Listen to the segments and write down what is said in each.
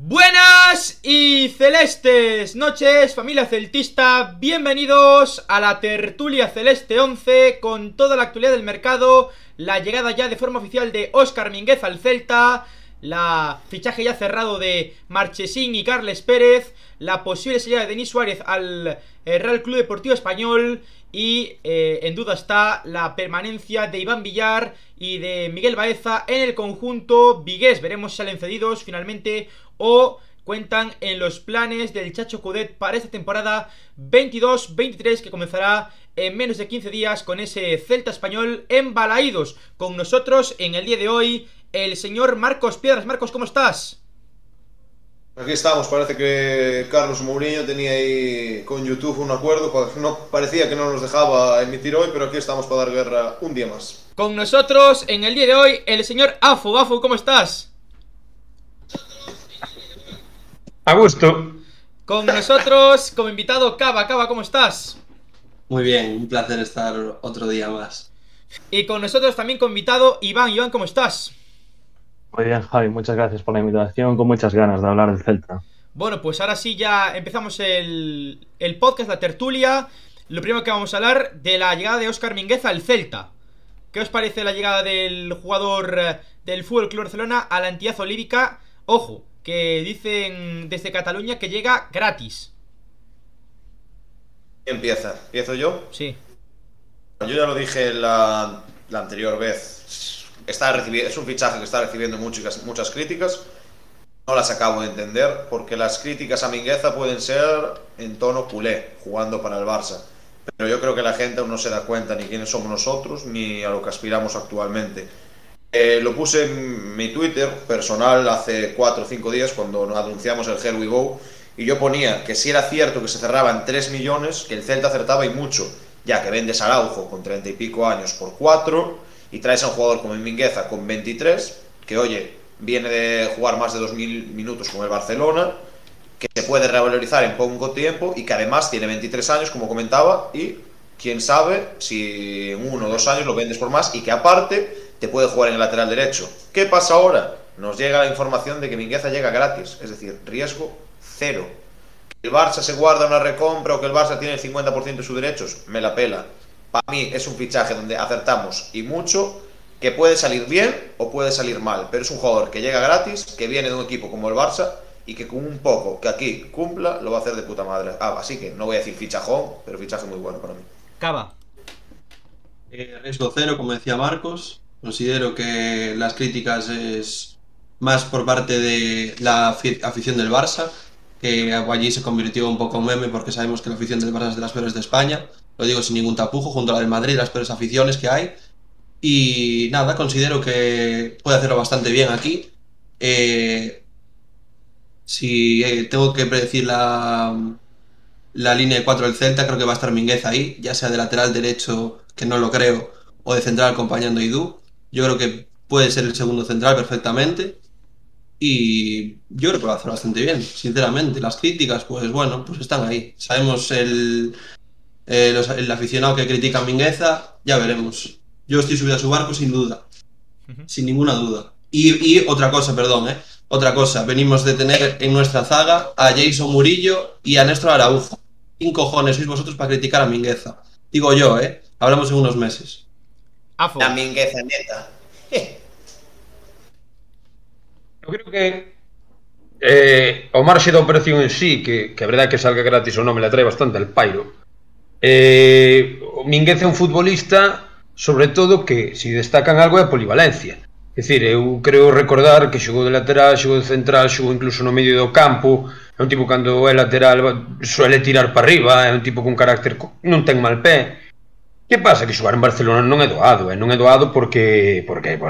Buenas y celestes noches, familia celtista, bienvenidos a la tertulia celeste 11 con toda la actualidad del mercado, la llegada ya de forma oficial de Óscar Mínguez al Celta, la fichaje ya cerrado de Marchesín y Carles Pérez, la posible salida de Denis Suárez al eh, Real Club Deportivo Español y eh, en duda está la permanencia de Iván Villar y de Miguel Baeza en el conjunto Vigués. Veremos si salen cedidos finalmente o cuentan en los planes del Chacho Cudet para esta temporada 22-23 que comenzará en menos de 15 días con ese Celta español en Balaídos. Con nosotros en el día de hoy el señor Marcos Piedras. Marcos, ¿cómo estás? Aquí estamos, parece que Carlos Mourinho tenía ahí con YouTube un acuerdo, no parecía que no nos dejaba emitir hoy, pero aquí estamos para dar guerra un día más. Con nosotros en el día de hoy el señor Afo. Afo, ¿cómo estás? A gusto. Con nosotros como invitado Cava. Cava, ¿cómo estás? Muy bien, un placer estar otro día más. Y con nosotros también como invitado Iván. Iván, ¿cómo estás? Muy bien, Javi, muchas gracias por la invitación, con muchas ganas de hablar del Celta. Bueno, pues ahora sí ya empezamos el, podcast, la tertulia. Lo primero que vamos a hablar de la llegada de Óscar Mingueza al Celta. ¿Qué os parece la llegada del jugador eh, del Fútbol Club Barcelona a la entidad olívica? Ojo, que dicen desde Cataluña que llega gratis. Empieza. ¿Empiezo yo? Sí. Yo ya lo dije la, la anterior vez está es un fichaje que está recibiendo muchas, muchas críticas. No las acabo de entender, porque las críticas a Mingueza pueden ser en tono culé, jugando para el Barça. Pero yo creo que la gente aún no se da cuenta ni quiénes somos nosotros, ni a lo que aspiramos actualmente. Eh, lo puse en mi Twitter personal hace 4 o 5 días cuando anunciamos el Here We Go y yo ponía que si era cierto que se cerraban 3 millones, que el Celta acertaba y mucho, ya que vendes a Araujo con 30 y pico años por 4, y traes a un jugador como Mingueza con 23, que oye, viene de jugar más de 2.000 minutos con el Barcelona, que se puede revalorizar en poco tiempo y que además tiene 23 años, como comentaba, y quién sabe si en uno o dos años lo vendes por más y que aparte te puede jugar en el lateral derecho. ¿Qué pasa ahora? Nos llega la información de que Mingueza llega gratis, es decir, riesgo cero. Que el Barça se guarda una recompra o que el Barça tiene el 50% de sus derechos, me la pela para mí es un fichaje donde acertamos y mucho, que puede salir bien o puede salir mal, pero es un jugador que llega gratis, que viene de un equipo como el Barça y que con un poco que aquí cumpla lo va a hacer de puta madre. Ah, así que no voy a decir fichajón, pero fichaje muy bueno para mí. Cava. Eh, riesgo cero, como decía Marcos. Considero que las críticas es más por parte de la afición del Barça, que allí se convirtió un poco en meme porque sabemos que la afición del Barça es de las peores de España lo digo sin ningún tapujo, junto a la del Madrid, las peores aficiones que hay. Y nada, considero que puede hacerlo bastante bien aquí. Eh, si eh, tengo que predecir la, la línea de 4 del Celta, creo que va a estar Minguez ahí, ya sea de lateral derecho, que no lo creo, o de central acompañando a Idu. Yo creo que puede ser el segundo central perfectamente. Y yo creo que va a hacer bastante bien, sinceramente. Las críticas, pues bueno, pues están ahí. Sabemos el, eh, el aficionado que critica a Mingueza, ya veremos. Yo estoy subido a su barco sin duda, sin ninguna duda. Y, otra cosa, perdón, ¿eh? Otra cosa, venimos de tener en nuestra zaga a Jason Murillo y a Néstor Araujo. ¿Quién cojones sois vosotros para criticar a Mingueza? Digo yo, ¿eh? Hablamos en unos meses. La Mingueza neta. Yo creo que eh, o marxe da operación en sí, que, que a verdade que salga gratis ou non me la trae bastante el pairo, Eh, o Minguez é un futbolista sobre todo que si destacan algo é a polivalencia. É dicir, eu creo recordar que xogou de lateral, xogou de central, xogou incluso no medio do campo. É un tipo cando é lateral suele tirar para arriba, é un tipo con carácter non ten mal pé Que pasa? Que xogar en Barcelona non é doado, e non é doado porque, porque,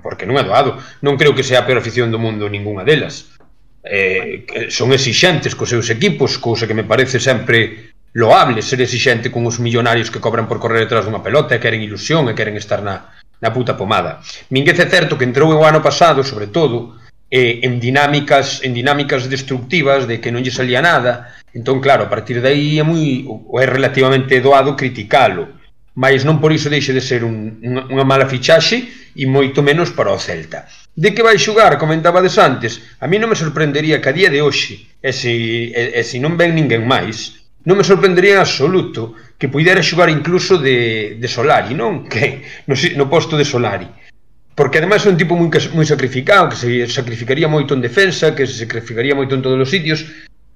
porque non é doado. Non creo que sea a peor afición do mundo ningunha delas. Eh, son exixentes cos seus equipos, cousa que me parece sempre loable ser exixente con os millonarios que cobran por correr detrás dunha pelota e queren ilusión e queren estar na, na puta pomada. Minguez é certo que entrou o ano pasado, sobre todo, eh, en dinámicas en dinámicas destructivas de que non lle salía nada, entón claro, a partir de aí é moi é relativamente doado criticalo mas non por iso deixe de ser un, unha, unha mala fichaxe e moito menos para o Celta. De que vai xugar, comentabades antes, a mí non me sorprendería que a día de hoxe, e se, e, e se non ven ninguén máis, non me sorprendería en absoluto que puidera xugar incluso de, de Solari, non? Que no, no posto de Solari. Porque ademais é un tipo moi, moi sacrificado, que se sacrificaría moito en defensa, que se sacrificaría moito en todos os sitios,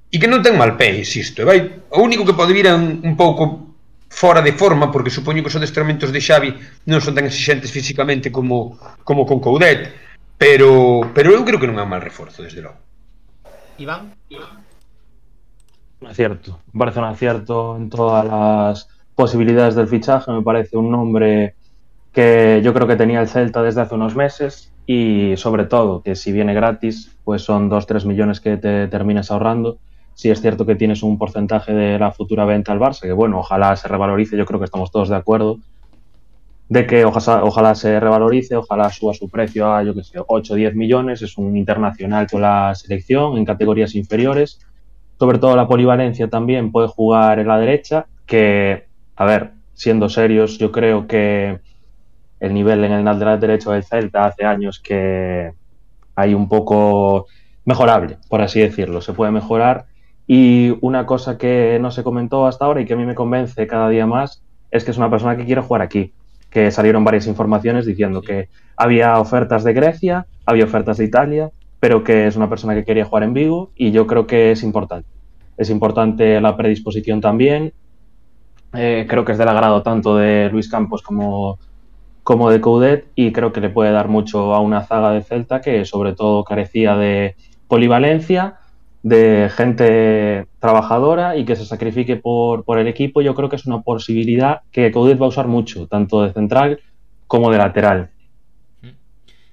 e que non ten mal pé, insisto. E Vai, o único que pode vir é un, un pouco fora de forma, porque supoño que os adestramentos de Xavi non son tan exigentes físicamente como, como con Coudet, pero, pero eu creo que non é un mal reforzo, desde logo. Iván? Un acierto. Me parece un acierto en todas las posibilidades del fichaje. Me parece un nombre que yo creo que tenía el Celta desde hace unos meses y sobre todo que si viene gratis, pues son 2-3 millones que te terminas ahorrando. Si es cierto que tienes un porcentaje de la futura venta al Barça, que bueno, ojalá se revalorice, yo creo que estamos todos de acuerdo, de que ojalá, ojalá se revalorice, ojalá suba su precio a, yo que sé, 8 o 10 millones, es un internacional con la selección en categorías inferiores sobre todo la polivalencia también puede jugar en la derecha, que, a ver, siendo serios, yo creo que el nivel en el lateral derecho del Celta hace años que hay un poco mejorable, por así decirlo, se puede mejorar. Y una cosa que no se comentó hasta ahora y que a mí me convence cada día más es que es una persona que quiere jugar aquí, que salieron varias informaciones diciendo que había ofertas de Grecia, había ofertas de Italia, pero que es una persona que quería jugar en Vigo y yo creo que es importante. Es importante la predisposición también. Eh, creo que es del agrado tanto de Luis Campos como, como de Coudet y creo que le puede dar mucho a una zaga de Celta que sobre todo carecía de polivalencia, de gente trabajadora y que se sacrifique por, por el equipo. Yo creo que es una posibilidad que Coudet va a usar mucho, tanto de central como de lateral.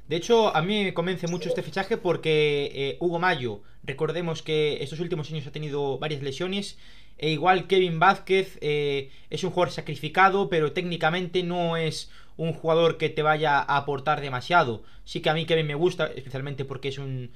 De hecho, a mí me convence mucho este fichaje porque eh, Hugo Mayo, recordemos que estos últimos años ha tenido varias lesiones, e igual Kevin Vázquez eh, es un jugador sacrificado, pero técnicamente no es un jugador que te vaya a aportar demasiado. Sí que a mí Kevin me gusta, especialmente porque es un,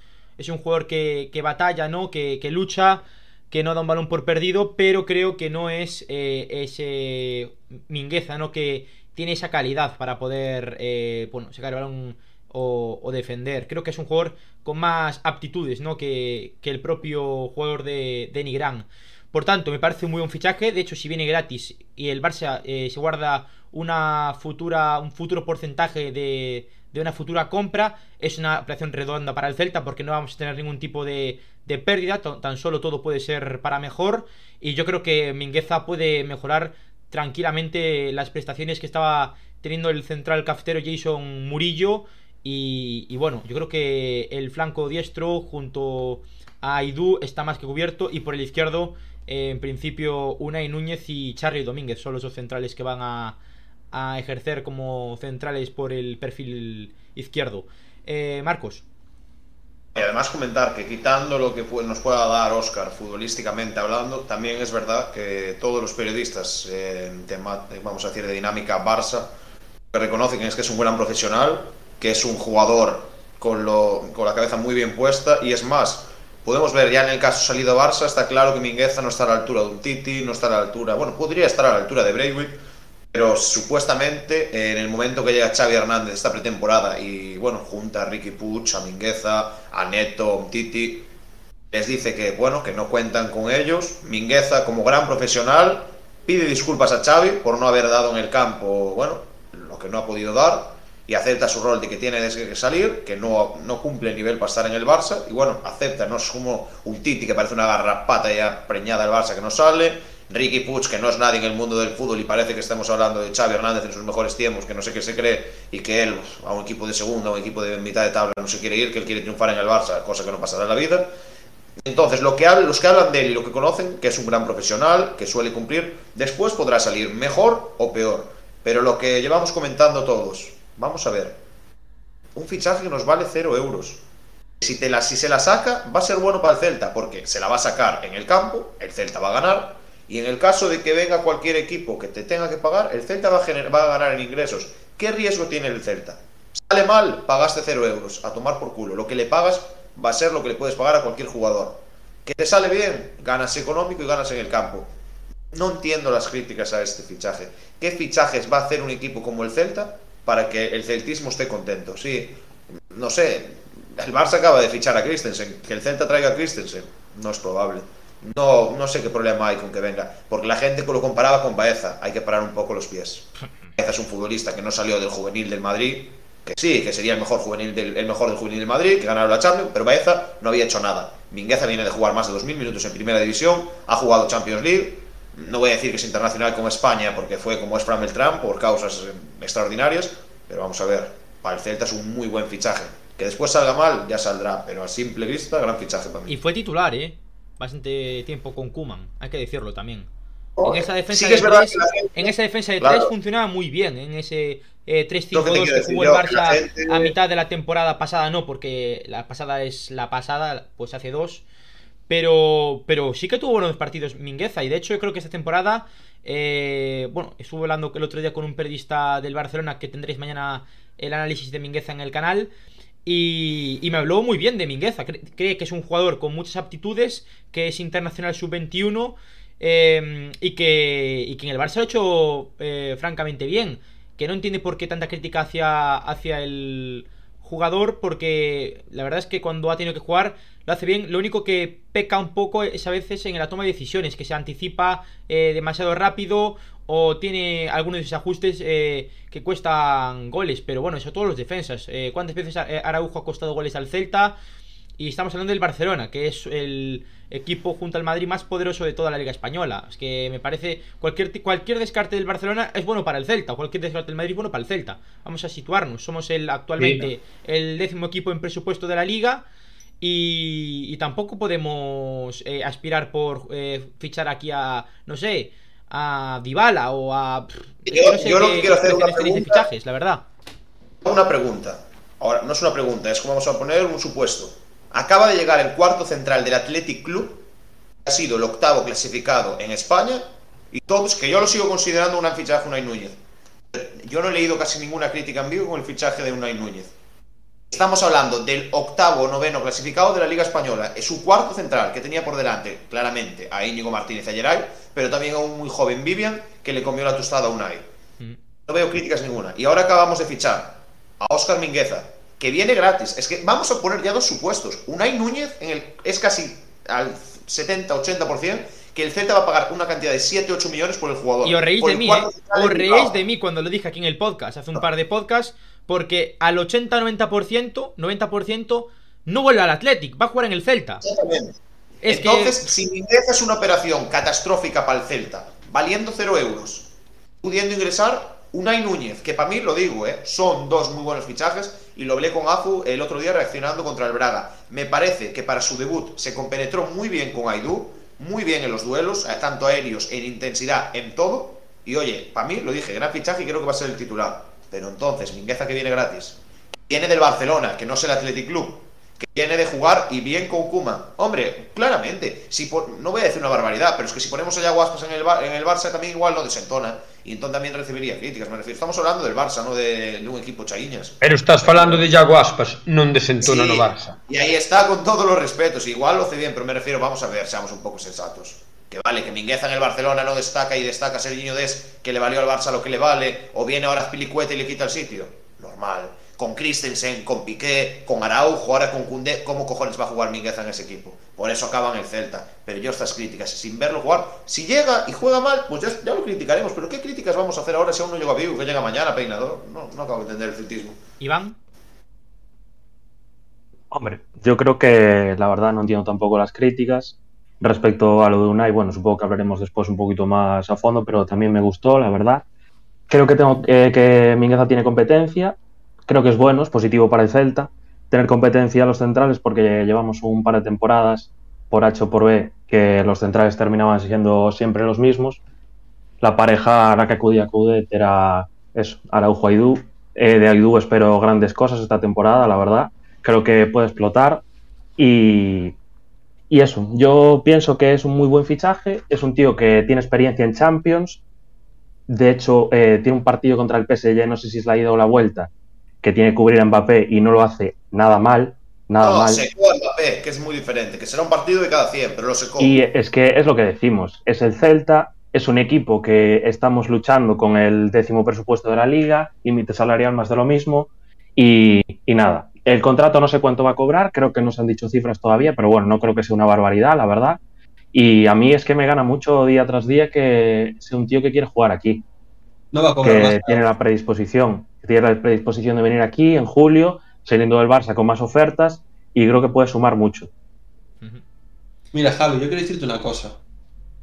es un jugador que, que batalla, ¿no? Que, que, lucha, que no da un balón por perdido, pero creo que no es eh, ese Mingueza, ¿no? Que tiene esa calidad para poder, eh, bueno, sacar el balón o, defender. Creo que es un jugador con más aptitudes ¿no? que, el propio jugador de, de Nigrán. Por tanto, me parece un muy buen fichaje. De hecho, si viene gratis y el Barça eh, se guarda una futura, un futuro porcentaje de, de, una futura compra, es una operación redonda para el Celta porque no vamos a tener ningún tipo de, de pérdida. Tan solo todo puede ser para mejor. Y yo creo que Mingueza puede mejorar tranquilamente las prestaciones que estaba teniendo el central cafetero Jason Murillo y, bueno, yo creo que el flanco diestro junto a Aidú está más que cubierto y por el izquierdo, en principio, Unai Núñez y Charlie Domínguez son los dos centrales que van a, ejercer como centrales por el perfil izquierdo. Eh, Marcos. Y además comentar que quitando lo que nos pueda dar Oscar futbolísticamente hablando, también es verdad que todos los periodistas, en tema, vamos a decir, de dinámica Barça, reconocen que es que es un gran profesional, que es un jugador con, con la cabeza muy bien puesta y es más, podemos ver ya en el caso salido Barça, está claro que Mingueza no está a la altura de un Titi, no está a la altura, bueno, podría estar a la altura de Breivik, pero supuestamente en el momento que llega Xavi Hernández esta pretemporada y bueno, junta a Ricky Puch, a Mingueza, a Neto, a Titi, les dice que bueno, que no cuentan con ellos. Mingueza como gran profesional pide disculpas a Xavi por no haber dado en el campo, bueno, lo que no ha podido dar y acepta su rol de que tiene que salir, que no, no cumple el nivel para estar en el Barça, y bueno, acepta, no es como un Titi que parece una garrapata ya preñada del Barça que no sale, Ricky Puig, que no es nadie en el mundo del fútbol y parece que estamos hablando de Xavi Hernández en sus mejores tiempos, que no sé qué se cree, y que él a un equipo de segunda, a un equipo de mitad de tabla no se quiere ir, que él quiere triunfar en el Barça, cosa que no pasará en la vida. Entonces, lo que, los que hablan de él y lo que conocen, que es un gran profesional, que suele cumplir, después podrá salir mejor o peor. Pero lo que llevamos comentando todos, Vamos a ver. Un fichaje que nos vale 0 euros. Si, te la, si se la saca, va a ser bueno para el Celta, porque se la va a sacar en el campo, el Celta va a ganar, y en el caso de que venga cualquier equipo que te tenga que pagar, el Celta va a, va a ganar en ingresos. ¿Qué riesgo tiene el Celta? Sale mal, pagaste 0 euros, a tomar por culo. Lo que le pagas va a ser lo que le puedes pagar a cualquier jugador. ¿Que te sale bien? Ganas económico y ganas en el campo. No entiendo las críticas a este fichaje. ¿Qué fichajes va a hacer un equipo como el Celta para que el celtismo esté contento. Sí, no sé, el Barça acaba de fichar a Christensen. Que el Celta traiga a Christensen, no es probable. No, no sé qué problema hay con que venga, porque la gente lo comparaba con Baeza. Hay que parar un poco los pies. Baeza es un futbolista que no salió del juvenil del Madrid, que sí, que sería el mejor juvenil del, el mejor del juvenil del Madrid, que ganaron la Champions, pero Baeza no había hecho nada. Mingueza viene de jugar más de 2.000 minutos en Primera División, ha jugado Champions League, no voy a decir que es internacional como España, porque fue como es Fran Beltrán, por causas extraordinarias, pero vamos a ver, para el Celta es un muy buen fichaje. Que después salga mal, ya saldrá, pero a simple vista, gran fichaje para mí. Y fue titular, ¿eh? Bastante tiempo con Kuman, hay que decirlo también. Oh, en esa defensa sí de es tres, que la gente- en esa defensa de Claro. tres funcionaba muy bien, en ese eh, 3-5-2 Lo que que, jugó el Barça gente- a mitad de la temporada pasada, no, porque la pasada es la pasada, pues hace dos. Pero, pero sí que tuvo buenos partidos Mingueza. Y de hecho, yo creo que esta temporada. eh, bueno, estuve hablando el otro día con un periodista del Barcelona que tendréis mañana el análisis de Mingueza en el canal. Y, y me habló muy bien de Mingueza. Cre- Cree que es un jugador con muchas aptitudes, que es internacional sub-21 eh, y, que, y que en el Barça ha hecho eh, francamente bien. Que no entiende por qué tanta crítica hacia, hacia el jugador, porque la verdad es que cuando ha tenido que jugar lo hace bien. Lo único que peca un poco es a veces en la toma de decisiones, que se anticipa eh, demasiado rápido o tiene algunos desajustes eh, que cuestan goles. Pero bueno, eso todos los defensas. Eh, ¿Cuántas veces Araujo ha costado goles al Celta? Y estamos hablando del Barcelona, que es el equipo junto al Madrid más poderoso de toda la Liga Española. Es que me parece cualquier, cualquier descarte del Barcelona es bueno para el Celta, cualquier descarte del Madrid es bueno para el Celta. Vamos a situarnos, somos el actualmente el décimo equipo en presupuesto de la Liga y, y tampoco podemos eh, aspirar por eh, fichar aquí a, no sé, a Dybala o a... pff, es Yo- no sé yo lo que quiero hacer una tenéis de pregunta. fichajes, la verdad. Una pregunta. Ahora, no es una pregunta, es como vamos a poner un supuesto. Acaba de llegar el cuarto central del Athletic Club, que ha sido el octavo clasificado en España, y todos, que yo lo sigo considerando un fichaje Unai Núñez. Yo no he leído casi ninguna crítica en vivo con el fichaje de Unai Núñez. Estamos hablando del octavo o noveno clasificado de la Liga Española. Es su cuarto central que tenía por delante, claramente, a Íñigo Martínez y a Geray, pero también a un muy joven Vivian que le comió la tostada a Unai. Mm. No veo críticas ninguna. Y ahora acabamos de fichar a Oscar Mingueza, que viene gratis. Es que vamos a poner ya dos supuestos. Unai Núñez en el, es casi al 70-80% que el Celta va a pagar una cantidad de 7-8 millones por el jugador. Y os reís de mí, ¿eh? Os reís de mí cuando lo dije aquí en el podcast, hace un par de podcasts, porque al 80-90%, 90% no vuelve al Athletic, va a jugar en el Celta. Exactamente. Es Entonces, que si Mingueza es una operación catastrófica para el Celta, valiendo 0 euros, pudiendo ingresar Unai Núñez, que para mí lo digo, ¿eh? son dos muy buenos fichajes, y lo hablé con Afu el otro día reaccionando contra el Braga. Me parece que para su debut se compenetró muy bien con Aidú, muy bien en los duelos, tanto aéreos, en intensidad, en todo. Y oye, para mí lo dije, gran fichaje y creo que va a ser el titular. Pero entonces, Mingueza que viene gratis, viene del Barcelona, que no es el Athletic Club, que viene de jugar y bien con Kuma. Hombre, claramente, si por- no voy a decir una barbaridad, pero es que si ponemos a Yago Aspas en el, Bar- en el Barça también igual no desentona. Y entonces también recibiría críticas, me refiero. Estamos hablando del Barça, no de, de un equipo chaiñas. Pero estás falando de Iago Aspas, non Sí, no Barça. Y ahí está con todos los respetos. Igual lo hace bien, pero me refiero, vamos a ver, seamos un poco sensatos. Que vale, que Mingueza en el Barcelona no destaca y destaca Serginho Des, que le valió al Barça lo que le vale, o viene ahora Pilicueta y le quita el sitio. Normal. Con Christensen, con Piqué, con Araujo, ahora con Koundé, ¿cómo cojones va a jugar Mingueza en ese equipo? Por eso acaban el Celta. Pero yo estas críticas, sin verlo jugar, si llega y juega mal, pues ya, ya lo criticaremos. Pero ¿qué críticas vamos a hacer ahora si aún no llega vivo, que llega mañana, peinador? No, no acabo de entender el celtismo. Iván, Hombre, yo creo que la verdad no entiendo tampoco las críticas. Respecto a lo de Unai, bueno, supongo que hablaremos después un poquito más a fondo, pero también me gustó, la verdad. Creo que, tengo, eh, que Mingueza tiene competencia. Creo que es bueno, es positivo para el Celta tener competencia a los centrales porque llevamos un par de temporadas por H o por B que los centrales terminaban siendo siempre los mismos. La pareja a la que acudía Coudet era eso, Araujo Aidú. Eh, de Aidú espero grandes cosas esta temporada, la verdad. Creo que puede explotar y, y eso, yo pienso que es un muy buen fichaje, es un tío que tiene experiencia en Champions, de hecho eh, tiene un partido contra el PSG, no sé si es la ida o la vuelta, que tiene que cubrir a Mbappé y no lo hace nada mal, nada no, mal. secó a Mbappé, que es muy diferente, que será un partido de cada 100, pero lo secó. Y es que es lo que decimos, es el Celta, es un equipo que estamos luchando con el décimo presupuesto de la liga, límite salarial más de lo mismo, y, y nada, El contrato no sé cuánto va a cobrar, creo que no se han dicho cifras todavía, pero bueno, no creo que sea una barbaridad, la verdad. Y a mí es que me gana mucho día tras día que sea un tío que quiere jugar aquí, No va a cobrar que más. tiene la predisposición, que tiene la predisposición de venir aquí en julio, saliendo del Barça con más ofertas y creo que puede sumar mucho. Mira, Javi, yo quiero decirte una cosa.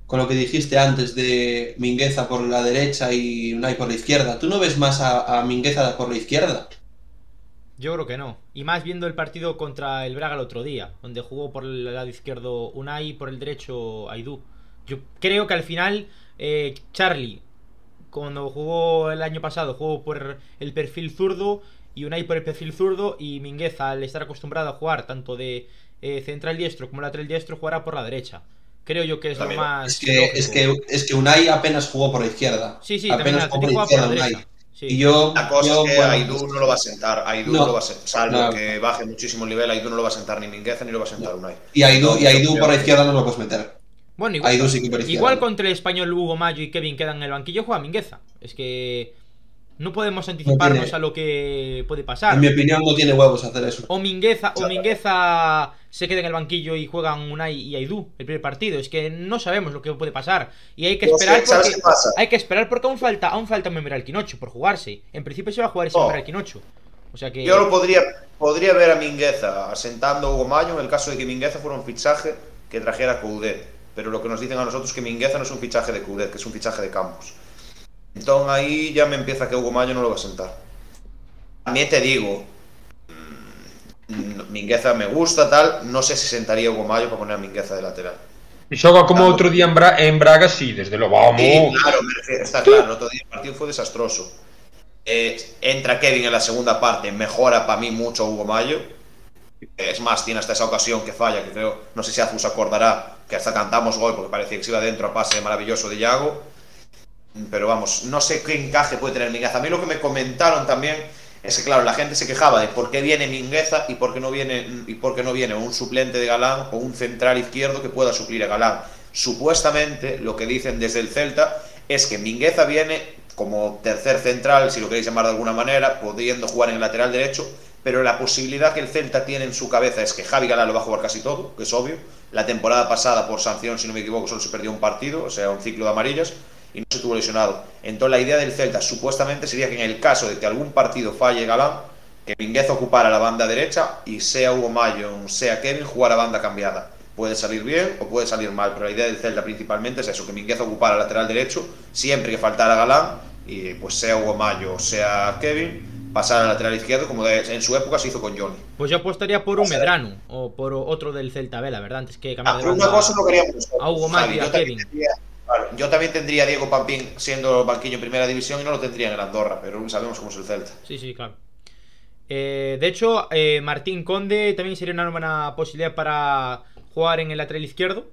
Con lo que dijiste antes de Mingueza por la derecha y Unai por la izquierda, ¿tú no ves más a, a Mingueza por la izquierda? Yo creo que no. Y más viendo el partido contra el Braga el otro día, donde jugó por el lado izquierdo Unai y por el derecho Aidú. Yo creo que al final eh, Charlie, cuando jugó el año pasado, jugó por el perfil zurdo y Unai por el perfil zurdo y Mingueza, al estar acostumbrado a jugar tanto de eh, central diestro como lateral diestro, jugará por la derecha. Creo yo que es También. lo más. Es que, es, que, es que Unai apenas jugó por la izquierda. Sí, sí, apenas jugó por la juega por la izquierda derecha. Unai. Sí. Y yo, La cosa yo, es que bueno, Aidú no lo va a sentar. Aidú No. no lo va a sentar. Salvo No. que baje muchísimo el nivel, Aidú no lo va a sentar ni Mingueza ni lo va a sentar Unai. y Aidú, y Aidú por la izquierda no lo puedes meter. Bueno, igual, contra el español Hugo Mayo y Kevin quedan en el banquillo, juega Mingueza. Es que no podemos anticiparnos tiene- a lo que puede pasar. En mi opinión no tiene huevos hacer eso. O Mingueza, o. Mingueza se queda en el banquillo y juegan Unai y Aidú el primer partido. Es que no sabemos lo que puede pasar. Y hay que esperar ¿sabes porque, pasa? hay que esperar porque aún falta, aún falta un Memorial Quinocho por jugarse. En principio se va a jugar ese Oh. Memorial Quinocho. O sea que. Yo lo podría, podría ver a Mingueza asentando a Hugo Mayo en el caso de que Mingueza fuera un fichaje que trajera a Coudet. Pero lo que nos dicen a nosotros es que Mingueza no es un fichaje de Coudet, que es un fichaje de Campos. Entonces ahí ya me empieza que Hugo Mayo no lo va a sentar. También te digo, mm, Mingueza me gusta, tal. No sé si sentaría Hugo Mayo para poner a Mingueza de lateral. Y xoga como Claro. outro día en, Bra en Braga, sí, desde lo vamos. Sí, claro, está claro, el otro día el partido fue desastroso. Eh, entra Kevin en la segunda parte, mejora para mí mucho Hugo Mayo. Es más, tiene hasta esa ocasión que falla, que creo, no sé si Azus acordará, que hasta cantamos gol porque parecía que se iba dentro a pase maravilloso de Yago. Pero vamos, no sé qué encaje puede tener Mingueza. A mí lo que me comentaron también es que, claro, la gente se quejaba de por qué viene Mingueza y por qué no viene, y por qué no viene un suplente de Galán o un central izquierdo que pueda suplir a Galán. Supuestamente, lo que dicen desde el Celta es que Mingueza viene como tercer central, si lo queréis llamar de alguna manera, pudiendo jugar en el lateral derecho, pero la posibilidad que el Celta tiene en su cabeza es que Javi Galán lo va a jugar casi todo, que es obvio. La temporada pasada, por sanción, si no me equivoco, solo se perdió un partido, o sea, un ciclo de amarillas, y no se tuvo lesionado. Entonces, la idea del Celta supuestamente sería que en el caso de que algún partido falle Galán, que Mingueza ocupara la banda derecha y sea Hugo Mayo, sea Kevin, jugara banda cambiada. Puede salir bien o puede salir mal, pero la idea del Celta principalmente es eso, que Mingueza ocupara lateral derecho, siempre que faltara Galán, y pues sea Hugo Mayo o sea Kevin, pasar al lateral izquierdo, como de- en su época se hizo con Johnny. Pues yo apostaría por un O sea- Medrano o por otro del Celta B, la verdad, antes que cambiar Ah, de una cosa no queríamos a Hugo a yo también Kevin. tendría- claro, yo también tendría a Diego Pampín siendo banquillo en primera división y no lo tendría en el Andorra, pero sabemos cómo es el Celta. Sí, sí, claro. Eh, de hecho, eh, Martín Conde también sería una buena posibilidad para jugar en el lateral izquierdo.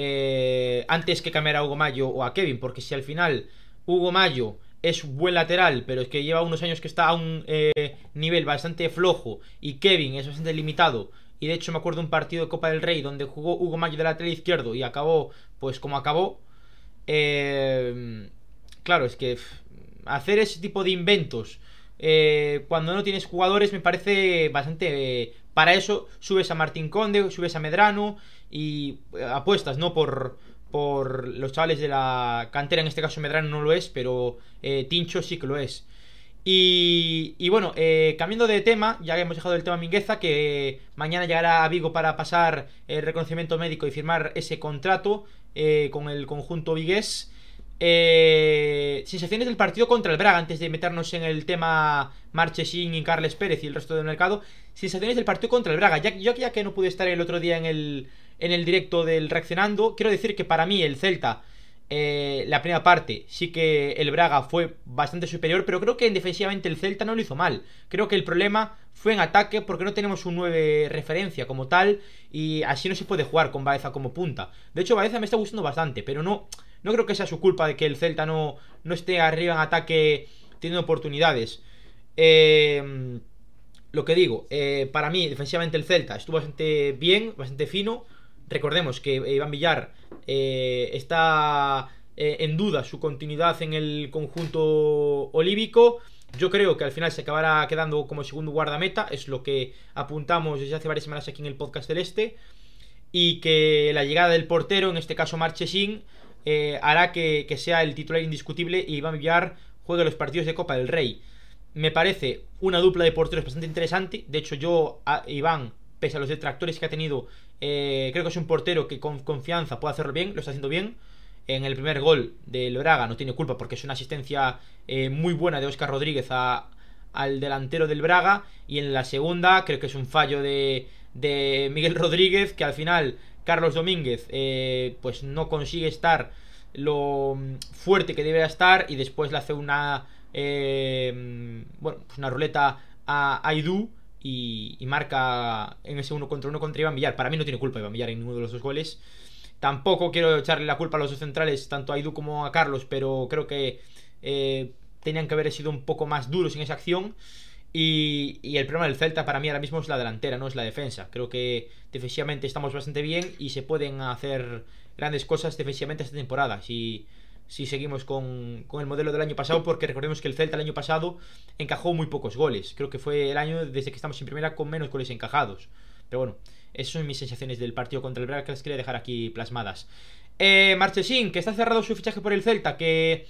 eh, antes que cambiar a Hugo Mayo o a Kevin, porque si al final Hugo Mayo es buen lateral, pero es que lleva unos años que está a un eh, nivel bastante flojo y Kevin es bastante limitado. Y de hecho me acuerdo un partido de Copa del Rey donde jugó Hugo Mayo de lateral izquierdo y acabó pues como acabó. Eh, claro, es que hacer ese tipo de inventos eh, cuando no tienes jugadores me parece bastante... eh, para eso subes a Martín Conde, subes a Medrano y eh, apuestas, ¿no? Por, por los chavales de la cantera, en este caso Medrano no lo es, pero eh, Tincho sí que lo es. Y, y bueno, eh, cambiando de tema, ya que hemos dejado el tema Mingueza, que mañana llegará a Vigo para pasar el reconocimiento médico y firmar ese contrato eh, con el conjunto vigués. Eh, sensaciones del partido contra el Braga, antes de meternos en el tema Marchesín y Carles Pérez y el resto del mercado. Sensaciones del partido contra el Braga. Ya, yo ya que no pude estar el otro día en el, en el directo del Reaccionando, quiero decir que para mí el Celta, eh, la primera parte, sí que el Braga fue bastante superior, pero creo que defensivamente el Celta no lo hizo mal. Creo que el problema fue en ataque porque no tenemos un 9 referencia como tal y así no se puede jugar con Baeza como punta. De hecho, Baeza me está gustando bastante, pero no, no creo que sea su culpa de que el Celta no, no esté arriba en ataque teniendo oportunidades. Eh, lo que digo, eh, para mí, defensivamente el Celta estuvo bastante bien, bastante fino. Recordemos que eh, Iván Villar eh, está eh, en duda su continuidad en el conjunto olívico. Yo creo que al final se acabará quedando como segundo guardameta, es lo que apuntamos desde hace varias semanas aquí en el podcast del Este. Y que la llegada del portero, en este caso Marchesín, hará que, que, sea el titular indiscutible y Iván Villar juegue los partidos de Copa del Rey. Me parece una dupla de porteros bastante interesante. De hecho, yo, a Iván, pese a los detractores que ha tenido, eh, creo que es un portero que con confianza puede hacerlo bien, lo está haciendo bien. En el primer gol del Braga no tiene culpa porque es una asistencia eh, muy buena de Oscar Rodríguez al delantero del Braga. Y en la segunda creo que es un fallo de, Miguel Rodríguez que al final Carlos Domínguez eh, pues no consigue estar lo fuerte que debe estar y después le hace una eh, bueno pues una ruleta a Aidú y, y, marca en ese uno contra uno contra Iván Villar. Para mí no tiene culpa Iván Villar en ninguno de los dos goles. Tampoco quiero echarle la culpa a los dos centrales, tanto a Aidú como a Carlos, pero creo que eh, tenían que haber sido un poco más duros en esa acción. Y, y, el problema del Celta para mí ahora mismo es la delantera, no es la defensa. Creo que defensivamente estamos bastante bien y se pueden hacer grandes cosas defensivamente esta temporada. Si, si seguimos con, con, el modelo del año pasado, porque recordemos que el Celta el año pasado encajó muy pocos goles. Creo que fue el año desde que estamos en primera con menos goles encajados. Pero bueno, esas son mis sensaciones del partido contra el Braga que las quería dejar aquí plasmadas. Eh, Marchesín, que está cerrado su fichaje por el Celta, que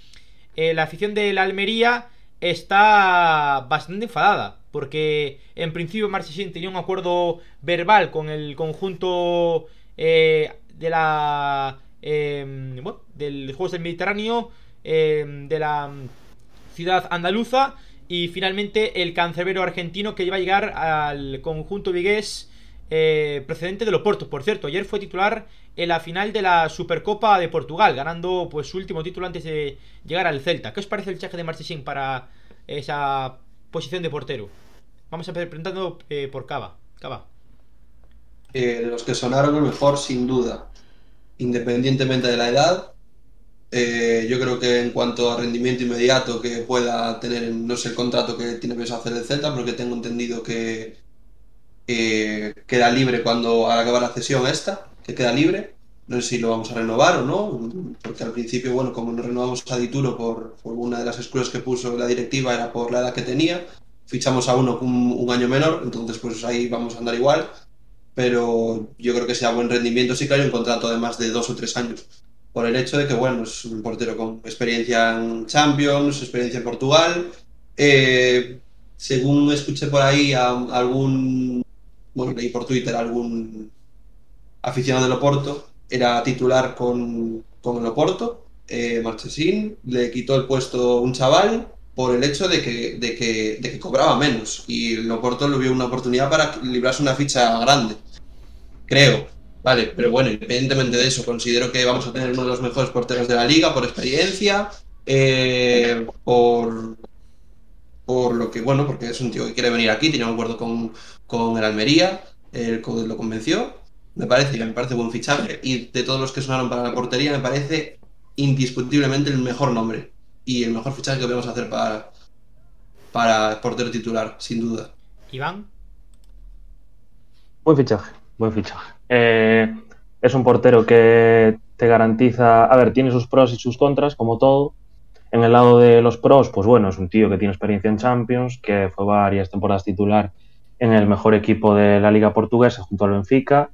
eh, la afición de la Almería está bastante enfadada. Porque en principio Marchesín tenía un acuerdo verbal con el conjunto eh, de la. Eh, del Juegos del Mediterráneo, eh, de la ciudad andaluza. Y finalmente el cancerbero argentino que iba a llegar al conjunto vigués eh, procedente de Loporto. Por cierto, ayer fue titular en la final de la Supercopa de Portugal, ganando pues su último título antes de llegar al Celta. ¿Qué os parece el fichaje de Marchesín para esa posición de portero? Vamos a empezar preguntando eh, por Cava. Cava. Eh, los que sonaron el mejor, sin duda. Independientemente de la edad, eh, yo creo que en cuanto a rendimiento inmediato que pueda tener, no sé el contrato que tiene pensado hacer el Celta, porque tengo entendido que queda libre cuando al acabar la cesión esta, que queda libre. No sé si lo vamos a renovar o no, porque al principio, bueno, como no renovamos a Dituro por, por una de las excusas que puso la directiva era por la edad que tenía, fichamos a uno un, un año menor, entonces pues ahí vamos a andar igual pero yo creo que sea buen rendimiento sí que hay un contrato de más de dos o tres años. Por el hecho de que, bueno, es un portero con experiencia en Champions, experiencia en Portugal. Eh, según escuché por ahí algún, bueno, leí por Twitter algún aficionado del Oporto, era titular con, con el Oporto, eh, Marchesín, le quitó el puesto un chaval por el hecho de que, de que, de que cobraba menos y el Oporto le vio una oportunidad para librarse una ficha grande creo. Vale, pero bueno, independientemente de eso, considero que vamos a tener uno de los mejores porteros de la liga por experiencia, eh, por, por lo que, bueno, porque es un tío que quiere venir aquí, tiene un acuerdo con, con el Almería, el que lo convenció, me parece, me parece buen fichaje, y de todos los que sonaron para la portería, me parece indiscutiblemente el mejor nombre y el mejor fichaje que podemos hacer para, para portero titular, sin duda. Iván. Buen fichaje buen fichaje. Eh, es un portero que te garantiza, a ver, tiene sus pros y sus contras, como todo. En el lado de los pros, pues bueno, es un tío que tiene experiencia en Champions, que fue varias temporadas titular en el mejor equipo de la liga portuguesa junto al Benfica.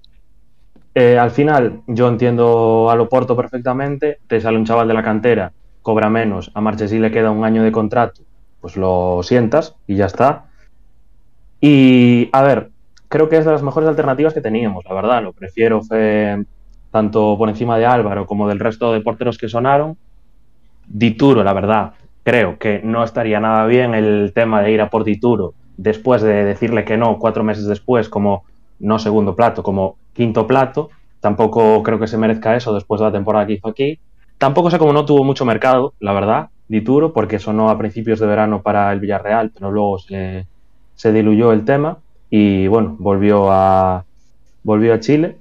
Eh, al final, yo entiendo a Loporto perfectamente, te sale un chaval de la cantera, cobra menos, a Marchesí le queda un año de contrato, pues lo sientas y ya está. Y a ver, creo que es de las mejores alternativas que teníamos, la verdad. Lo prefiero fe, tanto por encima de Álvaro como del resto de porteros que sonaron. Dituro, la verdad, creo que no estaría nada bien el tema de ir a por Dituro después de decirle que no cuatro meses después como no segundo plato, como quinto plato. Tampoco creo que se merezca eso después de la temporada que hizo aquí. Tampoco sé cómo no tuvo mucho mercado, la verdad, Dituro, porque sonó a principios de verano para el Villarreal, pero luego se, se diluyó el tema y bueno, volvió a, volvió a Chile.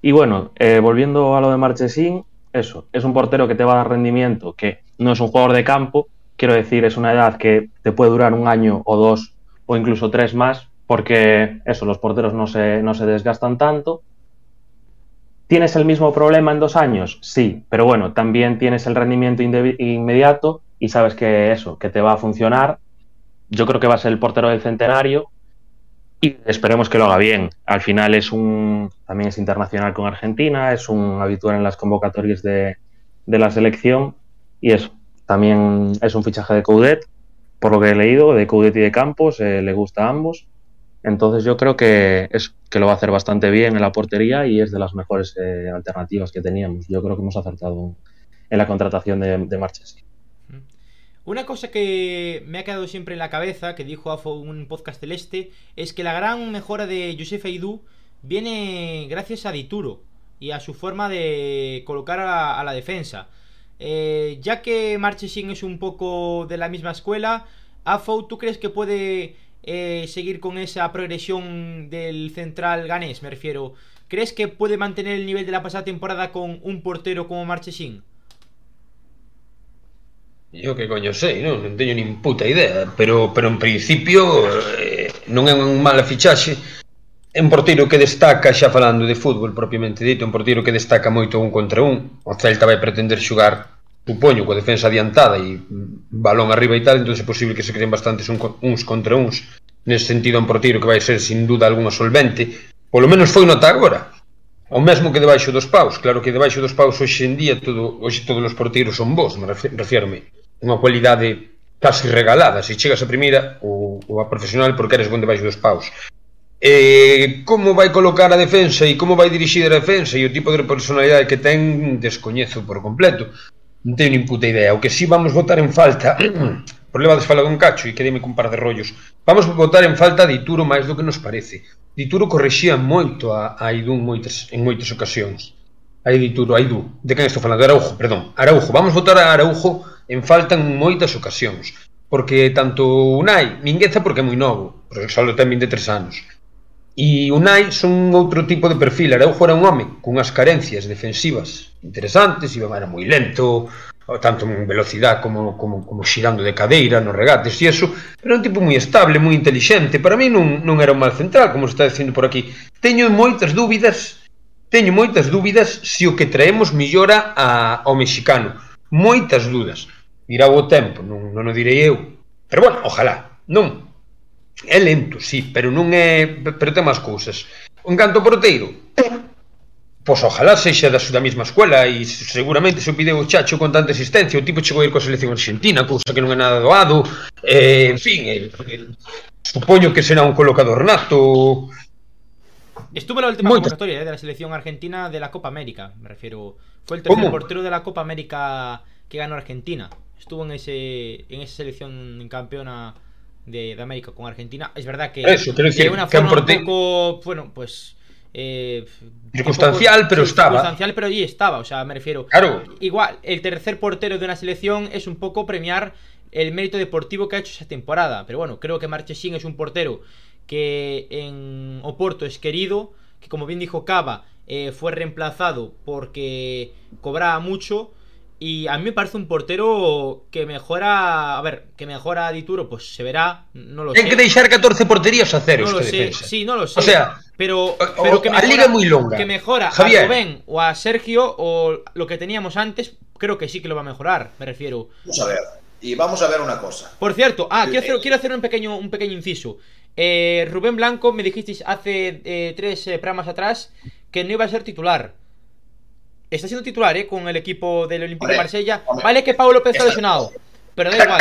Y bueno, eh, volviendo a lo de Marchesín, eso, es un portero que te va a dar rendimiento, que no es un jugador de campo, quiero decir, es una edad que te puede durar un año o dos o incluso tres más, porque eso, los porteros no se, no se desgastan tanto. ¿Tienes el mismo problema en dos años? Sí, pero bueno, también tienes el rendimiento inmediato y sabes que eso, que te va a funcionar. Yo creo que va a ser el portero del centenario y esperemos que lo haga bien. Al final es un también es internacional con Argentina, es un habitual en las convocatorias de, de la selección y eso. También es un fichaje de Coudet, por lo que he leído, de Coudet y de Campos, eh, le gusta a ambos. Entonces yo creo que, es, que lo va a hacer bastante bien en la portería y es de las mejores eh, alternativas que teníamos. Yo creo que hemos acertado en la contratación de, de Marches. Una cosa que me ha quedado siempre en la cabeza, que dijo Afo un podcast celeste, es que la gran mejora de Josef Aidú viene gracias a Dituro y a su forma de colocar a, a la defensa. Eh, ya que Marchesín es un poco de la misma escuela, Afo, ¿tú crees que puede eh, seguir con esa progresión del central ganés? Me refiero. ¿Crees que puede mantener el nivel de la pasada temporada con un portero como Marchesín? Eu que coño sei, non, non teño nin puta idea, pero pero en principio eh, non é un mala fichaxe. É un porteiro que destaca, xa falando de fútbol propiamente dito, un porteiro que destaca moito un contra un. O Celta vai pretender xogar, supoño, coa defensa adiantada e balón arriba e tal, entón é posible que se creen bastantes un, uns contra uns. Nese sentido, un porteiro que vai ser, sin duda alguna, solvente. Polo menos foi nota agora. O mesmo que debaixo dos paus, claro que debaixo dos paus hoxe en día todo, hoxe todos os porteiros son bons, me refiérome unha cualidade casi regalada. Se chegas a primeira ou, ou a profesional porque eres bon debaixo dos paus. E como vai colocar a defensa e como vai dirixir a defensa e o tipo de personalidade que ten descoñezo por completo. Non teño nin puta idea. O que si sí vamos votar en falta problema de fala con cacho e quedeme cun par de rollos. Vamos votar en falta de Dituro máis do que nos parece. Dituro correxía moito a, a Idún moitas, en moitas ocasións. A Dituro, a Idú, de quen estou falando? Araujo, perdón. Araujo, vamos votar a Araujo en faltan moitas ocasións, porque tanto Unai, Mingueza porque é moi novo, porque só ten 23 anos, E Unai son outro tipo de perfil. Araujo era un home cunhas carencias defensivas interesantes, iba era moi lento, tanto en velocidade como, como, como xirando de cadeira nos regates e eso, pero era un tipo moi estable, moi intelixente. Para mí non, non era un mal central, como se está dicindo por aquí. Teño moitas dúbidas, teño moitas dúbidas se o que traemos millora a, ao mexicano. Moitas dúbidas dirá o tempo, non, non o direi eu. Pero bueno, ojalá, non. É lento, sí, pero non é... Pero ten máis cousas. En canto porteiro, pois ojalá sexa da, da mesma escuela e seguramente se o pide o Chacho con tanta existencia, o tipo chegou a ir coa selección argentina, cousa que non é nada doado, eh, en fin, eh, supoño que será un colocador nato, Estuvo la última convocatoria eh, de la selección argentina de la Copa América, me refiero. Fue el tercer ¿Cómo? portero de la Copa América que ganó Argentina. Estuvo en ese en esa selección campeona de, de América con Argentina. Es verdad que Eso, decir, de una forma un poco, bueno, pues eh, circunstancial, poco, pero estaba. Circunstancial, pero allí estaba, o sea, me refiero. Claro. Igual, el tercer portero de una selección es un poco premiar el mérito deportivo que ha hecho esa temporada. Pero bueno, creo que Marchesín es un portero que en Oporto es querido, que como bien dijo Cava, eh, fue reemplazado porque cobraba mucho y a mí me parece un portero que mejora. A ver, que mejora a Dituro, pues se verá. No lo Ten sé. que deixar 14 porterías a cero. No lo sé. Defensa. Sí, no lo sé. O sea, pero, pero que mejora, a liga muy longa. Que mejora Javier. a Rubén o a Sergio o lo que teníamos antes, creo que sí que lo va a mejorar, me refiero. Vamos a ver. Y vamos a ver una cosa. Por cierto, ah, quiero hacer, quiero hacer un pequeño, un pequeño inciso. Eh, Rubén Blanco, me dijisteis hace eh, tres eh, programas atrás que no iba a ser titular está siendo titular, ¿eh? Con el equipo del Olímpico de Marsella. Hombre, vale que Paulo López está lesionado, pero da igual.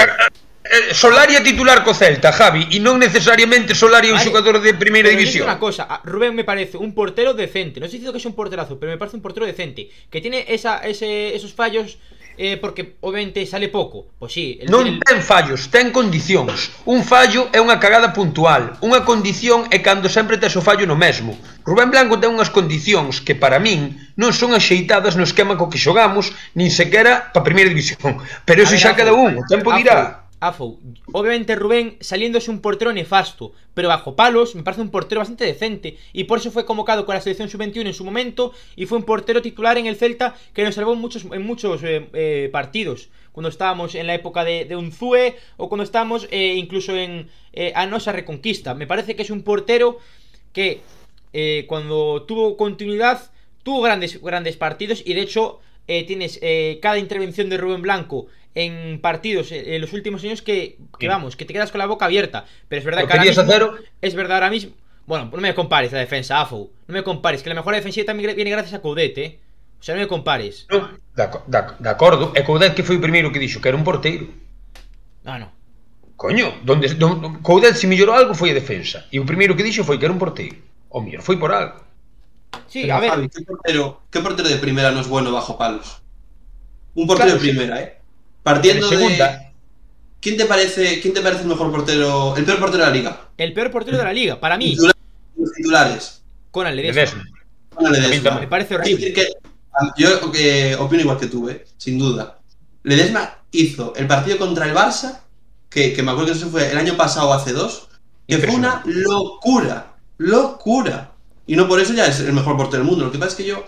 Eh, Solari é titular co Celta, Javi, e non necesariamente Solari é un vale, xogador de primeira división. una cosa, Rubén me parece un portero decente. No estoy diciendo que es un porterazo, pero me parece un portero decente. Que tiene esa, ese, esos fallos eh, porque obviamente sale pouco. Pois si, el, non el... ten fallos, ten condicións. Un fallo é unha cagada puntual. Unha condición é cando sempre tes o fallo no mesmo. Rubén Blanco ten unhas condicións que para min non son axeitadas no esquema co que xogamos, nin sequera pa primeira división. Pero iso xa cada un, o tempo dirá. Obviamente Rubén saliendo es un portero nefasto, pero bajo palos me parece un portero bastante decente y por eso fue convocado con la selección sub-21 en su momento y fue un portero titular en el Celta que nos salvó en muchos, en muchos eh, eh, partidos. Cuando estábamos en la época de, de Unzue o cuando estábamos eh, incluso en Anosa Reconquista. Me parece que es un portero que cuando tuvo continuidad tuvo grandes, grandes partidos y de hecho tienes cada intervención de Rubén Blanco en partidos eh, en los últimos años que, que vamos, que te quedas con la boca abierta. Pero es verdad que ahora mismo, es verdad ahora mismo. Bueno, no me compares la defensa, Afo. No me compares, que la mejora defensiva también viene gracias a Coudet, eh. O sea, no me compares. De, de, de acordo, e Coudet que foi o primeiro que dixo que era un porteiro. No, no. Coño, donde, donde Coudet se mellorou algo foi a defensa. E o primeiro que dixo foi que era un porteiro. O mellor foi por algo. Sí, Pero, a ver. Javi, ¿qué portero, ¿qué portero de primera no es bueno bajo palos? Un portero Claro, de sí. primera, ¿eh? Partiendo De segunda. de. ¿Quién te parece, quién te parece el mejor portero, el peor portero de la liga? El peor portero de la liga, para mí, Titulares, los titulares. Conan Ledesma. Ledesma. Una Ledesma. Me parece horrible. decir que, yo eh, opino igual que tú, ¿eh? sin duda. Ledesma hizo el partido contra el Barça, que, que me acuerdo que eso fue el año pasado o hace dos, que fue una locura. Locura. Y no por eso ya es el mejor portero del mundo. Lo que pasa es que yo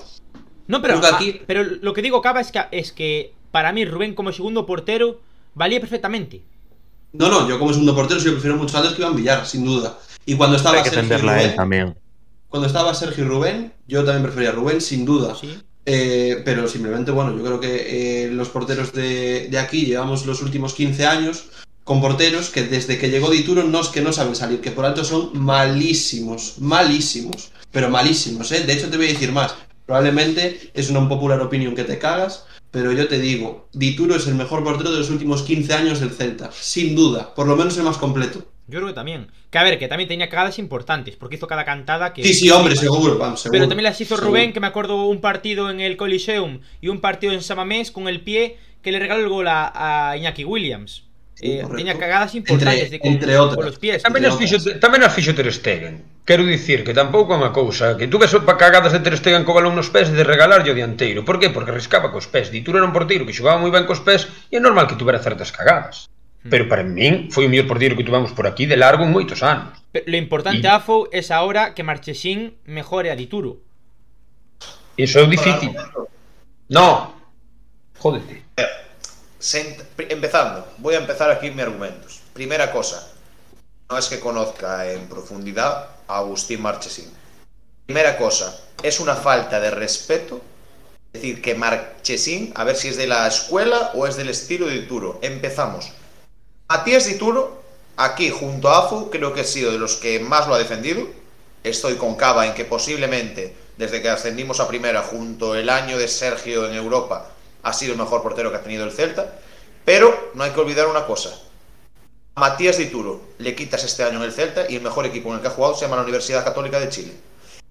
No, pero, que aquí- ah, pero lo que digo, Cava, es que, es que para mí Rubén como segundo portero valía perfectamente. No, no, yo como segundo portero sí yo prefiero mucho antes que Iván Villar, sin duda. Y cuando estaba Hay que Sergio tenderla a él Rubén, también. cuando estaba Sergio y Rubén, yo también prefería a Rubén, sin duda. Sí. Eh, pero simplemente, bueno, yo creo que eh, los porteros de, de aquí llevamos los últimos 15 años con porteros que desde que llegó Dituro no es que no saben salir, que por alto son malísimos, malísimos, pero malísimos, ¿eh? De hecho te voy a decir más, probablemente es una popular opinión que te cagas, pero yo te digo, Dituro es el mejor portero de los últimos 15 años del Celta, sin duda, por lo menos el más completo. Yo creo que también. Que a ver, que también tenía cagadas importantes, porque hizo cada cantada que. Sí, sí, hombre, seguro, vamos, seguro. Pero también las hizo seguro. Rubén, que me acuerdo un partido en el Coliseum y un partido en Samamés con el pie que le regaló el gol a, a Iñaki Williams. Sí, Eh, tenía cagadas importantes Entre- de con, entre otras. con los pies. Entre fixo Ter Stegen. Quero dicir que tampouco é unha cousa que tú ves pa cagadas de Ter Stegen co balón nos pés de regalarlle o dianteiro. Por que? Porque riscaba cos pés. Dituro era un porteiro que xogaba moi ben cos pés e é normal que tuvera certas cagadas. Hmm. Pero para min foi o mellor porteiro que tuvamos por aquí de largo en moitos anos. Pero lo importante, y... Afo, é agora que Marchesín mejore a Dituro. Iso é difícil. No. Jódete. Eh, Sent... Empezando, voy a empezar aquí mis argumentos. Primera cosa, no es que conozca en profundidad a Agustín Marchesín. Primera cosa, es una falta de respeto decir que Marchesín, a ver si es de la escuela o es del estilo de Dituro. Empezamos. Matías Dituro, aquí junto a Afu, creo que ha sido de los que más lo ha defendido. Estoy con Cava en que posiblemente, desde que ascendimos a primera, junto el año de Sergio en Europa, ha sido el mejor portero que ha tenido el Celta. Pero no hay que olvidar una cosa. Matías Dituro le quitas este año en el Celta y el mejor equipo en el que ha jugado se llama la Universidad Católica de Chile.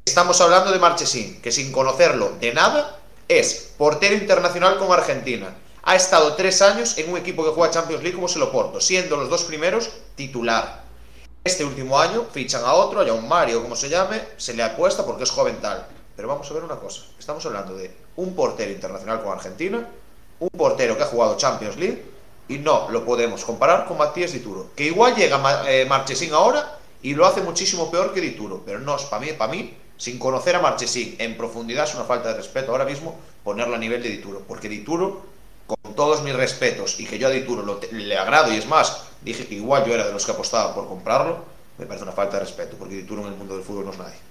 Estamos hablando de Marchesín, que sin conocerlo de nada es portero internacional con Argentina. Ha estado tres años en un equipo que juega Champions League como se lo porto, siendo los dos primeros titular. Este último año fichan a otro, a un Mario, como se llame, se le apuesta porque es joven tal. Pero vamos a ver una cosa, estamos hablando de un portero internacional con Argentina, un portero que ha jugado Champions League y no lo podemos comparar con Matías Dituro, que igual llega eh, Marchesín ahora y lo hace muchísimo peor que Dituro, pero no, para mí, para mí, sin conocer a Marchesín en profundidad es una falta de respeto ahora mismo ponerlo a nivel de Dituro, porque Dituro, con todos mis respetos y que yo a Dituro lo le agrado y es más, dije que igual yo era de los que apostaba por comprarlo, me parece una falta de respeto, porque Dituro en el mundo del fútbol no es nadie.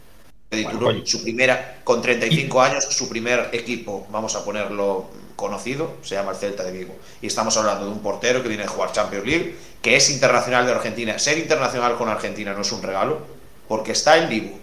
Su primera, con 35 años, su primer equipo, vamos a ponerlo conocido, se llama el Celta de Vigo. Y estamos hablando de un portero que viene a jugar Champions League, que es internacional de Argentina. Ser internacional con Argentina no es un regalo, porque está en Vigo.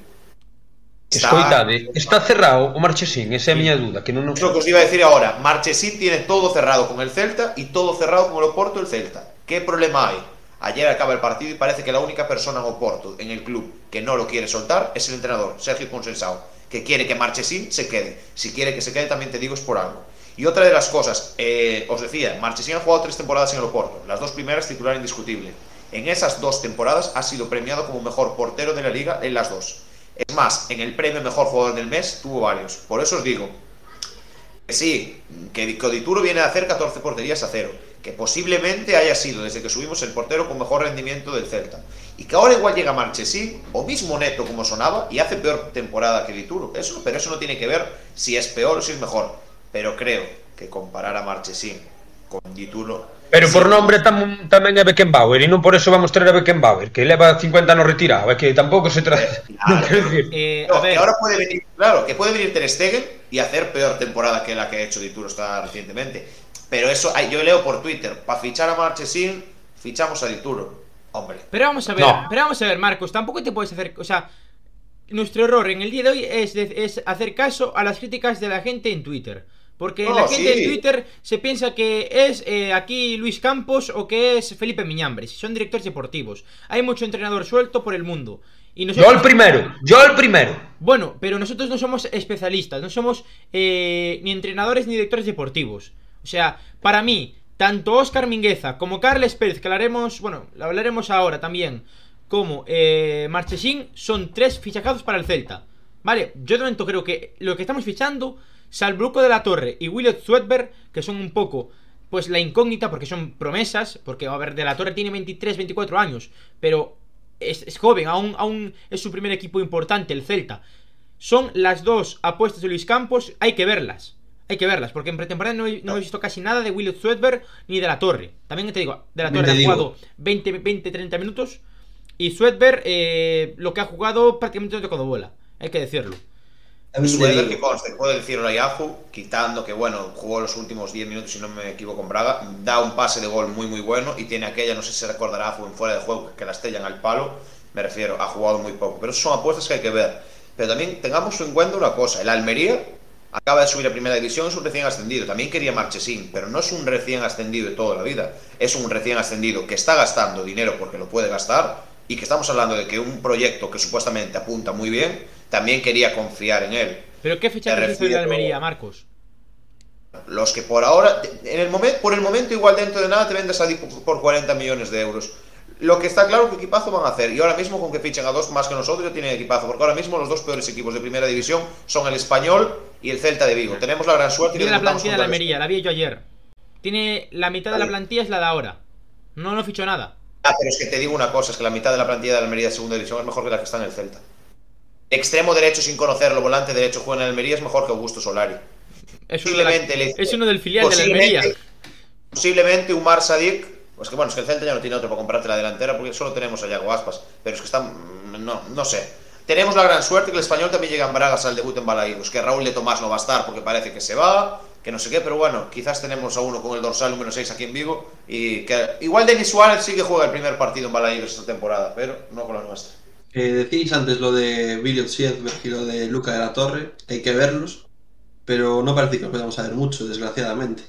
Está- Escoitade, está cerrado o Marchesín, esa é a miña dúda, que non Es lo que os iba a decir ahora. Marchesín tiene todo cerrado con el Celta y todo cerrado con el Oporto el Celta. ¿Qué problema hay? Ayer acaba el partido y parece que la única persona en Oporto, en el club, que no lo quiere soltar es el entrenador, Sergio Consensao, que quiere que Marchesín se quede. Si quiere que se quede, también te digo, es por algo. Y otra de las cosas, eh, os decía, Marchesín ha jugado tres temporadas en el Oporto, las dos primeras titular indiscutible. En esas dos temporadas ha sido premiado como mejor portero de la liga en las dos. Es más, en el premio mejor jugador del mes tuvo varios. Por eso os digo, que sí, que Codituro viene a hacer 14 porterías a cero. Que posiblemente haya sido desde que subimos el portero con mejor rendimiento del Celta. Y que ahora igual llega Marchesín, o mismo Neto como sonaba, y hace peor temporada que Dituro. Eso, pero eso no tiene que ver si es peor o si es mejor. Pero creo que comparar a Marchesín con Dituro Pero por nombre tam, tamén é Beckenbauer e non por eso vamos traer a Beckenbauer, que leva 50 anos retirado, é que tampouco se trata. Claro. quero decir. Eh, No, a ver, que ahora puede venir, claro, que puede venir Ter Stegen y hacer peor temporada que la que ha hecho Dituro está recientemente. Pero eso, yo leo por Twitter, para fichar a Marchesín, fichamos a Dituro. Hombre, Pero vamos a ver, No. pero vamos a ver, Marcos, tampoco te puedes hacer, o sea, nuestro error en el día de hoy es, de- es hacer caso a las críticas de la gente en Twitter. Porque No, la gente sí. en Twitter se piensa que es eh, aquí Luis Campos o que es Felipe Miñambres, son directores deportivos. Hay mucho entrenador suelto por el mundo. Y Yo el primero, yo el primero. bueno, pero nosotros no somos especialistas, no somos eh, ni entrenadores ni directores deportivos. O sea, para mí, tanto Oscar Mingueza como Carles Pérez, que hablaremos, bueno, lo hablaremos ahora también, como eh, Marchesín, son tres fichajados para el Celta. Vale, yo de momento creo que lo que estamos fichando, Salbruco de la Torre y Williot Swedberg, que son un poco, pues la incógnita, porque son promesas, porque, a ver, de la Torre tiene 23, 24 años, pero es, es joven, aún, aún es su primer equipo importante, el Celta. Son las dos apuestas de Luis Campos, hay que verlas. Hay que verlas, porque en pretemporada no he, no he visto casi nada de Williot Swedberg ni de la Torre. También te digo, de la Torre ha jugado 20, 20, 30 minutos. Y Swedberg, eh, lo que ha jugado prácticamente no ha tocado bola. Hay que decirlo. Sueder, digo, que conste, puedo decirlo a Yahoo, quitando que, bueno, jugó los últimos 10 minutos, si no me equivoco, con Braga, da un pase de gol muy, muy bueno y tiene aquella, no sé si se recordará, fue en fuera de juego, que la estrellan al palo, me refiero, ha jugado muy poco. Pero son apuestas que hay que ver. Pero también tengamos en cuenta una cosa, el Almería acaba de subir a primera división, es un recién ascendido, también quería Marchesín, pero no es un recién ascendido de toda la vida, es un recién ascendido que está gastando dinero porque lo puede gastar y que estamos hablando de que un proyecto que supuestamente apunta muy bien, también quería confiar en él. Pero ¿qué hizo de Almería, Marcos? Los que por ahora, en el momento, por el momento igual dentro de nada te vendes a por 40 millones de euros. Lo que está claro que equipazo van a hacer. Y ahora mismo con que fichen a dos más que nosotros ya tienen equipazo. Porque ahora mismo los dos peores equipos de primera división son el Español y el Celta de Vigo. Tenemos la gran suerte Tiene la plantilla de la Almería, la vi yo ayer. Tiene la mitad de la plantilla es la de ahora. No, no fichó nada. Ah, pero es que te digo una cosa, es que la mitad de la plantilla de la Almería de segunda división es mejor que la que está en el Celta. Extremo derecho sin conocerlo, volante derecho juega en el Almería es mejor que Augusto Solari. Es uno, la- es uno del filial de la Almería. Posiblemente Umar Sadik, pues que bueno, es que el Celta ya no tiene otro para comprarte la delantera porque solo tenemos a Yago Aspas, pero es que están, no, no sé. Tenemos la gran suerte que el español también llega en Bragas al debut en Balaídos, que Raúl de Tomás no va a estar porque parece que se va, que no sé qué, pero bueno, quizás tenemos a uno con el dorsal número 6 aquí en Vigo y que igual Denis Suárez sí que juega el primer partido en Balaídos esta temporada, pero no con la nuestra. eh, decís antes lo de William Siedberg y lo de Luca de la Torre, hay que verlos, pero no parece que los vayamos a ver mucho, desgraciadamente.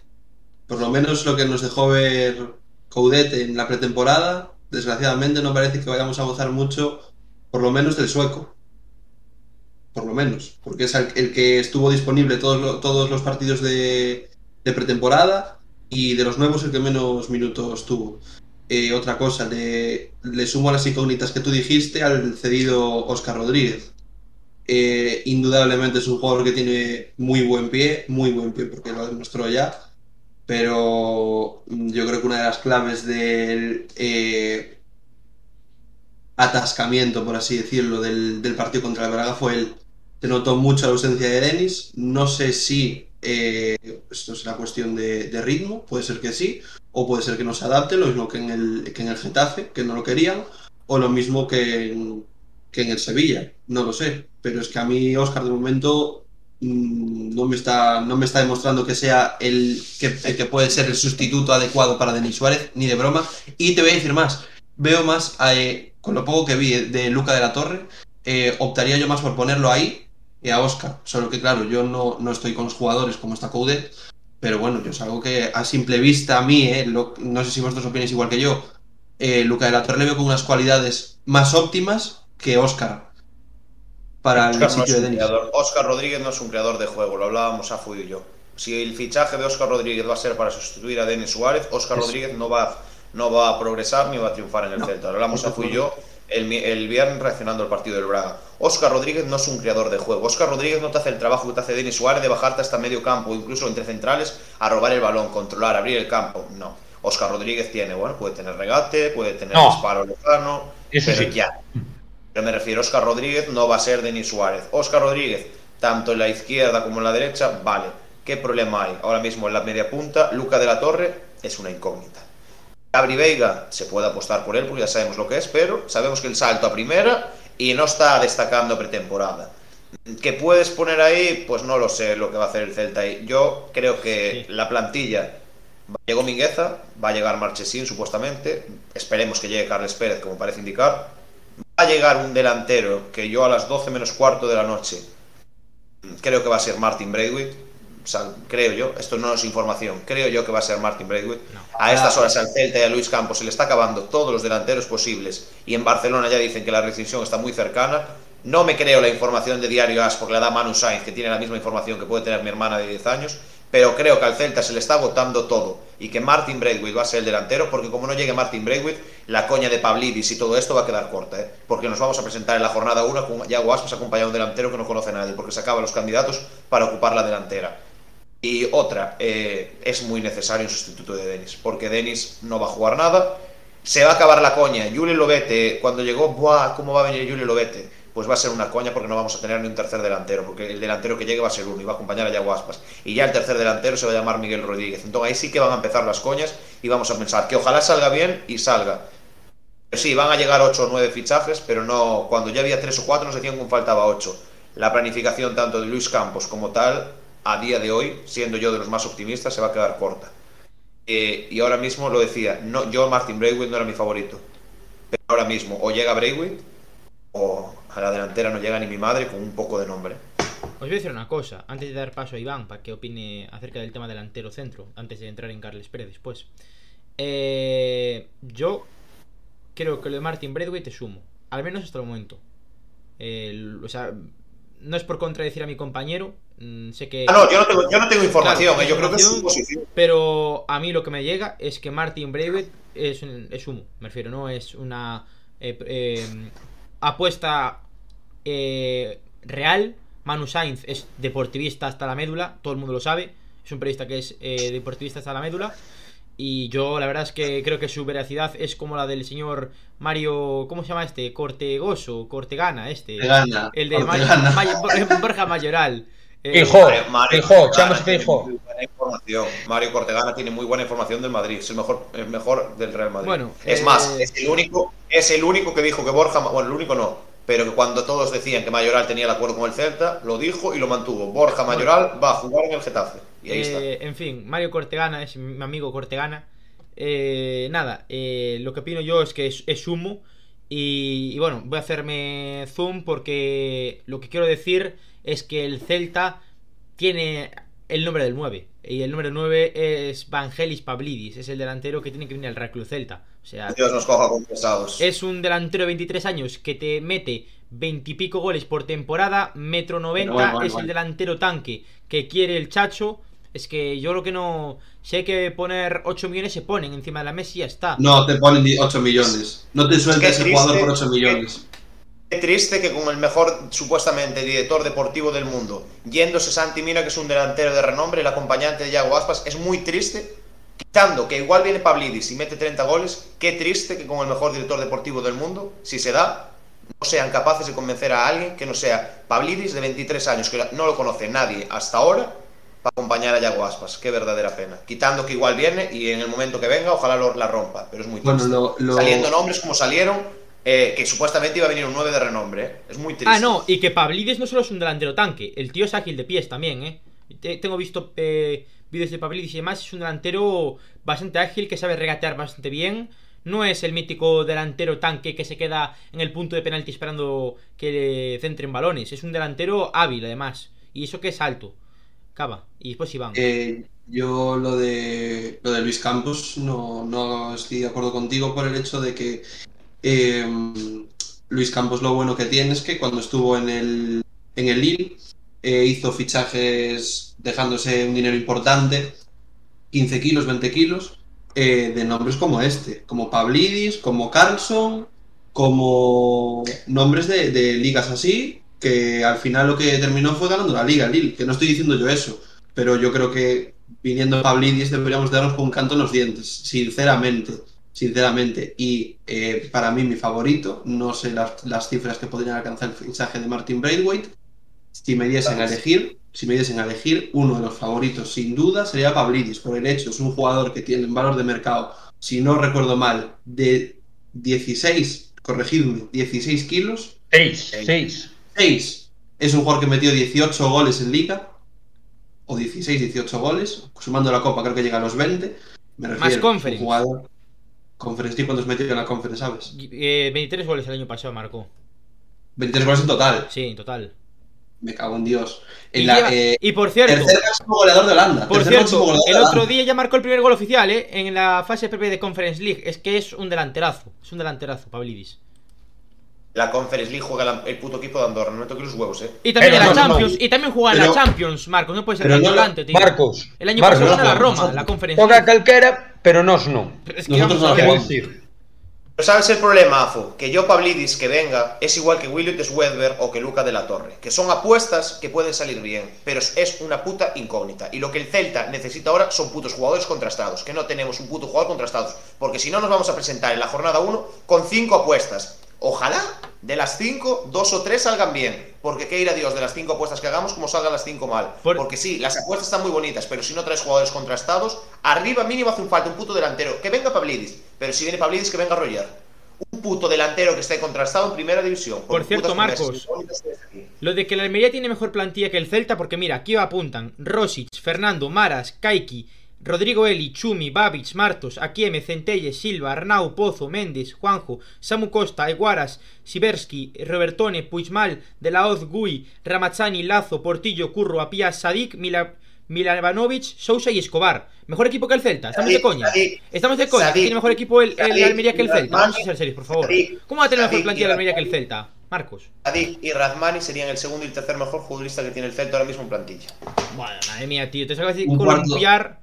Por lo menos lo que nos dejó ver Coudet en la pretemporada, desgraciadamente no parece que vayamos a gozar mucho, por lo menos del sueco. Por lo menos, porque es el, que estuvo disponible todos, todos los partidos de, pretemporada y de los nuevos el que menos minutos tuvo. Eh, otra cosa, le, le sumo a las incógnitas que tú dijiste al cedido Oscar Rodríguez. Eh, indudablemente es un jugador que tiene muy buen pie, muy buen pie porque lo demostró ya, pero yo creo que una de las claves del eh, atascamiento, por así decirlo, del, del partido contra el Braga fue el se notó mucho la ausencia de Denis. No sé si eh, esto será cuestión de, ritmo, puede ser que sí, o puede ser que no se adapte, lo mismo que en el, que en el Getafe, que no lo querían, o lo mismo que en, que en el Sevilla, no lo sé. Pero es que a mí, Oscar, de momento mm, no me está, no me está demostrando que sea el que, el que puede ser el sustituto adecuado para Denis Suárez, ni de broma. Y te voy a decir más, veo más, eh, con lo poco que vi de Luca de la Torre, eh, optaría yo más por ponerlo ahí y a Oscar. Solo que, claro, yo no, no estoy con los jugadores como está Coudet, pero bueno, yo es algo que a simple vista a mí, eh, lo- no sé si vosotros opináis igual que yo, eh, Luca de la Torre le veo con unas cualidades más óptimas que Oscar para el Oscar, no sitio de Denis. Óscar Rodríguez no es un creador de juego, lo hablábamos a Fu y yo. Si el fichaje de Oscar Rodríguez va a ser para sustituir a Denis Suárez, Óscar Eso. Rodríguez no va, no va a progresar ni va a triunfar en el No, Celta. Lo hablamos a Fu y yo el, viernes reaccionando al partido del Braga. Óscar Rodríguez no es un creador de juego. Óscar Rodríguez no te hace el trabajo que te hace Denis Suárez de bajarte hasta medio campo, incluso entre centrales, a robar el balón, controlar, abrir el campo. No. Óscar Rodríguez tiene, bueno, puede tener regate, puede tener No. disparo lejano, Eso pero sí. ya. Pero me refiero, Óscar Rodríguez no va a ser Denis Suárez. Óscar Rodríguez, tanto en la izquierda como en la derecha, vale. ¿Qué problema hay? Ahora mismo en la media punta, Luca de la Torre es una incógnita. Gabri Veiga se puede apostar por él porque ya sabemos lo que es, pero sabemos que el salto a primera y no está destacando pretemporada. ¿Qué puedes poner ahí? Pues no lo sé lo que va a hacer el Celta ahí. Yo creo que Sí. la plantilla llegó Mingueza, va a llegar Marchesín supuestamente, esperemos que llegue Carles Pérez como parece indicar. Va a llegar un delantero que yo a las 12 menos cuarto de la noche creo que va a ser Martin Braithwaite. Creo yo, esto no es información, creo yo que va a ser Martin Braithwaite. No. A estas horas al Celta y a Luis Campos se le está acabando todos los delanteros posibles y en Barcelona ya dicen que la rescisión está muy cercana. No me creo la información de Diario As porque la da Manu Sainz, que tiene la misma información que puede tener mi hermana de 10 años, pero creo que al Celta se le está agotando todo y que Martin Braithwaite va a ser el delantero porque como no llegue Martin Braithwaite, la coña de Pavlidis y todo esto va a quedar corta, ¿eh? porque nos vamos a presentar en la jornada 1 con Yago Aspas acompañado de un delantero que no conoce a nadie, porque se acaban los candidatos para ocupar la delantera. Y otra, eh, es muy necesario un sustituto de Denis, porque Denis no va a jugar nada. Se va a acabar la coña. Julio Lobete, cuando llegó, ¡buah! ¿Cómo va a venir Julio Lobete? Pues va a ser una coña porque no vamos a tener ni un tercer delantero, porque el delantero que llegue va a ser uno y va a acompañar a Yago Aspas. Y ya el tercer delantero se va a llamar Miguel Rodríguez. Entonces ahí sí que van a empezar las coñas y vamos a pensar que ojalá salga bien y salga. Sí, van a llegar 8 o 9 fichajes, pero no. Cuando ya había 3 o 4 nos decían que faltaba 8. La planificación tanto de Luis Campos como tal, a día de hoy, siendo yo de los más optimistas, se va a quedar corta. Eh, y ahora mismo lo decía, no, yo Martin Braithwaite no era mi favorito. Pero ahora mismo o llega Braithwaite o a la delantera no llega ni mi madre con un poco de nombre. Os voy a decir una cosa, antes de dar paso a Iván para que opine acerca del tema delantero centro, antes de entrar en Carles Pérez después. Eh, yo creo que lo de Martin Braithwaite es humo, al menos hasta el momento. El- o sea, no es por contradecir a mi compañero, mm, sé que... Ah, no, yo no tengo, yo no tengo información, Claro, eh, yo creo que es su información- posición. Pero a mí lo que me llega es que Martin Braithwaite es, un- es humo, me refiero, no es una eh, eh, apuesta eh, real. Manu Sainz es deportivista hasta la médula, todo el mundo lo sabe. Es un periodista que es eh, deportivista hasta la médula. Y yo la verdad es que creo que su veracidad es como la del señor Mario, ¿cómo se llama este? Cortegoso, Cortegana, este. Ortegana, El de Borja Mayoral. Eh, Hijo, Mario- Mario hijo, Cortegana chámase tiene hijo. muy buena información. Mario Cortegana tiene muy buena información del Madrid, es el mejor, el mejor del Real Madrid. Bueno, es eh, más, es el único, es el único que dijo que Borja, bueno, el único no, pero que cuando todos decían que Mayoral tenía el acuerdo con el Celta, lo dijo y lo mantuvo. Borja Mayoral va a jugar en el Getafe. Y ahí está. Eh, en fin, Mario Cortegana es mi amigo Cortegana. Eh, nada, eh, lo que opino yo es que es, es humo. Y, y bueno, voy a hacerme zoom porque lo que quiero decir es que el Celta tiene el nombre del 9. Y el número 9 es Vangelis Pavlidis, es el delantero que tiene que venir al Real Club Celta. O sea, Dios nos coja con pesados. es un delantero de 23 años que te mete 20 y pico goles por temporada, metro 90, Bueno, bueno, es el delantero tanque que quiere el chacho. Es que yo lo que no. Si hay que poner 8 millones, se ponen encima de la mesa y ya está. No te ponen 8 millones. No te suelta ese triste, jugador por 8 qué- millones. Triste que con el mejor, supuestamente, director deportivo del mundo, yéndose Santi Mina, que es un delantero de renombre, el acompañante de Yago Aspas, es muy triste, quitando que igual viene Pavlidis y mete 30 goles, qué triste que con el mejor director deportivo del mundo, si se da, no sean capaces de convencer a alguien que no sea Pavlidis de 23 años, que no lo conoce nadie hasta ahora, para acompañar a Yago Aspas. Qué verdadera pena. Quitando que igual viene y en el momento que venga, ojalá lo- la rompa, pero es muy triste. Bueno, lo, lo- Saliendo nombres como salieron, eh, que supuestamente iba a venir un 9 de renombre, ¿eh? es muy triste. Ah, no, y que Pavlidis no solo es un delantero tanque, el tío es ágil de pies también, ¿eh? Te- Tengo visto eh, vídeos de Pavlidis y demás, es un delantero bastante ágil que sabe regatear bastante bien. No es el mítico delantero tanque que se queda en el punto de penalti esperando que le centren balones. Es un delantero hábil, además. Y eso que es alto. Cava. Y después Iván. Eh, yo lo de lo de Luis Campos no, no estoy de acuerdo contigo por el hecho de que eh, Luis Campos lo bueno que tiene es que cuando estuvo en el, en el Lille eh, hizo fichajes dejándose un dinero importante, 15 kilos, 20 kilos, eh, de nombres como este, como Pavlidis, como Carlson, como nombres de, ligas así, que al final lo que terminó fue ganando la liga, Lille, que no estoy diciendo yo eso, pero yo creo que viniendo Pavlidis deberíamos darnos con un canto en los dientes, sinceramente, sinceramente. Y eh, para mí mi favorito, no sé las, las cifras que podrían alcanzar el fichaje de Martin Braithwaite, si me diesen a elegir, si me diesen a elegir, uno de los favoritos sin duda sería Pavlidis, por el hecho, es un jugador que tiene un valor de mercado, si no recuerdo mal, de 16, corregidme, 16 kilos, 6, 6. 6. Es un jugador que metió 18 goles en liga, o 16, 18 goles, sumando la copa creo que llega a los 20. Me refiero, Más Conference. Un jugador. Conference, ¿y cuántos metió en la Conference, sabes? Eh, 23 goles el año pasado marcó. 23 goles en total. Sí, en total. Me cago en Dios. En Y, la, lleva- eh, y por cierto, tercer máximo goleador de Holanda. por cierto, goleador el otro día ya marcó el primer gol oficial, ¿eh? En la fase previa de Conference League. Es que es un delanterazo. Es un delanterazo, Pavlidis. La Conference League juega el puto equipo de Andorra, no me toques los huevos, eh. Y también Pero en la no, no, Champions. Y también juega en Pero- la Champions, Marcos. No puede ser tan no tío. Marcos, El año Marcos, pasado era la Roma, la Conference League. calquera, pero non. Es que Nosotros vamos no la jugamos. dicir, Pero sabes el problema, Afo, que yo Pavlidis que venga es igual que Williot Swedberg o que Luca de la Torre, que son apuestas que pueden salir bien, pero es una puta incógnita. Y lo que el Celta necesita ahora son putos jugadores contrastados, que no tenemos un puto jugador contrastados, porque si no nos vamos a presentar en la jornada 1 con 5 apuestas. Ojalá de las 5, dos o tres salgan bien, porque que ir a Dios de las 5 apuestas que hagamos como salgan las 5 mal. Por- Porque sí, las apuestas están muy bonitas, pero si no traes jugadores contrastados, arriba mínimo hace un falta un puto delantero. Que venga Pavlidis, pero si viene Pavlidis, que venga Roger. Un puto delantero que esté contrastado en primera división. Por cierto, Marcos. Lo de que la Almería tiene mejor plantilla que el Celta, porque mira, aquí apuntan Rosic, Fernando, Maras, Kaiki, Rodrigo Eli, Chumi, Babic, Martos, Akieme, Centelles, Silva, Arnau, Pozo, Méndez, Juanjo, Samu Costa, Eguaras, Siberski, Robertone, Puigmal, De La Hoz, Gui, Ramazzani, Lazo, Portillo, Curro, Apia, Sadik, Mila, Milavanovic, Sousa y Escobar. Mejor equipo que el Celta, estamos de coña. Sadik, Estamos de coña, Sadik, tiene mejor equipo el, el Sadik, Almería que el Celta. Vamos a ser serios, por favor. Sadik, ¿Cómo va a tener mejor plantilla el Almería que el Celta? Marcos. Sadik y Razmani serían el segundo y el tercer mejor futbolista que tiene el Celta ahora mismo en plantilla. Bueno, madre mía, tío. Te Un cuarto. columpiar.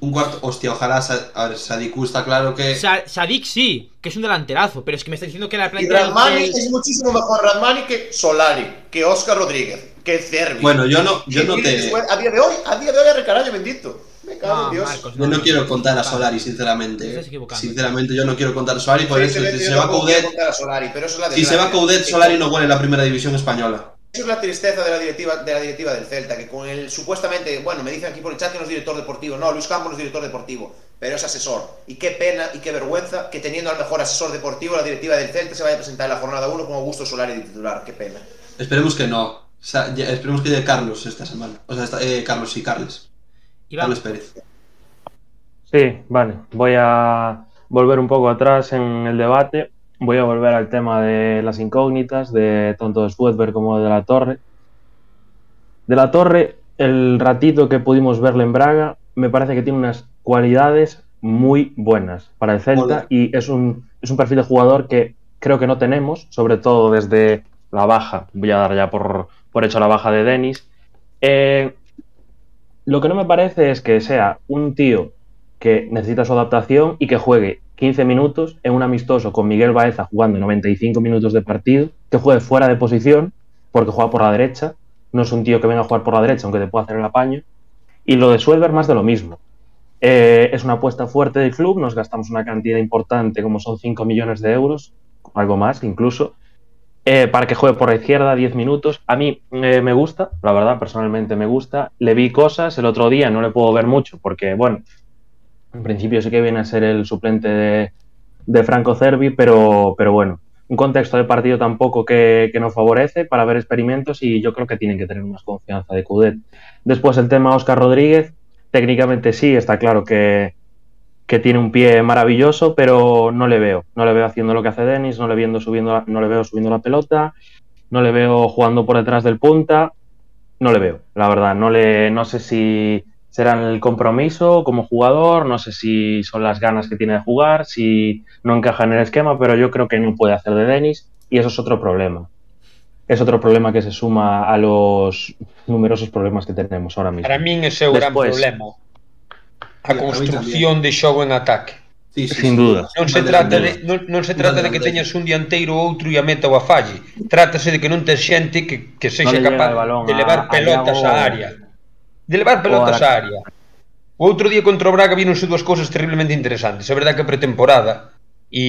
Un cuarto. Hostia, ojalá. Sa- A ver, Sadiku está claro que. Sa- Sadik sí, que es un delanterazo, pero es que me está diciendo que la Y plantilla del- Razmani es muchísimo mejor Razmani que Solari, que Oscar Rodríguez, que Cervi. Bueno, yo no, yo no te. A día de hoy, a día de hoy, recaraño bendito. Me cago No, en Dios. Marcos, Yo no quiero contar a Solari, Te sinceramente. eh. Sinceramente, yo no quiero contar a Solari por eso. Evidentemente, Si se va Coudet, a Solari, pero eso es la si se va. Coudet, Solari no vuelve en la primera división española. Eso es la tristeza de la directiva de la directiva del Celta, que con el supuestamente, bueno, me dicen aquí por el chat que no es director deportivo, no, Luis Campos no es director deportivo, pero es asesor. Y qué pena y qué vergüenza que teniendo al mejor asesor deportivo, la directiva del Celta se vaya a presentar en la jornada 1 con Augusto Solari de titular, qué pena. Esperemos que no. Ya- esperemos que llegue Carlos esta semana. O sea, esta- eh, Carlos y Carles. Iván, Carlos Pérez. Sí, vale. Voy a volver un poco atrás en el debate. Voy a volver al tema de las incógnitas, de tanto de Swedberg como de la Torre. De la Torre, el ratito que pudimos verle en Braga, me parece que tiene unas cualidades muy buenas para el Celta Hola. y es un, es un perfil de jugador que creo que no tenemos, sobre todo desde la baja. Voy a dar ya por, por hecho la baja de Denis. Eh, lo que no me parece es que sea un tío que necesita su adaptación y que juegue 15 minutos en un amistoso con Miguel Baeza jugando 95 minutos de partido, que juegue fuera de posición porque juega por la derecha, no es un tío que venga a jugar por la derecha aunque te pueda hacer el apaño, y lo de Suelver más de lo mismo. Eh, es una apuesta fuerte del club, nos gastamos una cantidad importante como son 5 millones de euros, algo más incluso, eh, para que juegue por la izquierda 10 minutos. A mí eh, me gusta, la verdad, personalmente me gusta. Le vi cosas el otro día, no le puedo ver mucho porque, bueno, en principio sí que viene a ser el suplente de, Franco Cervi, pero, pero bueno, un contexto de partido tampoco que, que nos favorece para ver experimentos y yo creo que tienen que tener más confianza de Cudet. Después el tema Oscar Rodríguez, técnicamente sí, está claro que, que tiene un pie maravilloso, pero no le veo. No le veo haciendo lo que hace Denis, no le, no le veo subiendo la pelota, no le veo jugando por detrás del punta, no le veo, la verdad. No, le, no sé si serán el compromiso como jugador, no sé si son las ganas que tiene de jugar, si no encaja en el esquema, pero yo creo que no puede hacer de Denis y eso es otro problema. Es otro problema que se suma a los numerosos problemas que tenemos ahora mismo. Para mí es el gran problema. A sí, de xogo en ataque. Sí, sí, Sin duda. Non se trata de non, non se trata de que teñas un dianteiro ou outro e a meta ou a falle. Trátase de que non tes xente que, que sexa no capaz balón de levar a, pelotas á área de levar pelotas á área. O outro día contra o Braga víronse dúas cousas terriblemente interesantes. É verdade que a pretemporada e,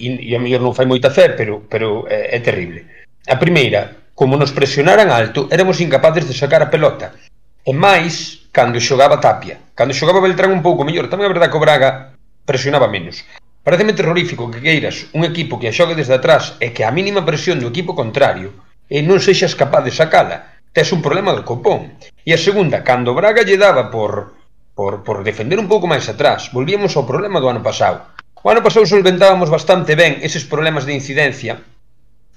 e, e a mellor non fai moita fé, pero, pero é, é terrible. A primeira, como nos presionaran alto, éramos incapaces de sacar a pelota. E máis, cando xogaba Tapia. Cando xogaba Beltrán un pouco mellor. Tamén é verdade que o Braga presionaba menos. Pareceme terrorífico que queiras un equipo que a xogue desde atrás e que a mínima presión do equipo contrario e non sexas capaz de sacala tes un problema do copón. E a segunda, cando Braga lle daba por, por, por defender un pouco máis atrás, volvíamos ao problema do ano pasado. O ano pasado solventábamos bastante ben eses problemas de incidencia,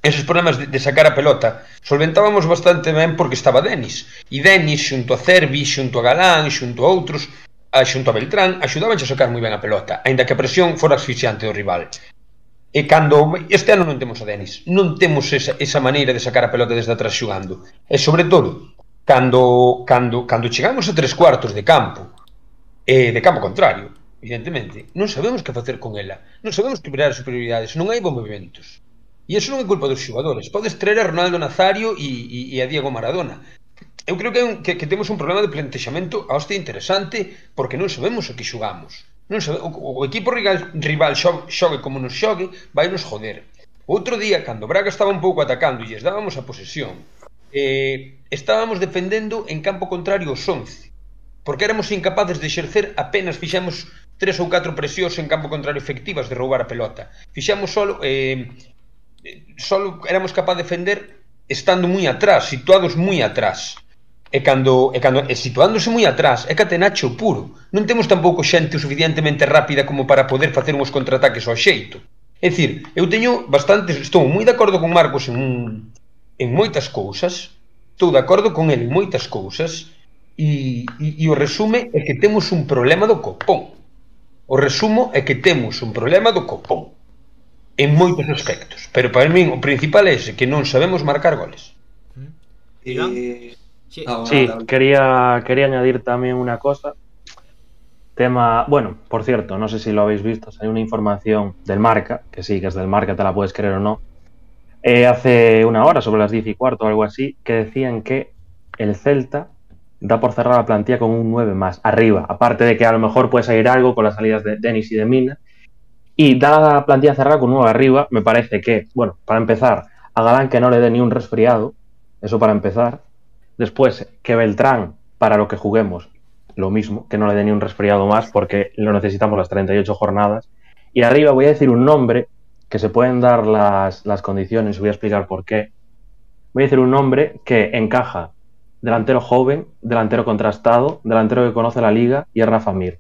eses problemas de, de sacar a pelota, solventábamos bastante ben porque estaba Denis. E Denis, xunto a Cervi, xunto a Galán, xunto a outros, a, xunto a Beltrán, axudaban a sacar moi ben a pelota, aínda que a presión fora asfixiante do rival. E cando este ano non temos a Denis, non temos esa, esa maneira de sacar a pelota desde atrás xogando. E sobre todo, cando, cando, cando chegamos a tres cuartos de campo, eh, de campo contrario, evidentemente, non sabemos que facer con ela, non sabemos que as superioridades, non hai bons movimentos. E iso non é culpa dos xogadores. Podes traer a Ronaldo Nazario e, e, e a Diego Maradona. Eu creo que, un, que, que temos un problema de plantexamento a hoste interesante porque non sabemos o que xogamos. Non sabe, o, o equipo rival, rival xogue, xogue como nos xogue, vai nos joder. Outro día, cando Braga estaba un pouco atacando e lles dábamos a posesión, eh, estábamos defendendo en campo contrario os 11 porque éramos incapaces de exercer apenas fixamos tres ou catro presións en campo contrario efectivas de roubar a pelota fixamos solo eh, solo éramos capaz de defender estando moi atrás, situados moi atrás e cando, e cando e situándose moi atrás, é catenacho puro. Non temos tampouco xente o suficientemente rápida como para poder facer uns contraataques ao xeito. É dicir, eu teño bastantes, estou moi de acordo con Marcos en, en moitas cousas, estou de acordo con ele en moitas cousas, e, e, e o resume é que temos un problema do copón. O resumo é que temos un problema do copón en moitos aspectos, pero para min o principal é ese, que non sabemos marcar goles. Eh, sí, ah, sí quería, quería añadir también una cosa. Tema, bueno, por cierto, no sé si lo habéis visto, hay una información del Marca, que sí, que es del Marca, te la puedes creer o no, eh, hace una hora, sobre las 10 y cuarto o algo así, que decían que el Celta da por cerrar la plantilla con un 9 más, arriba, aparte de que a lo mejor puede salir algo con las salidas de Denis y de Mina, y dada la plantilla cerrada con uno arriba, me parece que, bueno, para empezar, a Galán que no le dé ni un resfriado, eso para empezar. Después, que Beltrán, para lo que juguemos, lo mismo, que no le dé ni un resfriado más porque lo necesitamos las 38 jornadas. Y arriba voy a decir un nombre que se pueden dar las, las condiciones, voy a explicar por qué. Voy a decir un nombre que encaja delantero joven, delantero contrastado, delantero que conoce la liga y es Rafa Mir.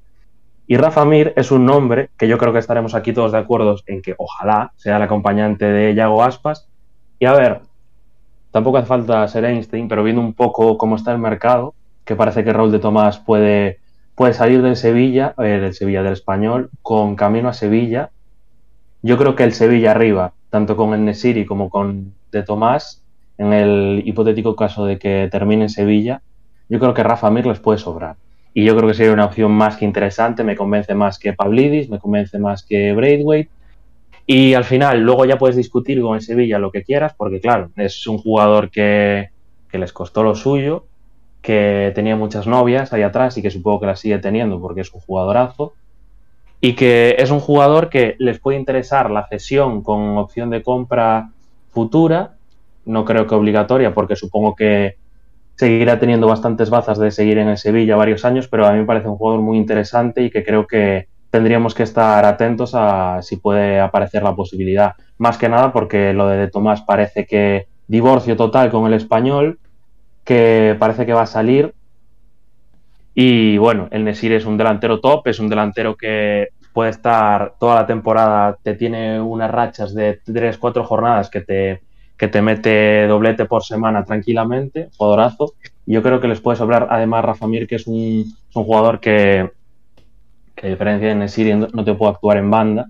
Y Rafa Mir es un nombre que yo creo que estaremos aquí todos de acuerdo en que ojalá sea el acompañante de Yago Aspas. Y a ver, tampoco hace falta ser Einstein, pero viendo un poco cómo está el mercado, que parece que Raúl de Tomás puede, puede salir del Sevilla, eh, del Sevilla del Español, con camino a Sevilla. Yo creo que el Sevilla arriba, tanto con el Nesiri como con de Tomás, en el hipotético caso de que termine en Sevilla, yo creo que Rafa Mir les puede sobrar y yo creo que sería una opción más que interesante, me convence más que Pavlidis, me convence más que Braithwaite. Y al final, luego ya puedes discutir con el Sevilla lo que quieras, porque claro, es un jugador que, que les costó lo suyo, que tenía muchas novias ahí atrás y que supongo que las sigue teniendo porque es un jugadorazo. Y que es un jugador que les puede interesar la cesión con opción de compra futura, no creo que obligatoria, porque supongo que seguirá teniendo bastantes bazas de seguir en el Sevilla varios años, pero a mí me parece un jugador muy interesante y que creo que tendríamos que estar atentos a si puede aparecer la posibilidad. Más que nada porque lo de, de Tomás parece que divorcio total con el español, que parece que va a salir. Y bueno, el Nesir es un delantero top, es un delantero que puede estar toda la temporada, te tiene unas rachas de 3-4 jornadas que te que te mete doblete por semana tranquilamente, jugadorazo. Yo creo que les puede sobrar además Rafa Mir, que es un, es un jugador que, que a diferencia de Nesiri no te puede actuar en banda.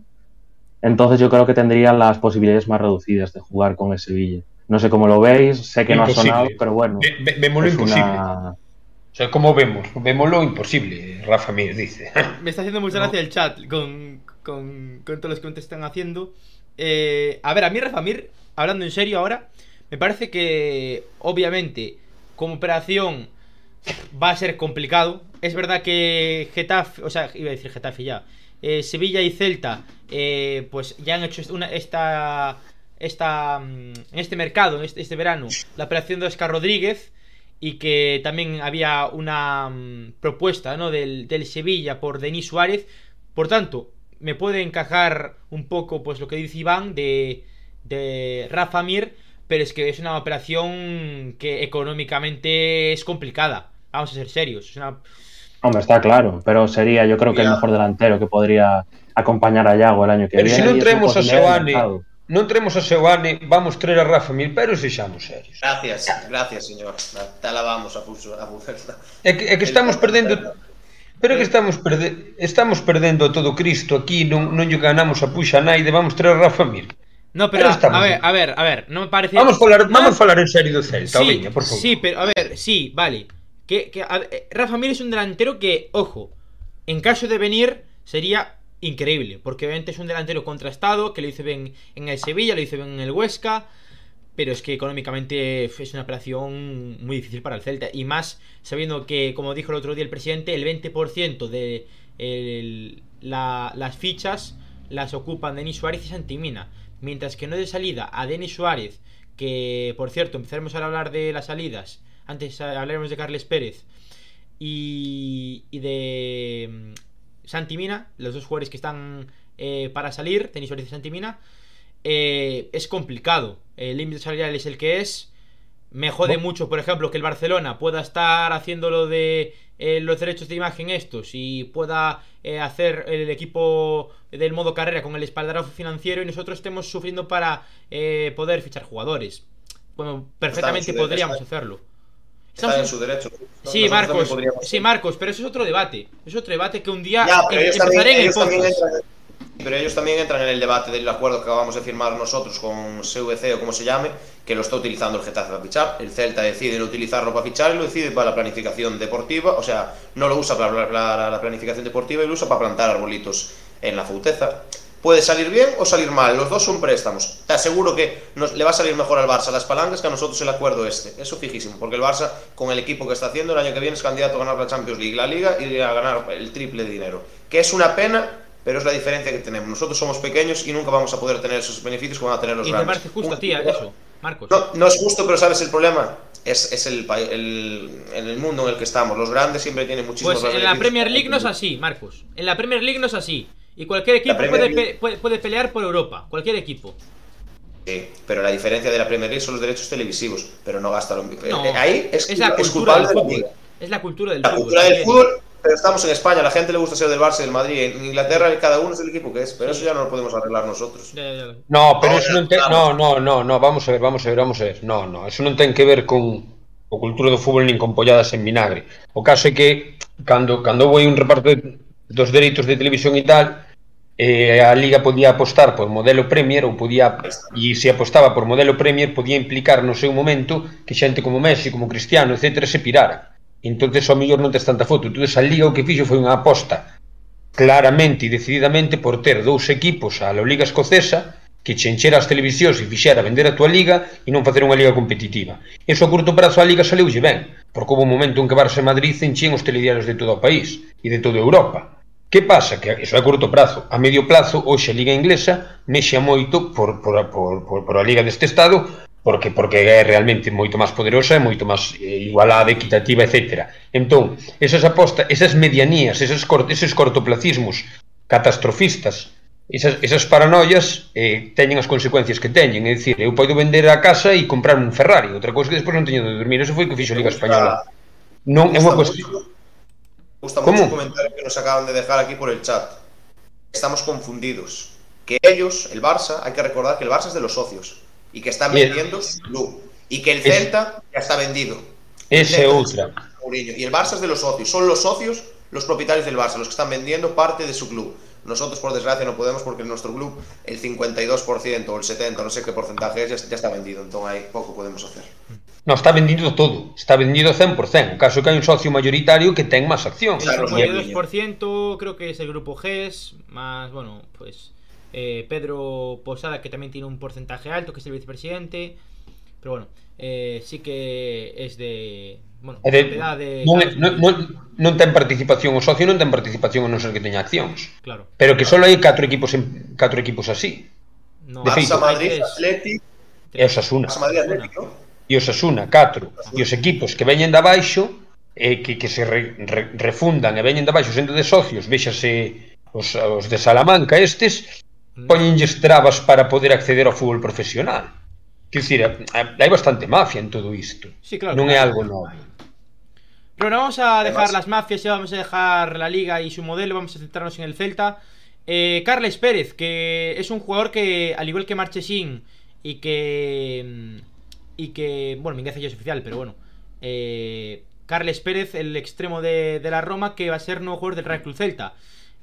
Entonces yo creo que tendría las posibilidades más reducidas de jugar con el Sevilla. No sé cómo lo veis, sé que imposible. no ha sonado, pero bueno. Ve, vemos lo imposible. Una... O sea, ¿cómo vemos? Vemos lo imposible, Rafa Mir dice. Me está haciendo mucha gracia el chat con, con, con todos los que te están haciendo. Eh, a ver, a mí Rafa Mir hablando en serio ahora, me parece que obviamente como operación va a ser complicado. Es verdad que Getafe, o sea, iba a decir Getafe ya, eh, Sevilla y Celta, eh, pues ya han hecho una, esta esta, mm, en este mercado, en este, este verano, la operación de Oscar Rodríguez y que también había una mm, propuesta ¿no? del, del Sevilla por Denis Suárez. Por tanto, me puede encajar un poco pues lo que dice Iván de, de Rafa Mir, pero es que es una operación que económicamente es complicada. Vamos a ser serios. Es una... Hombre, está claro, pero sería yo creo que el mejor delantero que podría acompañar a Iago el año que pero viene. Pero se non traemos a Seoane, non traemos a Seoane, vamos traer a Rafa Milpero e sexamos serios. Gracias, gracias, señor. Te alabamos vamos a pulso, a pulso. É que, é que estamos perdendo Pero que estamos perde estamos perdendo todo Cristo aquí, non, non lle ganamos a Puxa Naide, vamos traer a Rafa Mir. No, pero, pero a, a ver, a ver, a ver, non me parece Vamos falar, no... vamos falar en serio do Celta, sí, viña, por favor. Sí, pero a ver, sí, vale. Que, que, a eh, Rafa Mir es un delantero que, ojo, en caso de venir sería increíble, porque obviamente es un delantero contrastado, que lo hizo bien en el Sevilla, lo hizo bien en el Huesca, pero es que económicamente es una operación muy difícil para el Celta, y más sabiendo que, como dijo el otro día el presidente, el 20% de las fichas las ocupan Denis Suárez y Santimina, mientras que no de salida a Denis Suárez, que por cierto, empezaremos a hablar de las salidas, antes hablaremos de Carles Pérez y, y de mm, Santi Mina, los dos jugadores que están eh, para salir, Denis Suárez y Santi Mina, eh, es complicado. El límite salarial es el que es. Me jode mucho, por ejemplo, que el Barcelona pueda estar haciendo lo de eh, los derechos de imagen estos y pueda eh, hacer el equipo del modo carrera con el espaldarazo financiero y nosotros estemos sufriendo para eh, poder fichar jugadores. Bueno, perfectamente en su podríamos hacerlo. Está Estamos en su derecho. Sí, Nosotros Marcos, podríamos- sí, Marcos, pero eso es otro debate. Es otro debate que un día Ya, pero ellos también, empezaré en el ellos también podcast. entran, pero ellos también entran en el debate del acuerdo que acabamos de firmar nosotros con CVC o como se llame, que lo está utilizando el Getafe para fichar. El Celta decide no utilizarlo para fichar y lo decide para la planificación deportiva. O sea, no lo usa para la, la- la planificación deportiva y lo usa para plantar arbolitos en la Fauteza. Puede salir bien o salir mal, los dos son préstamos. Te aseguro que nos, le va a salir mejor al Barça las palancas que a nosotros el acuerdo este. Eso fijísimo, porque el Barça, con el equipo que está haciendo, el año que viene es candidato a ganar la Champions League, la Liga y a ganar el triple de dinero. Que es una pena, pero es la diferencia que tenemos. Nosotros somos pequeños y nunca vamos a poder tener esos beneficios que van a tener los Y grandes. justo eso, Marcos. no, no es justo, pero ¿sabes el problema? Es, es el, el, mundo en el que estamos. Los grandes siempre tienen muchísimos Pues en la. Premier League no es así, Marcos. En la Premier League no es así. Y cualquier equipo puede, League- pe- puede, puede pelear por Europa. Cualquier equipo. Sí, pero la diferencia de la Premier League son los derechos televisivos, pero no gasta lo mismo. No, Eh, Ahí es, es la es cultura culpable del de la fútbol. Es la cultura del La fútbol. cultura del fútbol, pero estamos en España, la gente le gusta ser del Barça y del Madrid. En Inglaterra cada uno es el equipo que es, pero eso ya no lo podemos arreglar nosotros. No, pero eso ten, no, no, no, no, vamos a ver, vamos a ver, vamos a ver. No, no, eso non ten que ver con o cultura do fútbol nin con polladas en vinagre. O caso é que cando cando houve un reparto de, dos dereitos de televisión e tal, eh, a Liga podía apostar por modelo Premier ou podía e se apostaba por modelo Premier podía implicar no seu momento que xente como Messi, como Cristiano, etc. se pirara entonces ao mellor non tes tanta foto entonces a Liga o que fixo foi unha aposta claramente e decididamente por ter dous equipos a la Liga Escocesa que che enchera as televisións e fixera vender a tua liga e non facer unha liga competitiva. Eso a curto prazo a liga saleulle ben, porque houve un momento en que Barça e Madrid enchían os telediarios de todo o país e de toda Europa. Que pasa? Que iso é a curto prazo. A medio plazo, hoxe a Liga Inglesa mexa moito por, por, por, por, por a Liga deste Estado porque porque é realmente moito máis poderosa e moito máis eh, igualada, equitativa, etc. Entón, esas apostas, esas medianías, esas cort, esos cortoplacismos catastrofistas, esas, esas paranoias eh, teñen as consecuencias que teñen. É dicir, eu podo vender a casa e comprar un Ferrari. Outra cousa que despois non teño de dormir. Eso foi que fixo a Liga Española. Non é unha cuestión gusta mucho un comentario que nos acaban de dejar aquí por el chat. Estamos confundidos. Que ellos, el Barça, hay que recordar que el Barça es de los socios y que están Bien. vendiendo club. Y que el Es- Celta ya está vendido. Outra. Mourinho. Y el Barça es de los socios. Son los socios los propietarios del Barça, los que están vendiendo parte de su club. Nosotros, por desgracia, no podemos porque en nuestro club el 52% o el 70%, no sé qué porcentaje es, ya, ya está vendido. Entonces ahí poco podemos hacer. Non, está vendido todo. Está vendido 100%. O caso que hai un socio mayoritario que ten máis acción. Claro, el 52% creo que é el grupo GES, más, bueno, pues eh, Pedro Posada, que también tiene un porcentaje alto, que es el vicepresidente. Pero bueno, eh, sí que es de... Bueno, é de, de non, é, non, non, non ten participación o socio, non ten participación a non ser que teña accións. Claro. Pero que claro. só hai catro equipos en, catro equipos así. No, de Barça, feito. Madrid, Atlético, e o Barça, Madrid, Atlético. E os Asuna, 4. E os equipos que veñen de abaixo e que, que se re, re, refundan e veñen de abaixo sendo de socios, véxase os, os de Salamanca estes, poñenlles trabas para poder acceder ao fútbol profesional. Quer dicir, eh, hai bastante mafia en todo isto. Sí, claro. non é claro. algo novo. Pero no vamos a dejar Además- las mafias y vamos a dejar la liga y su modelo, vamos a centrarnos en el Celta. Eh, Carles Pérez, que es un jugador que, al igual que Marchesín y que. Y que. Bueno, Mingueza ya es oficial, pero bueno. Eh, Carles Pérez, el extremo de, de la Roma, que va a ser nuevo jugador del Real Club Celta.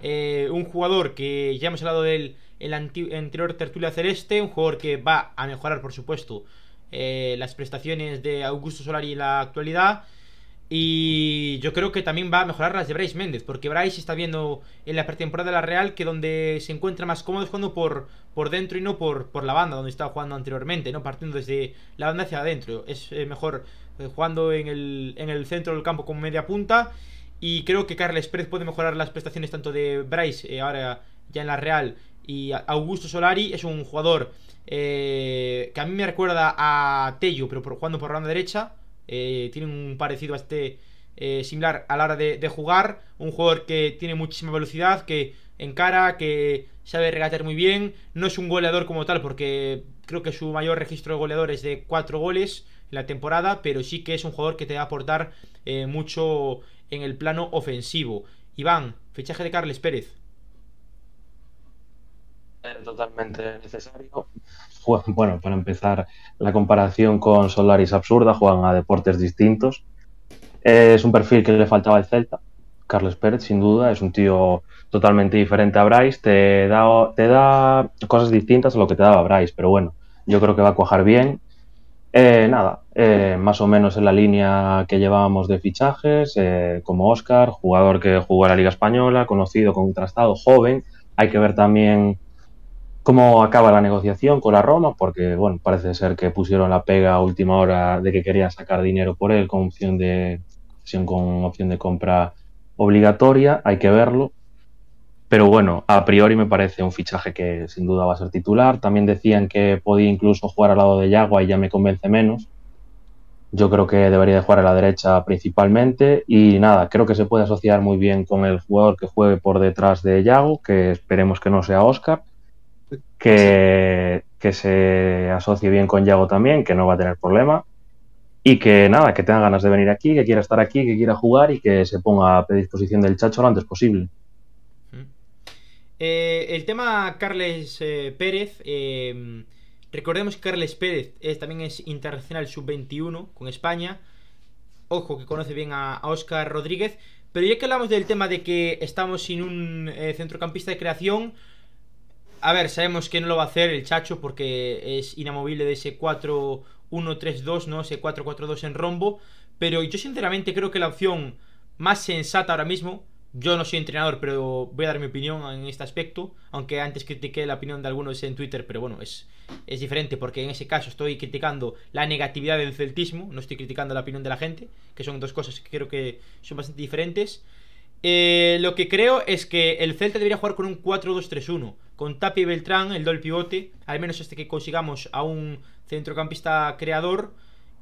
Eh, un jugador que ya hemos hablado del el anterior tertulia celeste, un jugador que va a mejorar, por supuesto, eh, las prestaciones de Augusto Solari en la actualidad. Y yo creo que también va a mejorar las de Bryce Méndez, porque Bryce está viendo en la pretemporada de la Real que donde se encuentra más cómodo es jugando por, por dentro y no por, por la banda, donde estaba jugando anteriormente, no partiendo desde la banda hacia adentro. Es eh, mejor eh, jugando en el, en el centro del campo como media punta. Y creo que Carles Pérez puede mejorar las prestaciones tanto de Bryce, eh, ahora ya en la Real, y Augusto Solari. Es un jugador que a mí me recuerda a Tello, pero jugando por la banda derecha. Eh, tiene un parecido a este eh, similar a la hora de, jugar. Un jugador que tiene muchísima velocidad, que encara, que sabe regatear muy bien. No es un goleador como tal, porque creo que su mayor registro de goleador es de 4 goles en la temporada, pero sí que es un jugador que te va a aportar eh, mucho en el plano ofensivo. Iván, fichaje de Carles Pérez. Era totalmente necesario. Bueno, para empezar, la comparación con Solari es absurda, juegan a deportes distintos. Es un perfil que le faltaba al Celta. Carles Pérez, sin duda, es un tío totalmente diferente a Bryce. Te da, te da cosas distintas a lo que te daba Bryce, pero bueno, yo creo que va a cuajar bien. Eh, nada, eh, más o menos en la línea que llevábamos de fichajes, eh, como Oscar, jugador que jugó en la Liga Española, conocido, contrastado, joven. Hay que ver también cómo acaba la negociación con la Roma, porque bueno, parece ser que pusieron la pega a última hora de que querían sacar dinero por él con opción de con opción de compra obligatoria, hay que verlo. Pero bueno, a priori me parece un fichaje que sin duda va a ser titular. También decían que podía incluso jugar al lado de Yagua y ya me convence menos. Yo creo que debería de jugar a la derecha principalmente y nada, creo que se puede asociar muy bien con el jugador que juegue por detrás de Yago, que esperemos que no sea Oscar, que, se asocie bien con Yago también, que no va a tener problema y que nada, que tenga ganas de venir aquí, que quiera estar aquí, que quiera jugar y que se ponga a predisposición del Chacho lo antes posible. Eh, el tema Carles eh, Pérez. eh, recordemos que Carles Pérez también es internacional sub-21 con España. Ojo que conoce bien a, a Oscar Rodríguez. Pero ya que hablamos del tema de que estamos sin un eh, centrocampista de creación. A ver, sabemos que no lo va a hacer el Chacho porque es inamovible de ese 4-1-3-2, ¿no? Ese 4-4-2 en rombo. Pero yo sinceramente creo que la opción más sensata ahora mismo. Yo no soy entrenador, pero voy a dar mi opinión en este aspecto. Aunque antes critiqué la opinión de algunos en Twitter, pero bueno, es, es diferente porque en ese caso estoy criticando la negatividad del celtismo, no estoy criticando la opinión de la gente, que son dos cosas que creo que son bastante diferentes. Eh, lo que creo es que el Celta debería jugar con un 4-2-3-1, con Tapia y Beltrán, el doble pivote, al menos hasta que consigamos a un centrocampista creador,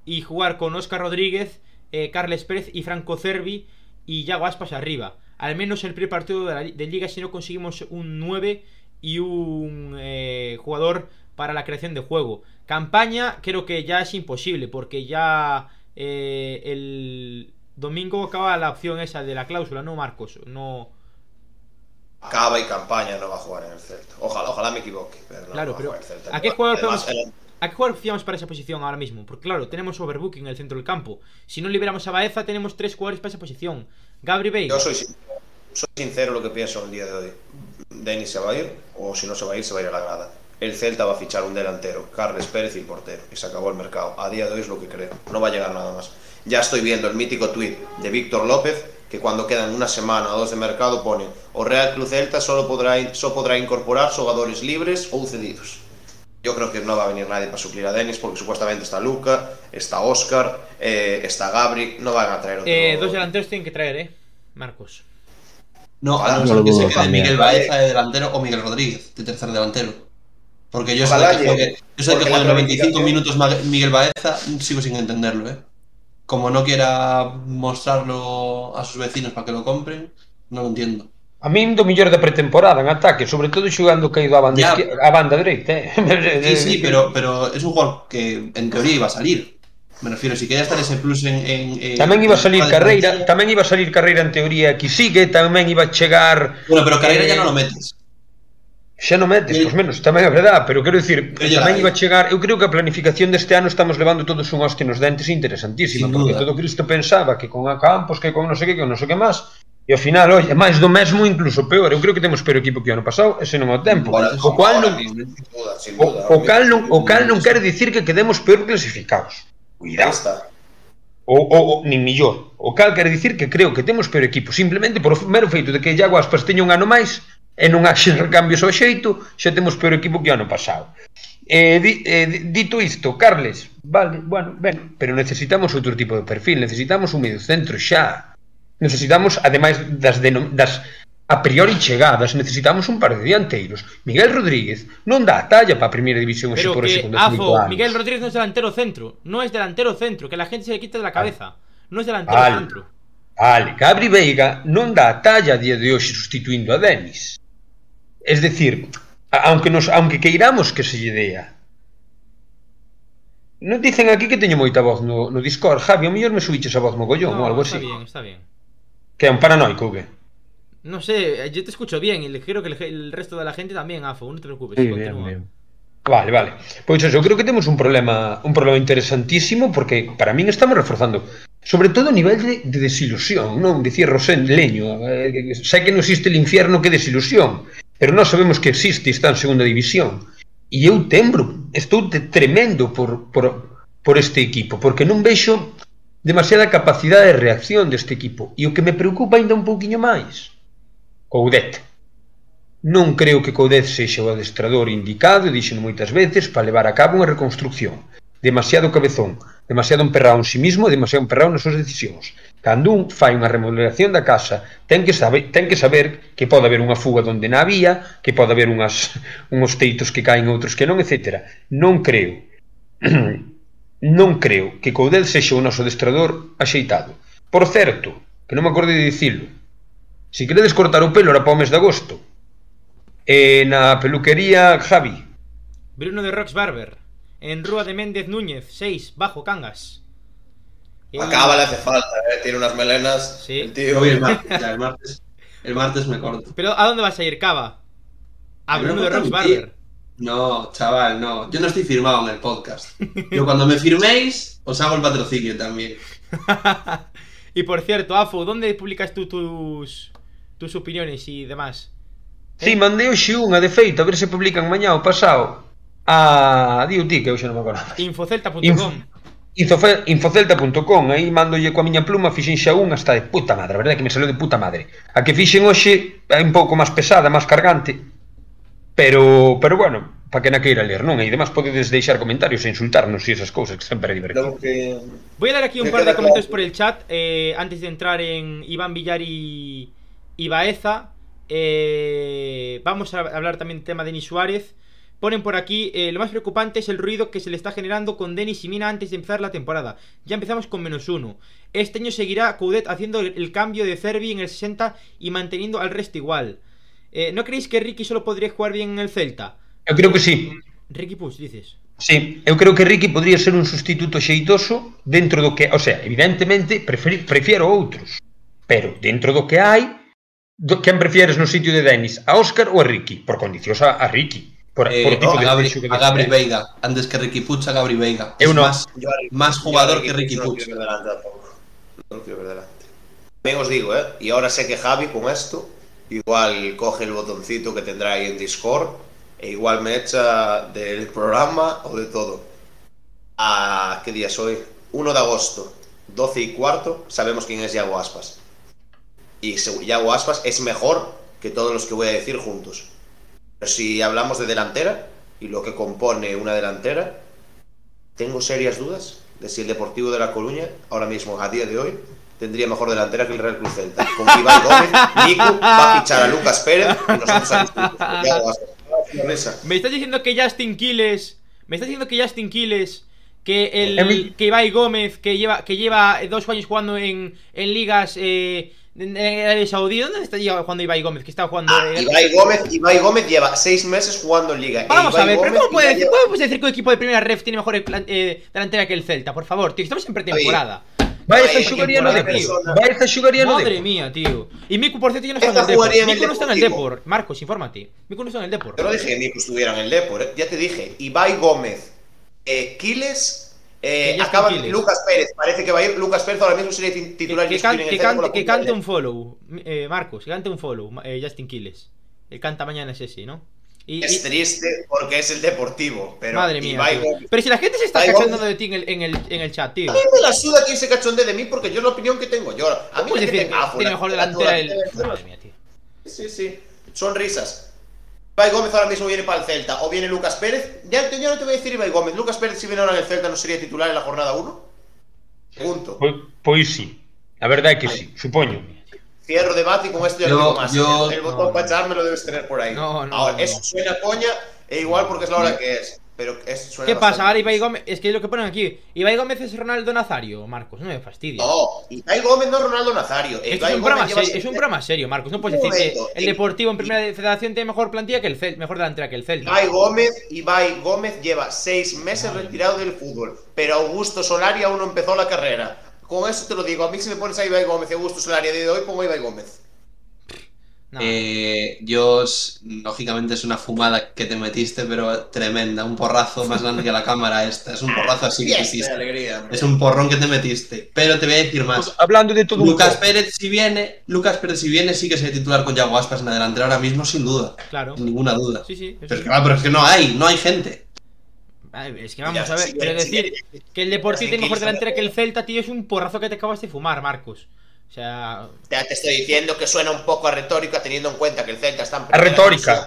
y jugar con Oscar Rodríguez, eh, Carles Pérez y Franco Cervi y Yago Aspas arriba. Al menos el primer partido de la liga si no conseguimos un 9 y un eh, jugador para la creación de juego. Campaña creo que ya es imposible porque ya eh, el domingo acaba la opción esa de la cláusula, ¿no, Marcos? No... Cava y campaña no va a jugar en el Celta. Ojalá, ojalá me equivoque. Pero no Claro, pero Celta. ¿a qué jugador Además, ¿A qué jugador fiamos para esa posición ahora mismo? Porque claro, tenemos overbooking en el centro del campo. Si no liberamos a Baeza, tenemos tres jugadores para esa posición. Gabri Bale. Yo soy, sin- soy sincero lo que pienso el día de hoy. Denis se va a ir, o si no se va a ir, se va a ir a la grada. El Celta va a fichar un delantero, Carles Pérez y el portero. Y se acabó el mercado. A día de hoy es lo que creo. No va a llegar nada más. Ya estoy viendo el mítico tuit de Víctor López, que cuando quedan una semana o dos de mercado pone o Real Club Celta solo podrá, solo podrá incorporar jugadores libres o cedidos. Yo creo que no va a venir nadie para suplir a Denis porque supuestamente está Luca, está Oscar, eh, está Gabri, no van a traer otro. Eh, dos delanteros tienen que traer, ¿eh? Marcos. No, Ah, a no no que se quede. Miguel Baeza de delantero o Miguel Rodríguez de tercer delantero. Porque yo sé Ojalá que yo sé que la 95 planificación- minutos Miguel Baeza, sigo sin entenderlo, ¿eh? como no quiera mostrarlo a sus vecinos para que lo compren, non entiendo. A min do mellor da pretemporada en ataque, sobre todo xogando caído a banda, ya, a banda dereita, eh. Sí, sí, eh, pero, pero es un gol que en teoría iba a salir. Me refiero, si quería estar ese plus en... en, en tamén iba a salir Carreira, tamén iba a salir Carreira en teoría que sigue, tamén iba a chegar... Bueno, pero Carreira eh, ya non lo metes. Xa non metes, pois menos, tamén é verdade, pero quero dicir, tamén iba a chegar, eu creo que a planificación deste ano estamos levando todos un hoste nos dentes interesantísima, Sin porque duda. todo Cristo pensaba que con a Campos, que con non sei que, que non sei que máis, e ao final, oi, máis do mesmo incluso peor, eu creo que temos peor equipo que o ano pasado, ese non é o tempo. Bueno, o cual non, o, o cal non, o cal non quer dicir que quedemos peor clasificados. Cuidado. Ou, ou, ou nin millor. O cal quer dicir que creo que temos peor equipo, simplemente por o mero feito de que Iago Aspas teña un ano máis, e non haxen recambios ao xeito, xa temos peor equipo que ano pasado. Eh, di, eh, dito isto, Carles, vale, bueno, ben, pero necesitamos outro tipo de perfil, necesitamos un medio centro xa. Necesitamos, ademais das, das a priori chegadas, necesitamos un par de dianteiros. Miguel Rodríguez non dá a talla para a primeira división pero por que, Afo, anos. Miguel Rodríguez non é delantero centro, non é delantero centro, que la gente se le quita de la cabeza. Non é delantero vale. centro. Vale, Gabri Veiga non dá a talla a día de hoxe sustituindo a Denis. Es decir, aunque, nos, aunque queiramos que se lle dea. Non dicen aquí que teño moita voz no, no Discord, Javi, ao mellor me subiches a voz mogollón no, ou algo está así. Bien, está bien. Que é un paranoico, que? No sé, yo te escucho bien y creo que el, el resto da gente tamén, Afo, non te preocupes, sí, continúa. Bien, bien. Vale, vale. Pois eso, eu creo que temos un problema un problema interesantísimo porque para min estamos reforzando sobre todo a nivel de, de desilusión, non? Dicir Rosén Leño, eh, sei que non existe el infierno que desilusión pero nós sabemos que existe está en segunda división. E eu tembro, estou tremendo por, por, por este equipo porque non vexo demasiada capacidade de reacción deste equipo. E o que me preocupa ainda un pouquiño máis Coudet. Non creo que Coudet sexa o adestrador indicado e dixen moitas veces para levar a cabo unha reconstrucción. Demasiado cabezón, demasiado emperrado en si sí mismo demasiado emperrado nas súas decisións. Cando un fai unha remodelación da casa, ten que saber, ten que saber que pode haber unha fuga donde na había, que pode haber unhas, unhos teitos que caen, outros que non, etc. Non creo. non creo que Coudel sexa o noso destrador axeitado. Por certo, que non me acordo de dicilo, se queredes cortar o pelo era para o mes de agosto, e na peluquería Javi. Bruno de Rox Barber, en Rúa de Méndez Núñez, 6, Bajo Cangas. Y- Acaba le hace falta, eh. Tiene unas melenas. Sí. El tío. voy el martes, ya, el martes. El martes me corto. Pero ¿a dónde vas a ir, Cava? A Bruno de no. Barber. No, chaval, no. Yo no estoy firmado en el podcast. Yo cuando me firméis, os hago el patrocinio también. y por cierto, Afo, ¿dónde publicas tú tus, tus opiniones y demás? Si, mandei hoxe unha de feito, a ver se publican mañá ou pasado. A... Dio ti, que hoxe non me acordo. Infocelta.com. Infocelta.com, aí mandolle coa miña pluma, fixen xa unha, está de puta madre, a verdade que me saiu de puta madre. A que fixen hoxe é un pouco máis pesada, máis cargante, pero, pero bueno, para que na queira ler, non? E demás podedes deixar comentarios e insultarnos e esas cousas que sempre é divertido. Que... Voy a dar aquí un par de comentarios por el chat eh, antes de entrar en Iván Villar y, y Baeza. Eh, vamos a hablar también del tema de Denis Suárez. Ponen por aquí, eh, lo más preocupante es el ruido que se le está generando con Denis y Mina antes de empezar la temporada. Ya empezamos con menos uno. Este año seguirá Coudet haciendo el, el cambio de Cervi en el 60 y manteniendo al resto igual. Eh, ¿No creéis que Ricky solo podría jugar bien en el Celta? Eu creo que sí, Ricky Push, dices. Sí, eu creo que Ricky podría ser un sustituto xeitoso dentro do que, o sea, evidentemente prefiero outros, pero dentro do que hai, do, quen prefieres no sitio de Denis, a Óscar ou a Ricky? Por condicións a, a Ricky, por, Eh, por o tipo a, de Gabri, que a Gabri ten. Veiga. Antes que Ricky Puch, a Gabri Veiga. Es no. más, Yo más yo jugador que Ricky no Puch. quiero ver delante tampoco. No lo quiero ver delante. También os digo, ¿eh? Y ahora sé que Javi con esto, igual coge el botoncito que tendrá ahí en Discord e igual me echa del programa o de todo. ¿A qué día es hoy? 1 de agosto, 12 y cuarto, sabemos quién es Yago Aspas. Y Yago Aspas es mejor que todos los que voy a decir juntos. Si hablamos de delantera y lo que compone una delantera, tengo serias dudas de si el Deportivo de La Coruña, ahora mismo, a día de hoy, tendría mejor delantera que el Real Cruz Celta. Con Iván Gómez, Nico va a fichar a Lucas Pérez nosotros a. Me estás diciendo que Justin Quiles. Me estás diciendo que Justin Quiles. Que el Emi- que Ibai Gómez, que lleva, que lleva dos años jugando en, en ligas eh, en Arabia Saudí. ¿Dónde está lleva- jugando Ibai Gómez? Que está jugando. Ah, eh, Ibai Gómez, Ibai Gómez lleva seis meses jugando en Liga. Vamos a ver, pero Gómez ¿cómo puedes decir, lleva- que un equipo de primera ref tiene mejor eh, delantera que el Celta? Por favor, tío, estamos en pretemporada. Baeza Ay, xugaría no temporada, Depor. persona. Baeza xugaría no Madre mía, tío. Y Miku, por cierto, ya no está en Esta el Depor. en Miku no está en el. Depor. Marcos, infórmate. Miku no está en el Depor. Yo no dije que Nico estuviera en el Depor, ¿eh? ya te dije. Ibai Gómez, eh, Quiles, eh, Que acaba Quiles. Lucas Pérez. Parece que va a ir Lucas Pérez ahora mismo sería ti- Que, titular que indiscutible can- que que cante un follow, eh, Marcos, que cante un follow, eh, Justin Quiles. El canta mañana es ese, ¿no? Y, Es y- triste porque es el Deportivo, pero madre mía. Pero si la gente se está Gómez- de ti en el, en el, en el chat, tío. A mí me la suda quien se cachonde de mí porque yo es la opinión que tengo yo. A mí la decir que tiene mejor delantera el. Madre mía, tío. Sí, sí. Son risas. Ibai Gómez ahora mismo viene para el Celta o viene Lucas Pérez. Ya, ya no te voy a decir Ibai Gómez. Lucas Pérez si viene ahora en el Celta no sería titular en la jornada 1. Punto. Pois, pois sí. A verdade é que sí, supoño. Cierro debate y con esto ya Yo- no digo más. yo- el botón no, para echarme lo debes tener por ahí. No, no, Ahora, no. eso suena coña e igual porque es la hora que es. Pero es, suena ¿Qué pasa? Ahora Ibai. Gómez. Es que es lo que ponen aquí. Ibai Gómez es Ronaldo Nazario, Marcos. No me fastidies. No, Ibai Gómez no es Ronaldo Nazario. Es un, programa serio, es un programa serio, Marcos. No puedes decir que el Deportivo en Primera Federación tiene mejor plantilla que el Celta, mejor delantera que el Celta. Ibai Gómez, Ibai Gómez lleva seis meses retirado del fútbol, pero Augusto Solari aún no empezó la carrera. Con eso te lo digo, a mí si me pones a Ibai Gómez y Augusto Solari de hoy, pongo a Ibai Gómez. No. Eh, lógicamente, es una fumada que te metiste, pero tremenda. Un porrazo más grande que la cámara esta. Es un porrazo así que hiciste. alegría. Es un porrón que te metiste. Pero te voy a decir más. Hablando de todo Lucas. Pérez, si viene, Lucas Pérez, si viene, sí que se titular con Yago Aspas en la delantera ahora mismo, sin duda. Claro. Sin ninguna duda. Sí, sí. Pero es sí. que, claro, pero es que no hay, no hay gente. Es que vamos Ya, a ver, sí, sí, decir sí. que el Deportivo tiene mejor delantera que el Celta, tío, es un porrazo que te acabas de fumar, Marcos. O sea, Ya te estoy diciendo que suena un poco a retórica teniendo en cuenta que el Celta está en A primera retórica. división.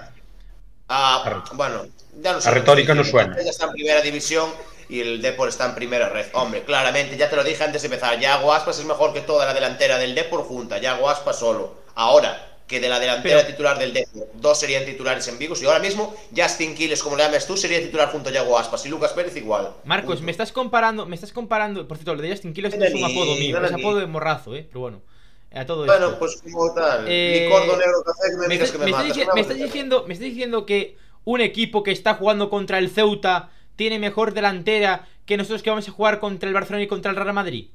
Ah, A re- bueno, ya no sé. A retórica no El suena. Celta está en primera división y el Depor está en primera red. Hombre, claramente, ya te lo dije antes de empezar. Yago Aspas es mejor que toda la delantera del Depor junta. Yago Aspas solo. Ahora, que de la delantera Pero- titular del Depor, dos serían titulares en Vigos y ahora mismo Justin Quiles, como le llames tú, sería titular junto a Yago Aspas y Lucas Pérez igual. Marcos, Punto. me estás comparando, me estás comparando, por cierto, lo de Justin no es un apodo mío, es apodo de morrazo, eh, pero bueno. A todo Bueno, esto. pues como tal. Eh, Licor negro café que me, me estás, que me, me matas. me estás diciendo, me estás diciendo que un equipo que está jugando contra el Ceuta tiene mejor delantera que nosotros que vamos a jugar contra el Barcelona y contra el Real Madrid.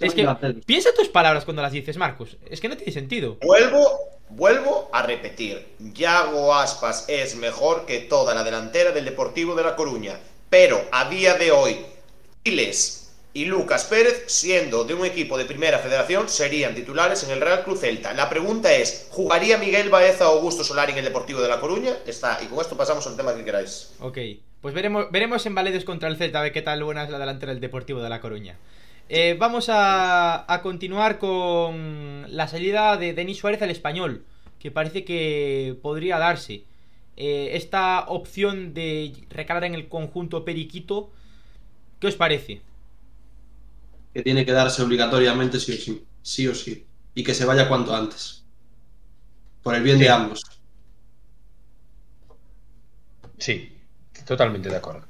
Es que piensa tus palabras cuando las dices, Marcos. Es que no tiene sentido. Vuelvo, vuelvo a repetir. Yago Aspas es mejor que toda la delantera del Deportivo de La Coruña. Pero a día de hoy, Quiles y Lucas Pérez, siendo de un equipo de primera federación, serían titulares en el Real Cruz Celta. La pregunta es: ¿jugaría Miguel Baeza o Augusto Solari en el Deportivo de La Coruña? Está, y con esto pasamos al tema que queráis. Ok, pues veremos, veremos en Valedos contra el Celta a ver qué tal buena es la delantera del Deportivo de La Coruña. Eh, vamos a, a continuar con la salida de Denis Suárez al español, que parece que podría darse. Eh, esta opción de recalar en el conjunto periquito, ¿qué os parece? Que tiene que darse obligatoriamente sí o sí. Sí o sí. Y que se vaya cuanto antes. Por el bien Sí. de ambos. Sí, totalmente de acordo.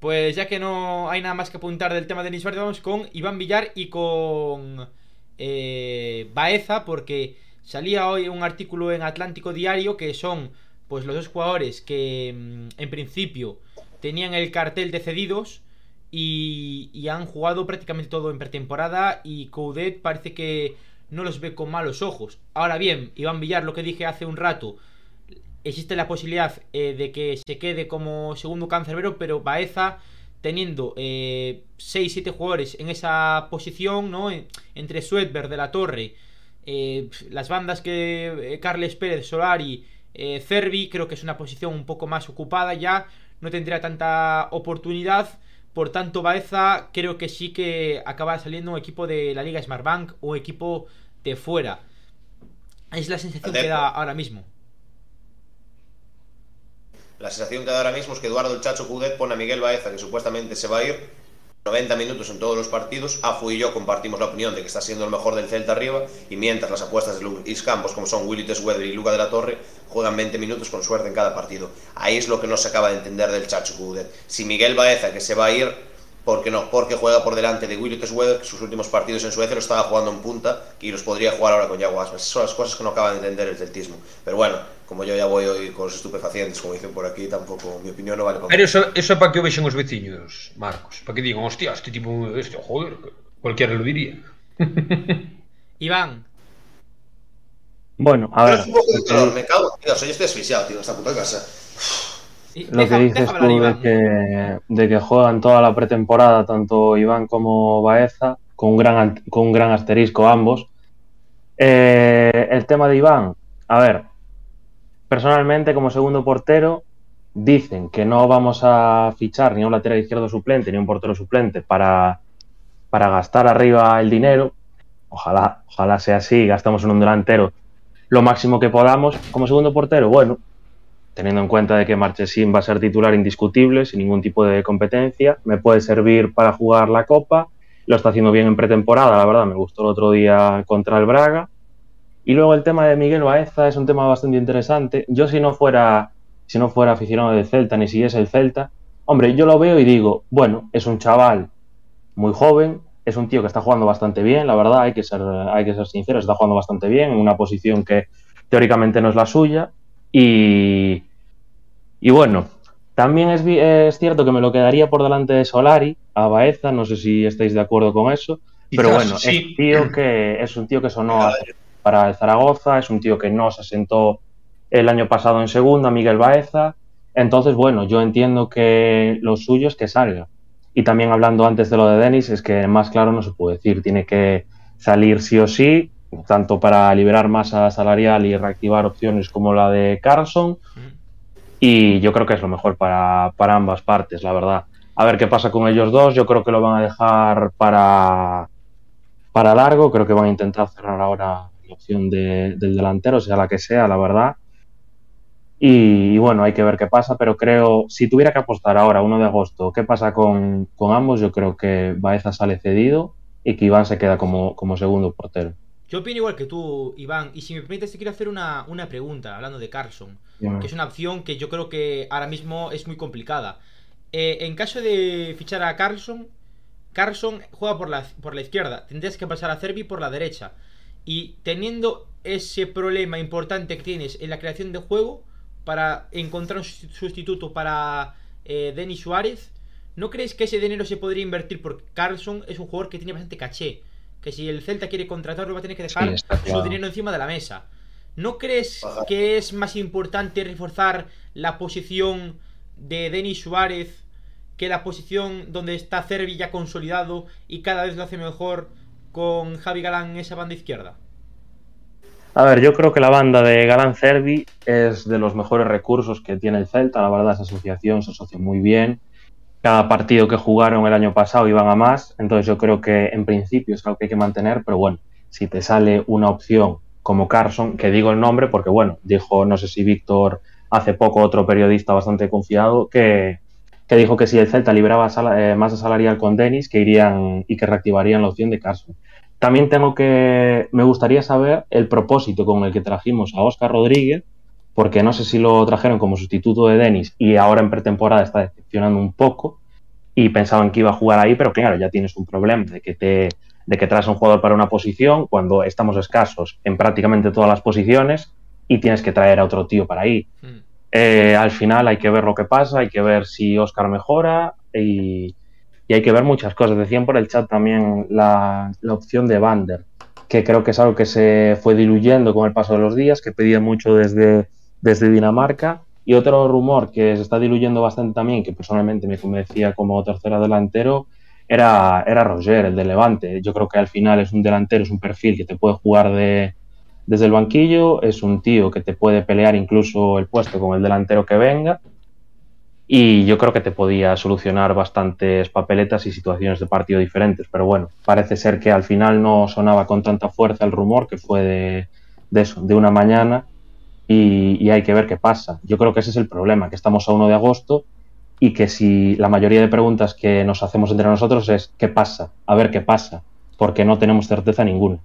Pues ya que no hay nada más que apuntar del tema de Denis vamos con Iván Villar y con eh, Baeza, porque salía hoy un artículo en Atlántico Diario que son pues los dos jugadores que mm, en principio tenían el cartel de cedidos y, y han jugado prácticamente todo en pretemporada y Coudet parece que no los ve con malos ojos. Ahora bien, Iván Villar, lo que dije hace un rato, existe la posibilidad eh, de que se quede como segundo cancerbero, pero Baeza teniendo 6-7 jugadores en esa posición, ¿no? En- entre Suetberg, De la Torre, eh, las bandas que eh, Carles Pérez, Solari, eh, Cervi, creo que es una posición un poco más ocupada ya, no tendría tanta oportunidad. Por tanto, Baeza creo que sí que acaba saliendo un equipo de la Liga Smartbank o equipo de fuera. Es la sensación que da ahora mismo. La sensación que da ahora mismo es que Eduardo el Chacho Cudet pone a Miguel Baeza, que supuestamente se va a ir, 90 minutos en todos los partidos. Afu y yo compartimos la opinión de que está siendo el mejor del Celta arriba. Y mientras las apuestas de Luis Campos, como son Willy Tesweather y Luca de la Torre, juegan 20 minutos con suerte en cada partido. Ahí es lo que no se acaba de entender del Chacho Coudet. Si Miguel Baeza, que se va a ir, ¿por qué no? Porque juega por delante de Willy Tesweather, que sus últimos partidos en Suecia lo estaba jugando en punta y los podría jugar ahora con Yago Aspas. Son las cosas que no acaba de entender el celtismo. Pero bueno, como yo ya voy hoy con los estupefacientes, como dicen por aquí, tampoco mi opinión no vale para Pero eso, eso para que o vexen os veciños, Marcos. Para que digan, hostia, este tipo, este, joder, cualquiera lo diría. Iván, Bueno, a Pero ver, es un poco de calor, me cago, tío, yo estoy asfixiado, tío, en esta puta casa. lo deja- que dices hablar, tú de que, de que juegan toda la pretemporada, tanto Iván como Baeza, con un gran, con un gran asterisco ambos. Eh, el tema de Iván, a ver, personalmente como segundo portero, dicen que no vamos a fichar ni un lateral izquierdo suplente ni un portero suplente para, para gastar arriba el dinero. Ojalá, ojalá sea así, gastamos en un delantero lo máximo que podamos. Como segundo portero, bueno, teniendo en cuenta de que Marchesín va a ser titular indiscutible, sin ningún tipo de competencia, me puede servir para jugar la Copa, lo está haciendo bien en pretemporada, la verdad, me gustó el otro día contra el Braga. Y luego el tema de Miguel Baeza es un tema bastante interesante. Yo si no fuera, si no fuera aficionado del Celta, ni si es el Celta, hombre, yo lo veo y digo, bueno, es un chaval muy joven, es un tío que está jugando bastante bien, la verdad, hay que ser, hay que ser sincero, está jugando bastante bien en una posición que teóricamente no es la suya. Y, y bueno, también es, es cierto que me lo quedaría por delante de Solari, a Baeza, no sé si estáis de acuerdo con eso, pero bueno, sí. es, un tío que, es un tío que sonó a- para el Zaragoza, es un tío que no se sentó el año pasado en segunda, Miguel Baeza, entonces bueno, yo entiendo que lo suyo es que salga. Y también hablando antes de lo de Denis, es que más claro no se puede decir, tiene que salir sí o sí, tanto para liberar masa salarial y reactivar opciones como la de Carlson, y yo creo que es lo mejor para, para ambas partes, la verdad. A ver qué pasa con ellos dos, yo creo que lo van a dejar para, para largo, creo que van a intentar cerrar ahora la opción de- del delantero, sea la que sea, la verdad. Y, y bueno, hay que ver qué pasa, pero creo, si tuviera que apostar ahora, 1 de agosto, qué pasa con, con ambos, yo creo que Baeza sale cedido y que Iván se queda como, como segundo portero. Yo opino igual que tú, Iván. Y si me permites, te quiero hacer una, una pregunta, hablando de Carlson. Que es una opción que yo creo que ahora mismo es muy complicada. Eh, en caso de fichar a Carlson, Carlson juega por la, por la izquierda. Tendrías que pasar a Cervi por la derecha. Y teniendo ese problema importante que tienes en la creación de juego, para encontrar un susti- sustituto para eh, Denis Suárez, ¿no crees que ese dinero se podría invertir? Porque Carlson es un jugador que tiene bastante caché. Que si el Celta quiere contratarlo, va a tener que dejar Sí, está claro. su dinero encima de la mesa. ¿No crees Ajá. que es más importante reforzar la posición de Denis Suárez que la posición donde está Cervi ya consolidado y cada vez lo hace mejor con Javi Galán esa banda izquierda? A ver, yo creo que la banda de Galán Cervi es de los mejores recursos que tiene el Celta. La verdad, esa asociación se asocia muy bien. Cada partido que jugaron el año pasado iban a más. Entonces, yo creo que en principio es algo que hay que mantener. Pero bueno, si te sale una opción como Carson, que digo el nombre porque, bueno, dijo, no sé si Víctor hace poco, otro periodista bastante confiado, que, que dijo que si el Celta liberaba sala- eh, salarial con Denis, que irían y que reactivarían la opción de Carson. También tengo que. Me gustaría saber el propósito con el que trajimos a Oscar Rodríguez, porque no sé si lo trajeron como sustituto de Denis y ahora en pretemporada está decepcionando un poco y pensaban que iba a jugar ahí, pero claro, ya tienes un problema de que te de que traes a un jugador para una posición cuando estamos escasos en prácticamente todas las posiciones y tienes que traer a otro tío para ahí. Eh, al final hay que ver lo que pasa, hay que ver si Oscar mejora y, y hay que ver muchas cosas. Decían por el chat también la, la opción de Bander, que creo que es algo que se fue diluyendo con el paso de los días, que pedía mucho desde, desde Dinamarca. Y otro rumor que se está diluyendo bastante también, que personalmente me convencía como tercera delantero, era, era Roger, el de Levante. Yo creo que al final es un delantero, es un perfil que te puede jugar de, desde el banquillo, es un tío que te puede pelear incluso el puesto con el delantero que venga. Y yo creo que te podía solucionar bastantes papeletas y situaciones de partido diferentes. Pero bueno, parece ser que al final no sonaba con tanta fuerza el rumor que fue de, de eso, de una mañana. Y, hay que ver qué pasa. Yo creo que ese es el problema, que estamos a 1 de agosto y que si la mayoría de preguntas que nos hacemos entre nosotros es ¿qué pasa? A ver qué pasa, porque no tenemos certeza ninguna.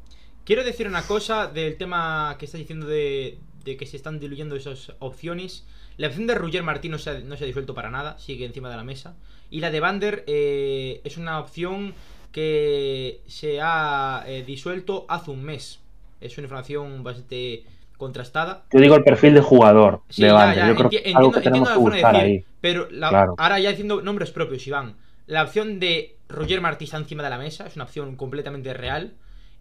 Quiero decir una cosa del tema que estás diciendo de, de que se están diluyendo esas opciones. La opción de Roger Martín no se, ha, no se ha disuelto para nada, sigue encima de la mesa. Y la de Bander eh, es una opción que se ha eh, disuelto hace un mes. Es una información bastante contrastada. Yo digo el perfil de jugador Sí, de ya, Bander. ya, Yo creo que algo que tenemos de decir, ahí. Pero la- Claro. ahora ya diciendo nombres propios, Iván. La opción de Roger Martí está encima de la mesa, es una opción completamente real.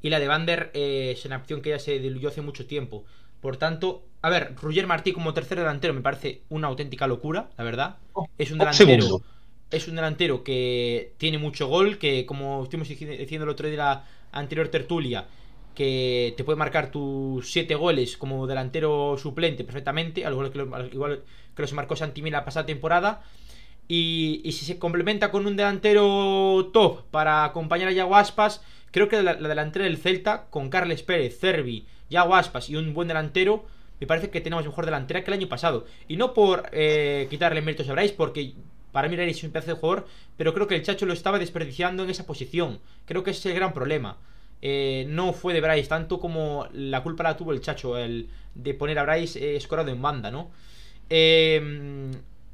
Y la de Bander eh, es una opción que ya se diluyó hace mucho tiempo. Por tanto, a ver, Roger Martí como tercer delantero me parece una auténtica locura, la verdad. Es un Oh, delantero. Es un delantero que tiene mucho gol, que como estuvimos dici- diciendo el otro día de la anterior tertulia, que te puede marcar tus 7 goles como delantero suplente perfectamente, al igual que, lo, al igual que los marcó Santimí la pasada temporada. Y, y si se complementa con un delantero top para acompañar a Yago Aspas, creo que la, la delantera del Celta, con Carles Pérez, Cervi, Yago Aspas y un buen delantero, me parece que tenemos mejor delantera que el año pasado. Y no por eh, quitarle méritos a Bryce, porque para mí Bryce es un pedazo de jugador, pero creo que el Chacho lo estaba desperdiciando en esa posición. Creo que ese es el gran problema. Eh, no fue de Bryce, tanto como la culpa la tuvo el Chacho, el de poner a Bryce eh, escorado en banda, ¿no? Eh,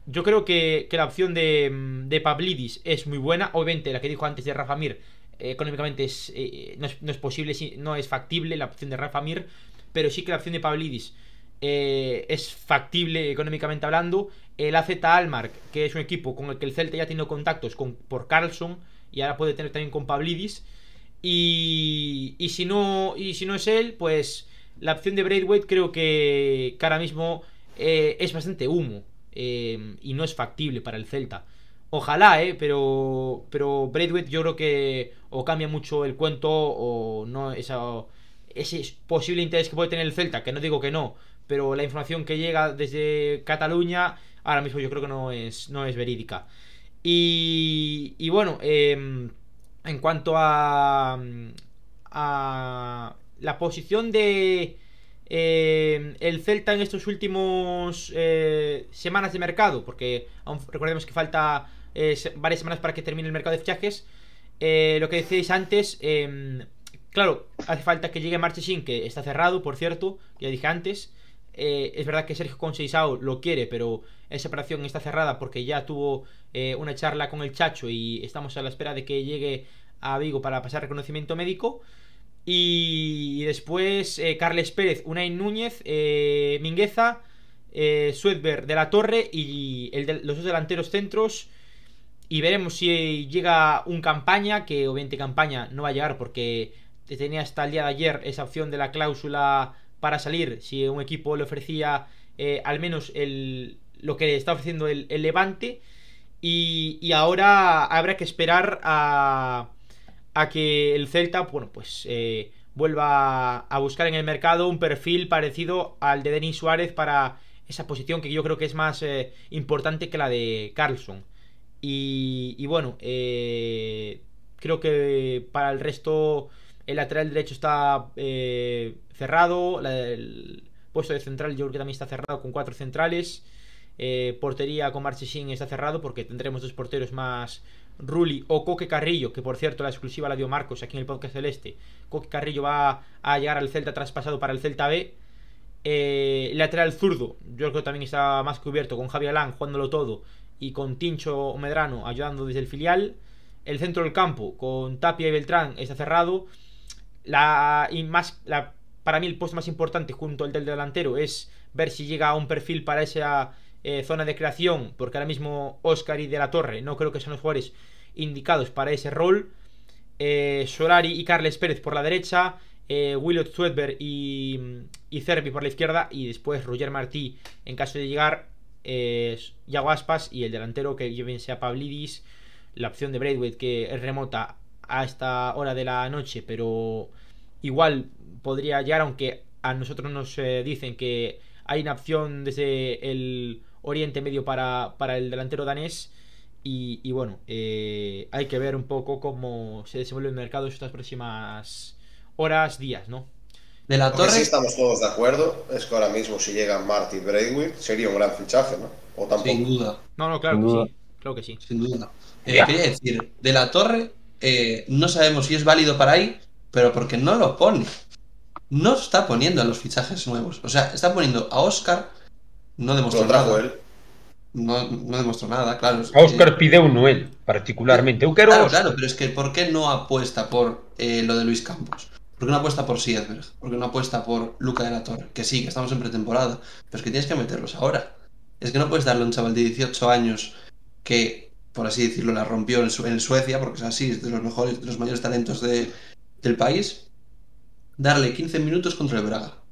yo creo que, la opción de, de es muy buena. Obviamente, la que dijo antes de Rafa Mir, económicamente es, eh, no, es, no es posible, no es factible la opción de Rafa Mir, pero sí que la opción de Pavlidis eh, es factible económicamente hablando. El AZ Almark, que es un equipo con el que el Celta ya ha tenido contactos con, por Carlson y ahora puede tener también con Pavlidis. Y, y, si no, y si no es él, pues la opción de Braithwaite creo que, que ahora mismo eh, es bastante humo eh, y no es factible para el Celta. Ojalá, eh, pero, pero Braithwaite yo creo que o cambia mucho el cuento o no esa, ese posible interés que puede tener el Celta, que no digo que no, pero la información que llega desde Cataluña ahora mismo yo creo que no es, no es verídica. Y, y bueno, eh, en cuanto a, a la posición de eh, el Celta en estos últimos eh, semanas de mercado, porque aún recordemos que falta eh, varias semanas para que termine el mercado de fichajes. eh, lo que decíais antes, eh, claro, hace falta que llegue Marchesín, que está cerrado, por cierto, ya dije antes. Eh, es verdad que Sergio Conceição lo quiere, pero esa operación está cerrada porque ya tuvo una charla con el Chacho y estamos a la espera de que llegue a Vigo para pasar reconocimiento médico. Y, después Carles Pérez, Unai Núñez, eh, Mingueza, eh, de la Torre y los dos delanteros centros. Y veremos si llega un campaña, que obviamente campaña no va a llegar porque tenía hasta el día de ayer esa opción de la cláusula para salir. Si un equipo le ofrecía eh, al menos el, lo que está ofreciendo el, Levante. Y, y ahora habrá que esperar a, a que el Celta, bueno, pues eh, vuelva a buscar en el mercado un perfil parecido al de Denis Suárez para esa posición que yo creo que es más eh, importante que la de Carlson. Y, y bueno, eh, creo que para el resto el lateral derecho está eh, cerrado, la- el puesto de central yo creo que también está cerrado con cuatro centrales. Eh, portería con Marchesín está cerrado porque tendremos dos porteros más Rulli o Coque Carrillo, que por cierto la exclusiva la dio Marcos aquí en el podcast celeste. Coque Carrillo va a llegar al Celta traspasado para el Celta B. Eh, lateral zurdo, yo creo que también está más cubierto con Javi Alán jugándolo todo y con Tincho Medrano ayudando desde el filial. El centro del campo con Tapia y Beltrán está cerrado. La, y más, la, para mí el puesto más importante junto al del delantero es ver si llega a un perfil para esa eh, zona de creación, porque ahora mismo Oscar y De la Torre no creo que sean los jugadores indicados para ese rol. Eh, Solari y Carles Pérez por la derecha, eh, Willot y, y por la izquierda, y después Roger Martí en caso de llegar, eh, Yago Aspas y el delantero que bien sea Pavlidis, la opción de Braithwaite que es remota a esta hora de la noche, pero igual podría llegar, aunque a nosotros nos eh, dicen que hay una opción desde el Oriente Medio para, para el delantero danés. Y, y bueno, eh, hay que ver un poco cómo se desenvuelve el mercado estas próximas horas, días, ¿no? De la torre. sí estamos todos de acuerdo es que ahora mismo si llegan Marty Braithwaite sería un gran fichaje, ¿no? O tampoco. Sin duda. No, no, claro Sin que duda. sí. Creo que sí. sin duda. Eh. Quería decir, de la torre, eh, no sabemos si es válido para ahí, pero porque no lo pone. No está poniendo a los fichajes nuevos. O sea, está poniendo a Oscar, no demostró Lo trajo nada. él. No, no demostró nada, claro. A Óscar pideu no él, particularmente. Claro, claro, pero es que ¿por qué no apuesta por eh, lo de Luis Campos? ¿Por qué no apuesta por Siedberg? ¿Por qué no apuesta por Luca de la Torre? Que sí, que estamos en pretemporada, pero es que tienes que meterlos ahora. Es que no puedes darle a un chaval de 18 años que, por así decirlo, la rompió en, Su- en Suecia, porque es así, es de los mejores, de los mayores talentos de- del país, darle 15 minutos contra el Braga.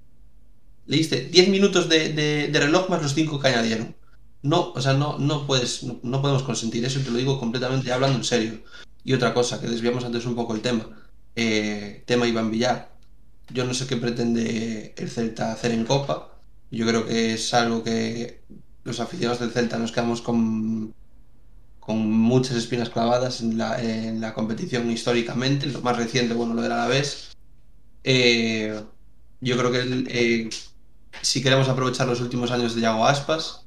Le diste 10 minutos de reloj más los 5 que añadieron. No, o sea, no, no puedes, no, no podemos consentir eso, y te lo digo completamente hablando en serio. Y otra cosa, que desviamos antes un poco el tema. Eh, tema Iván Villar. Yo no sé qué pretende el Celta hacer en Copa. Yo creo que es algo que los aficionados del Celta nos quedamos con, con muchas espinas clavadas en la, en la competición históricamente. Lo más reciente, bueno, lo del Alavés. Eh, yo creo que eh, si queremos aprovechar los últimos años de Yago Aspas,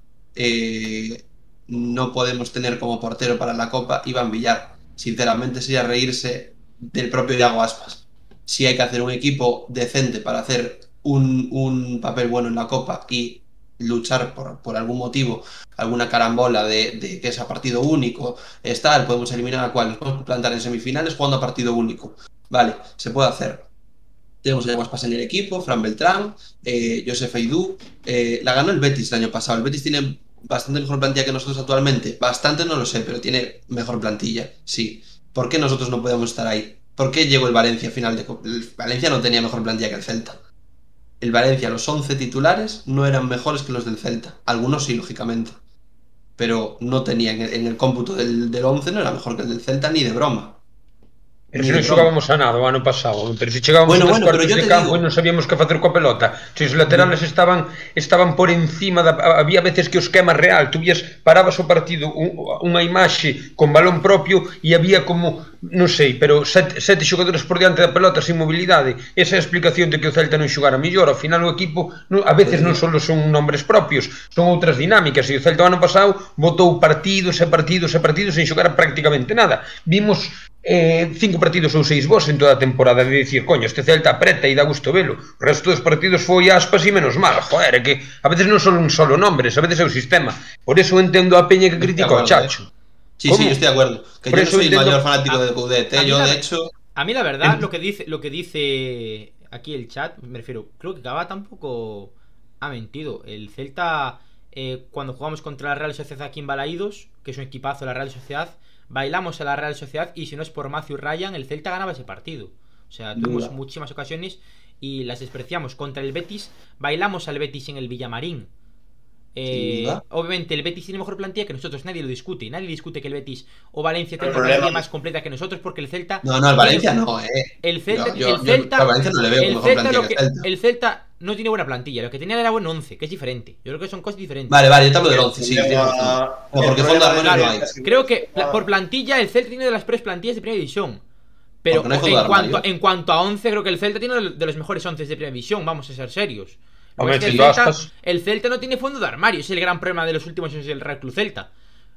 no podemos tener como portero para la Copa Iván Villar. Sinceramente sería reírse del propio Yago Aspas. Si hay que hacer un equipo decente para hacer un, un papel bueno en la Copa y luchar por, por algún motivo, alguna carambola de, de que sea partido único, es podemos eliminar a cuál, nos podemos plantar en semifinales jugando a partido único. Vale, se puede hacer. Tenemos a Aspas en el equipo, Fran Beltrán, eh, Josef Aidú, eh, la ganó el Betis el año pasado. El Betis tiene bastante mejor plantilla que nosotros actualmente. Bastante no lo sé, pero tiene mejor plantilla, sí. ¿Por qué nosotros no podemos estar ahí? ¿Por qué llegó el Valencia a final de? El Valencia no tenía mejor plantilla que el Celta. El Valencia, los 11 titulares, no eran mejores que los del Celta. Algunos sí, lógicamente. Pero no tenía en el, en el cómputo del, del 11, no era mejor que el del Celta ni de broma. Pero se non xogábamos a nada o ano pasado, pero se chegábamos bueno, nos bueno, cuartos de campo digo... e non sabíamos que facer coa pelota. Se os laterales mm. estaban estaban por encima da había veces que o esquema real, tú vías parabas o partido un, unha imaxe con balón propio e había como, non sei, pero sete, sete xogadores por diante da pelota sin mobilidade. Esa é a explicación de que o Celta non xogara mellor, ao final o equipo non, a veces non só son nombres propios, son outras dinámicas e o Celta o ano pasado botou partidos e partidos e partidos sen xogar prácticamente nada. Vimos eh, cinco partidos ou seis vos en toda a temporada de dicir, coño, este Celta apreta e dá gusto velo. O resto dos partidos foi aspas e menos mal. Joder, é que a veces non son un solo nombres, a veces é o sistema. Por eso entendo a peña que critica o acuerdo, Chacho. Sí, ¿Cómo? sí, yo estoy de acuerdo. Que Por yo no soy el intento- mayor fanático a- de Coudet. a ¿eh? Yo, la- de hecho, A mí la verdad, En- lo que dice, lo que dice aquí el chat, me refiero, creo que Cava tampoco ha mentido. El Celta, eh, cuando jugamos contra la Real Sociedad aquí en Balaídos, que es un equipazo la Real Sociedad, bailamos a la Real Sociedad y si no es por Matthew Ryan, el Celta ganaba ese partido. O sea, tuvimos Duda. muchísimas ocasiones y las despreciamos. Contra el Betis, bailamos al Betis en el Villamarín. Eh, obviamente el Betis tiene mejor plantilla que nosotros, nadie lo discute, nadie discute que el Betis o Valencia tenga El una plantilla más completa que nosotros porque el Celta no, no, el Valencia no, eh. el Celta, Yo- yo- el yo Celta, a Valencia no le veo el mejor Celta plantilla lo que que- el Celta. el Celta no tiene buena plantilla, lo que tenía era buen 11, que es diferente. Yo creo que son cosas diferentes. Vale, vale, yo te hablo del El 11, sí. No, el porque fondo de armario del no hay. Creo que Ah. por plantilla el Celta tiene de las peores plantillas de primera división. Pero no en, cuanto, armario. en cuanto a 11, creo que el Celta tiene de de los mejores 11 de primera división, vamos a ser serios. Lo Hombre, que es que el, Celta, Aspas. el Celta no tiene fondo de armario, es el gran problema de los últimos años del Real Club Celta.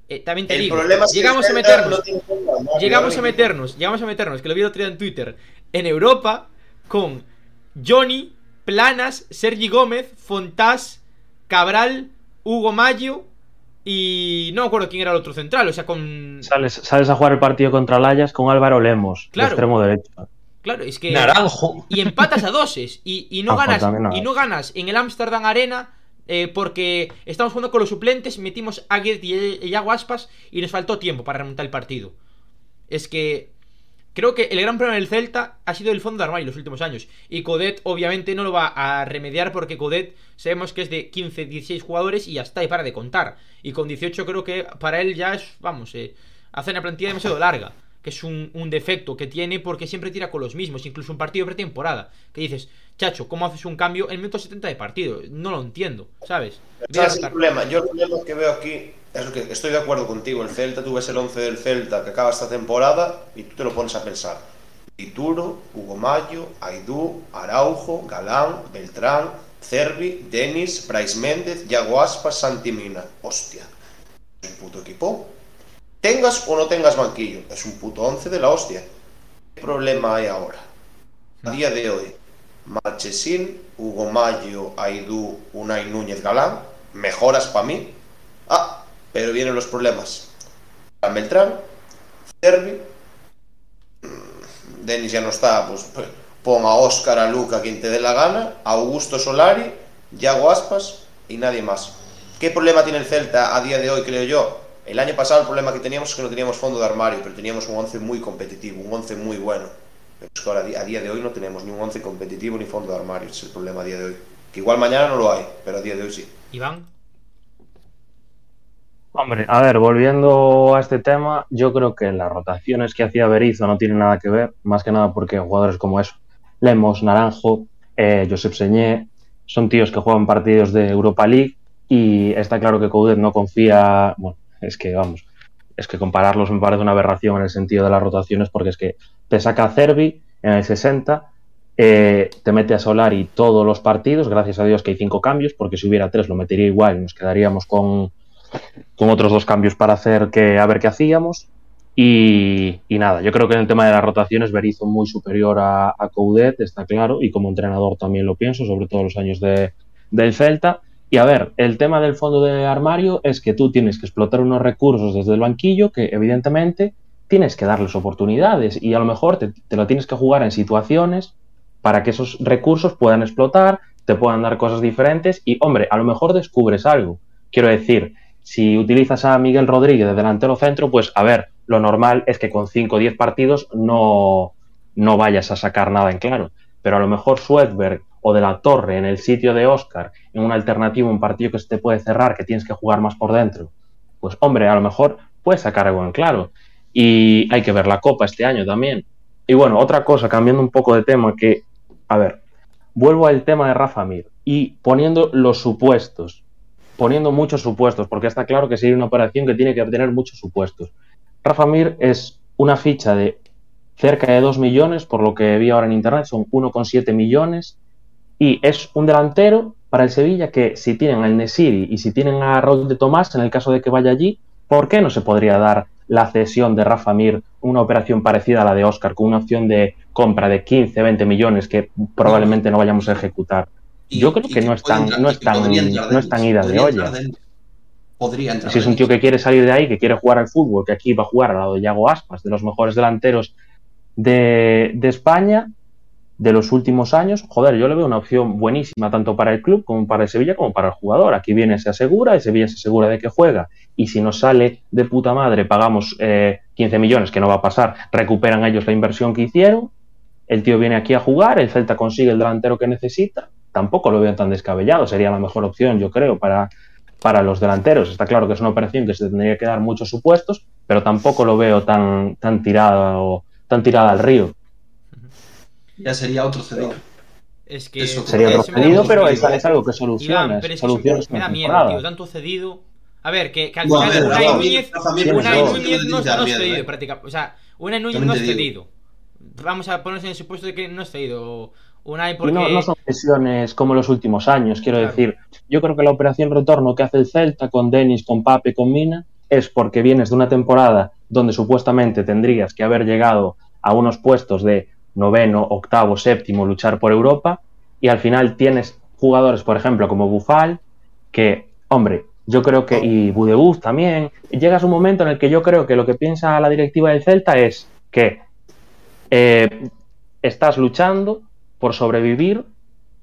Eh, también te El digo, problema es que llegamos a meternos no tiene fondo de armario, llegamos a meternos, llegamos a meternos, que lo vi el otro día en Twitter, en Europa con Johnny, Planas, Sergi Gómez, Fontás, Cabral, Hugo Mayo y no me acuerdo quién era el otro central, o sea, con... Sales, sales a jugar el partido contra el Ajax con Álvaro Lemos, de Claro. extremo derecho. Claro, es que... Naranjo. Y empatas a doses y, y no ganas y no ganas en el Amsterdam Arena eh, porque estamos jugando con los suplentes, metimos a Guedes y Iago Aspas y nos faltó tiempo para remontar el partido. Es que creo que el gran problema del Celta ha sido el fondo de armario en los últimos años. Y Codet obviamente no lo va a remediar porque Codet sabemos que es de 15, 16 jugadores y ya está, y para de contar. Y con 18 creo que para él ya es, vamos, eh, hace una plantilla demasiado larga. Que es un, un defecto que tiene porque siempre tira con los mismos, incluso un partido pretemporada. Que dices, chacho, ¿cómo haces un cambio en minuto 70 de partido? No lo entiendo, ¿sabes? ¿Sabes el problema? Yo el problema que veo aquí es lo que estoy de acuerdo contigo. El Celta, tú ves el 11 del Celta que acaba esta temporada y tú te lo pones a pensar. Dituro, Hugo Mayo, Aidú, Araujo, Galán, Beltrán, Cervi, Denis, Brais Méndez, Yago Aspas, Santi Mina. Hostia. Es un puto equipo. tengas o no tengas banquillo, es un puto 11 de la hostia. ¿Qué problema hay ahora? A día de hoy, Marchesín, Hugo Mayo, Aidú, Unai Núñez Galán, mejoras para mí. Ah, pero vienen los problemas. Beltrán, Cervi, mm, Denis ya no está, pues pon a Óscar, a Luca, quien te dé la gana, Augusto Solari, Yago Aspas y nadie más. ¿Qué problema tiene el Celta a día de hoy, creo yo? El año pasado el problema que teníamos es que no teníamos fondo de armario, pero teníamos un 11 muy competitivo, un 11 muy bueno. Pero es que ahora, a día de hoy no tenemos ni un 11 competitivo ni fondo de armario, es el problema a día de hoy. Que igual mañana no lo hay, pero a día de hoy sí. Iván. Hombre, a ver, volviendo a este tema, yo creo que las rotaciones que hacía Berizzo no tienen nada que ver, más que nada porque jugadores como eso, Lemos, Naranjo, eh, Josep Señé, son tíos que juegan partidos de Europa League y está claro que Coudet no confía, bueno, es que vamos, es que compararlos me parece una aberración en el sentido de las rotaciones porque es que te saca a Cervi en el 60, eh, te mete a Solari todos los partidos, gracias a Dios que hay cinco cambios, porque si hubiera tres lo metería igual y nos quedaríamos con, con otros dos cambios para hacer que a ver qué hacíamos. Y, y nada, yo creo que en el tema de las rotaciones Berizzo muy superior a, a Coudet, está claro, y como entrenador también lo pienso, sobre todo los años de, del Celta. Y a ver, el tema del fondo de armario es que tú tienes que explotar unos recursos desde el banquillo que evidentemente tienes que darles oportunidades y a lo mejor te, te lo tienes que jugar en situaciones para que esos recursos puedan explotar, te puedan dar cosas diferentes y, hombre, a lo mejor descubres algo. Quiero decir, si utilizas a Miguel Rodríguez de delantero centro, pues a ver, lo normal es que con 5 o 10 partidos no, no vayas a sacar nada en claro. Pero a lo mejor Swedberg o de la Torre en el sitio de Oscar, en una alternativa, un partido que se te puede cerrar, que tienes que jugar más por dentro, pues hombre, a lo mejor puedes sacar algo en claro. Y hay que ver la Copa este año también. Y bueno, otra cosa, cambiando un poco de tema, que, a ver, vuelvo al tema de Rafa Mir y poniendo los supuestos, poniendo muchos supuestos, porque está claro que sería una operación que tiene que tener muchos supuestos. Rafa Mir es una ficha de cerca de 2 millones, por lo que vi ahora en internet, son 1,7 millones, y es un delantero para el Sevilla que si tienen al Nesiri y si tienen a Raúl de Tomás, en el caso de que vaya allí, ¿por qué no se podría dar la cesión de Rafa Mir, una operación parecida a la de Oscar, con una opción de compra de 15, 20 millones que probablemente no vayamos a ejecutar? Y- Yo creo que no es tan, entrar- no es tan, no es tan ida de olla. dentro. Podría entrar Si es un tío que quiere salir de ahí, que quiere jugar al fútbol, que aquí va a jugar al lado de Yago Aspas, de los mejores delanteros de, de España de los últimos años, joder, yo le veo una opción buenísima tanto para el club como para el Sevilla como para el jugador. Aquí viene, se asegura, el Sevilla se asegura de que juega y si nos sale de puta madre pagamos eh, 15 millones, que no va a pasar, recuperan ellos la inversión que hicieron, el tío viene aquí a jugar, el Celta consigue el delantero que necesita, tampoco lo veo tan descabellado, sería la mejor opción, yo creo, para, para los delanteros. Está claro que es una operación que se tendría que dar muchos supuestos, pero tampoco lo veo tan, tan tirada o tan tirada al río. Ya sería otro cedido. Es que. Eso Sería otro mucho pero es, es algo que Iván, solucionas. pero es que me da miedo, tío, tanto cedido. A ver, que, que al Bueno, final a ver, Unai Rafa Mir- Núñez, no, no es cedido eh. prácticamente. O sea, Unai Núñez no es cedido. Vamos a ponernos en el supuesto de que no es cedido. Unai porque. no, no son sesiones como los últimos años, quiero Claro. decir. Yo creo que la operación retorno que hace el Celta con Denis, con Pape, con Mina, es porque vienes de una temporada donde supuestamente tendrías que haber llegado a unos puestos de noveno, octavo, séptimo, luchar por Europa, y al final tienes jugadores, por ejemplo, como Bufal, que, hombre, yo creo que, y Budebus también, llegas a un momento en el que yo creo que lo que piensa la directiva del Celta es que eh, estás luchando por sobrevivir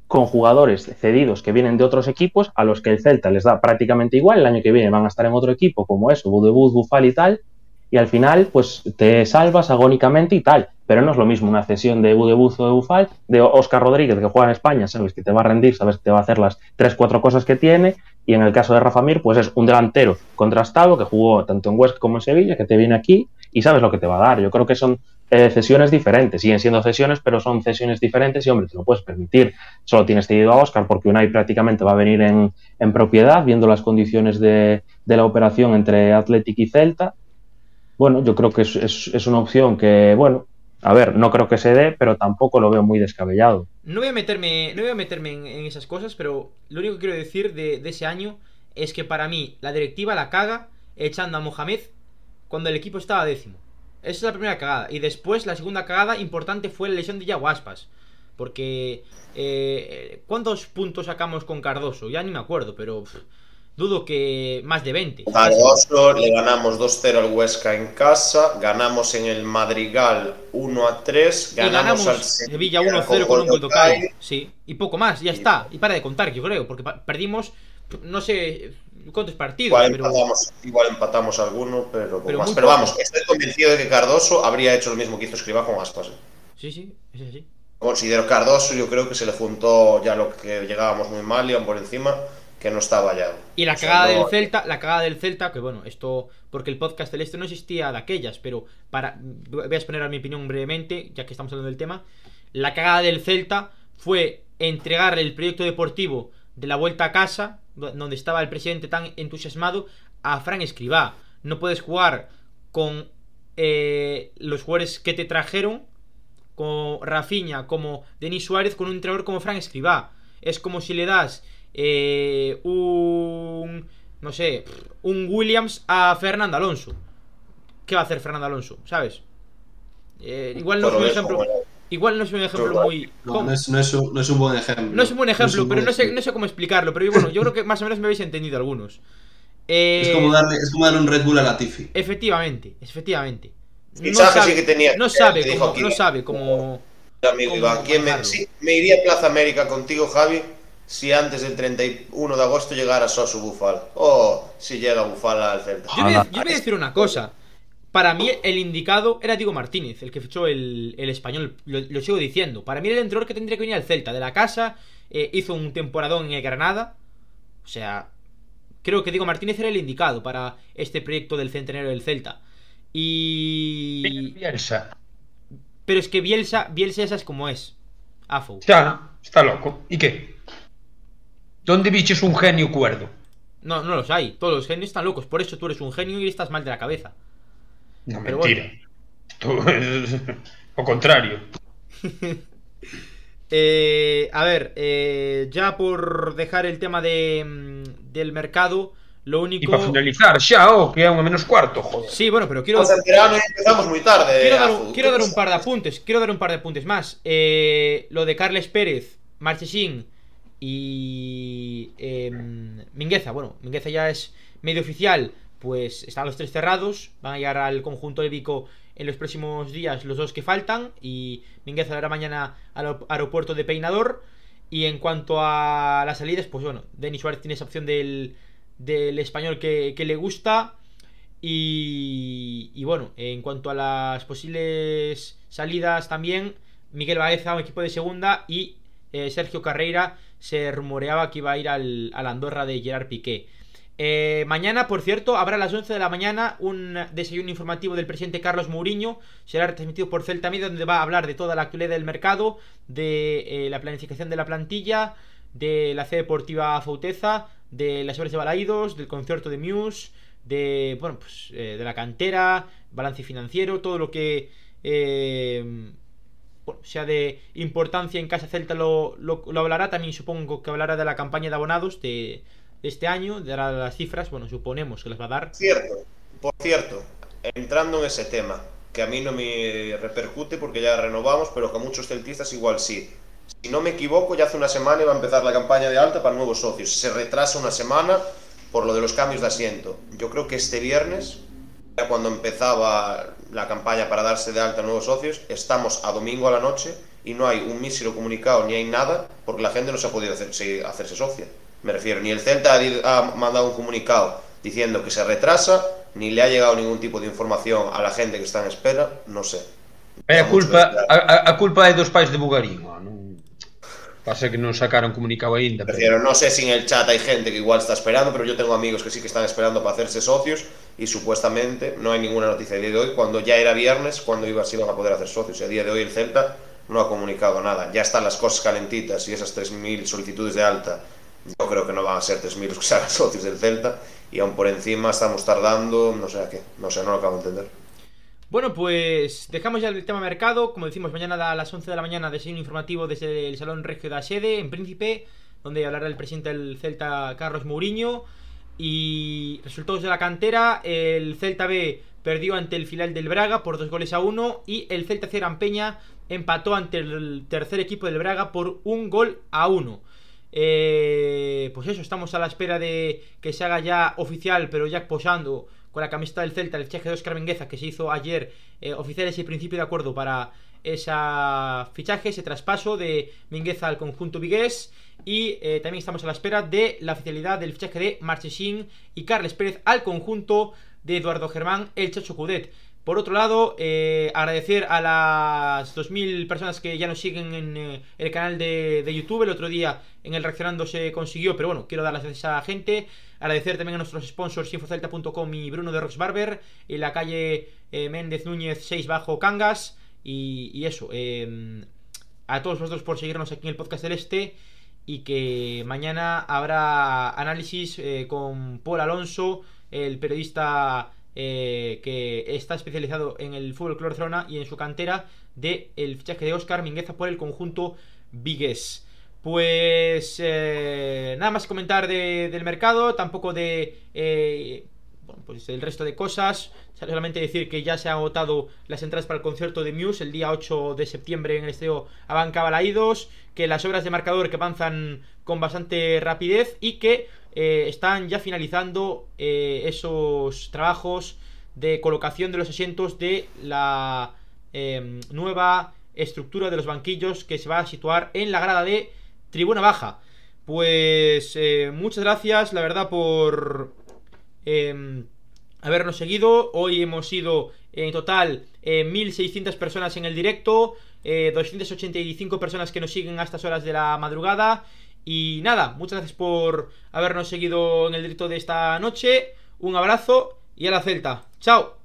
con jugadores cedidos que vienen de otros equipos a los que el Celta les da prácticamente igual. El año que viene van a estar en otro equipo como eso, Budebus, Bufal y tal. Y al final, pues te salvas agónicamente y tal. Pero no es lo mismo una cesión de Budebus o de Bufal, de Oscar Rodríguez, que juega en España, sabes que te va a rendir, sabes que te va a hacer las tres, cuatro cosas que tiene. Y en el caso de Rafa Mir, pues es un delantero contrastado que jugó tanto en Huesca como en Sevilla, que te viene aquí y sabes lo que te va a dar. Yo creo que son eh, cesiones diferentes, siguen siendo cesiones, pero son cesiones diferentes y, hombre, te lo puedes permitir. Solo tienes cedido a Oscar porque Unai prácticamente va a venir en, en propiedad, viendo las condiciones de, de la operación entre Athletic y Celta. Bueno, yo creo que es, es, una opción que, bueno, a ver, no creo que se dé, pero tampoco lo veo muy descabellado. No voy a meterme, no voy a meterme en, esas cosas, pero lo único que quiero decir de, de ese año es que para mí la directiva la caga echando a Mohamed cuando el equipo estaba décimo. Esa es la primera cagada. Y después la segunda cagada importante fue la lesión de Yaguaspas. Porque... eh, ¿Cuántos puntos sacamos con Cardoso? Ya ni me acuerdo, pero... pff, dudo que más de 20. Cardoso, le ganamos 2-0 al Huesca en casa, ganamos en el Madrigal 1-3, Y ganamos, ganamos al Sevilla 1-0 con un gol total. Sí, y poco más, ya está. Y para de contar, yo creo, porque perdimos no sé cuántos partidos, Igual pero empatamos, igual empatamos alguno, pero, Pero más. pero vamos, estoy convencido de que Cardoso habría hecho lo mismo que hizo Escribá con Aspas. ¿eh? sí, sí, es así. Considero Cardoso, yo creo que se le juntó ya lo que llegábamos muy mal, iban por encima, que no estaba ya. Y la O sea, cagada no- del Celta, la cagada del Celta, que bueno, esto porque el podcast del este no existía de aquellas, pero para voy a exponer a mi opinión brevemente, ya que estamos hablando del tema. La cagada del Celta fue entregarle el proyecto deportivo de la vuelta a casa, do- donde estaba el presidente tan entusiasmado, a Fran Escribá. No puedes jugar con eh, los jugadores que te trajeron, como Rafinha, como Denis Suárez, con un entrenador como Fran Escribá. Es como si le das eh, un. No sé, un Williams a Fernando Alonso. ¿Qué va a hacer Fernando Alonso? ¿Sabes? Eh, igual no es un ejemplo. Igual no es un ejemplo Pero- muy. No, es, no es un, no es un buen ejemplo. No es un buen ejemplo, un pero buen no sé, ejemplo. no sé cómo explicarlo. Pero bueno, yo creo que más o menos me habéis entendido algunos. Eh, Es como, darle, es como darle un Red Bull a Latifi. Efectivamente, efectivamente. No sabe, sí que tenía no que- sabe te aquí, no sabe cómo. Amigo ¿Cómo Iván, ¿quién me, manejarlo? sí, me iría a Plaza América contigo, Javi, si antes del 31 de agosto llegara Sosu Bufal. Oh, si llega Bufal al Celta. Yo voy, a, yo voy a decir una cosa. Para mí el indicado era Diego Martínez, el que fichó el, el español. Lo, lo sigo diciendo. Para mí era el entrenador que tendría que venir al Celta. De la casa, eh, hizo un temporadón en el Granada. O sea, creo que Diego Martínez era el indicado para este proyecto del centenario del Celta. Y... Bielsa. Pero es que Bielsa, Bielsa ya sabes cómo es. Afo. Xa, está loco. ¿Y qué? ¿Dónde biches un genio cuerdo? No, no los hay. Todos los genios están locos. Por eso tú eres un genio y estás mal de la cabeza. No, Pero mentira. Es o contrario. Eh, a ver, eh, ya por dejar el tema de, mm, del mercado, lo único... para finalizar, xa, oh, que é un a menos cuarto, joder. Sí, bueno, pero quiero, y empezamos muy tarde. quiero, dar, Afu. un, quiero dar un par de apuntes. Quiero dar un par de apuntes más. Eh, lo de Carles Pérez, Marchesín y em, Mingueza. Bueno, Mingueza ya es medio oficial. Pues están los tres cerrados. Van a llegar al conjunto épico en los próximos días los dos que faltan. Y Mingueza dará mañana al aer- aeropuerto de Peinador. Y en cuanto a las salidas, pues bueno, Denis Suárez tiene esa opción del, del español que, que le gusta. Y, y bueno, en cuanto a las posibles salidas también, Miguel Baeza, un equipo de segunda, y eh, Sergio Carreira se rumoreaba que iba a ir al, al Andorra de Gerard Piqué. Eh, mañana, por cierto, habrá a las 11 de la mañana un desayuno informativo del presidente Carlos Mourinho. Será transmitido por Celta Media, donde va a hablar de toda la actualidad del mercado, de eh, la planificación de la plantilla, de la C Deportiva Fauteza, de las obras de Balaídos, del concierto de Muse, de bueno, pues eh, de la cantera, balance financiero, todo lo que eh, bueno, sea de importancia en Casa Celta lo, lo- hablará. También supongo que hablará de la campaña de abonados de este año, dará las cifras, bueno, suponemos que las va a dar. Cierto, por cierto, entrando en ese tema, que a mí no me repercute porque ya renovamos, pero que a muchos celtistas igual sí. Si no me equivoco, ya hace una semana iba a empezar la campaña de alta para nuevos socios. Se retrasa una semana por lo de los cambios de asiento. Yo creo que este viernes, ya cuando empezaba la campaña para darse de alta a nuevos socios, estamos a domingo a la noche y no hay un mísero comunicado ni hay nada porque la gente no se ha podido hacerse, socia. Me refiero, ni el Celta ha mandado un comunicado diciendo que se retrasa, ni le ha llegado ningún tipo de información a la gente que está en espera, no sé. É a culpa, ver, a, culpa é dos pais de Bugarín, oh, non... Pasa que non sacaron comunicado aínda, Me pero... refiero, no sé si en el chat hay gente que igual está esperando, pero yo tengo amigos que sí que están esperando para hacerse socios y supuestamente no hay ninguna noticia a día de hoy, cuando ya era viernes, cuando iba, se iban a poder hacer socios. Y a día de hoy el Celta no ha comunicado nada. Ya están las cosas calentitas y esas 3.000 solicitudes de alta, yo creo que no van a ser 3.000 los que se hagan socios del Celta y aún por encima estamos tardando, no sé a qué, no sé, no lo acabo de entender. Bueno, pues dejamos ya el tema mercado. Como decimos, mañana a las 11 de la mañana desayuno informativo desde el Salón Regio da Sede, en Príncipe, donde hablará el presidente del Celta, Carlos Mourinho. Y resultados de la cantera, el Celta B perdió ante el final del Braga por dos goles a uno y el Celta Cerampeña empató ante el tercer equipo del Braga por un gol a uno. Eh, pues eso, estamos a la espera de que se haga ya oficial, pero ya posando con la camiseta del Celta, el cheque de Oscar Mengueza, que se hizo ayer eh, oficial ese principio de acuerdo para ese fichaje, ese traspaso de Mingueza al conjunto vigués. Y eh, también estamos a la espera de la oficialidad del fichaje de Marchesín y Carles Pérez al conjunto de Eduardo Germán, el Chacho Cudet. Por otro lado, eh, agradecer a las 2.000 personas que ya nos siguen en eh, el canal de, YouTube. El otro día en el Reaccionando se consiguió, pero bueno, quiero dar las gracias a la gente. Agradecer también a nuestros sponsors infocelta.com y Bruno de Rox Barber. En la calle Méndez Núñez 6 bajo Cangas. Y, eso, em, a todos vosotros por seguirnos aquí en el podcast del Este y que mañana habrá análisis eh, con Paul Alonso, el periodista eh, que está especializado en el fútbol Clorcrona y en su cantera de el fichaje de Oscar Mingueza por el conjunto Vigues. Pues eh, nada más comentar del mercado, tampoco de bueno, pues el resto de cosas. Solamente decir que ya se han agotado las entradas para el concierto de Muse el día 8 de septiembre en el estadio Abanca Balaídos, que las obras de marcador que avanzan con bastante rapidez y que eh, están ya finalizando eh, esos trabajos de colocación de los asientos de la em, nueva estructura de los banquillos que se va a situar en la grada de Tribuna Baja. Pues eh, muchas gracias, la verdad, por eh, habernos seguido. Hoy hemos sido en total 1.600 eh, personas en el directo, 285 eh, personas que nos siguen a estas horas de la madrugada. Y nada, muchas gracias por habernos seguido en el directo de esta noche. Un abrazo y a la Celta. ¡Chao!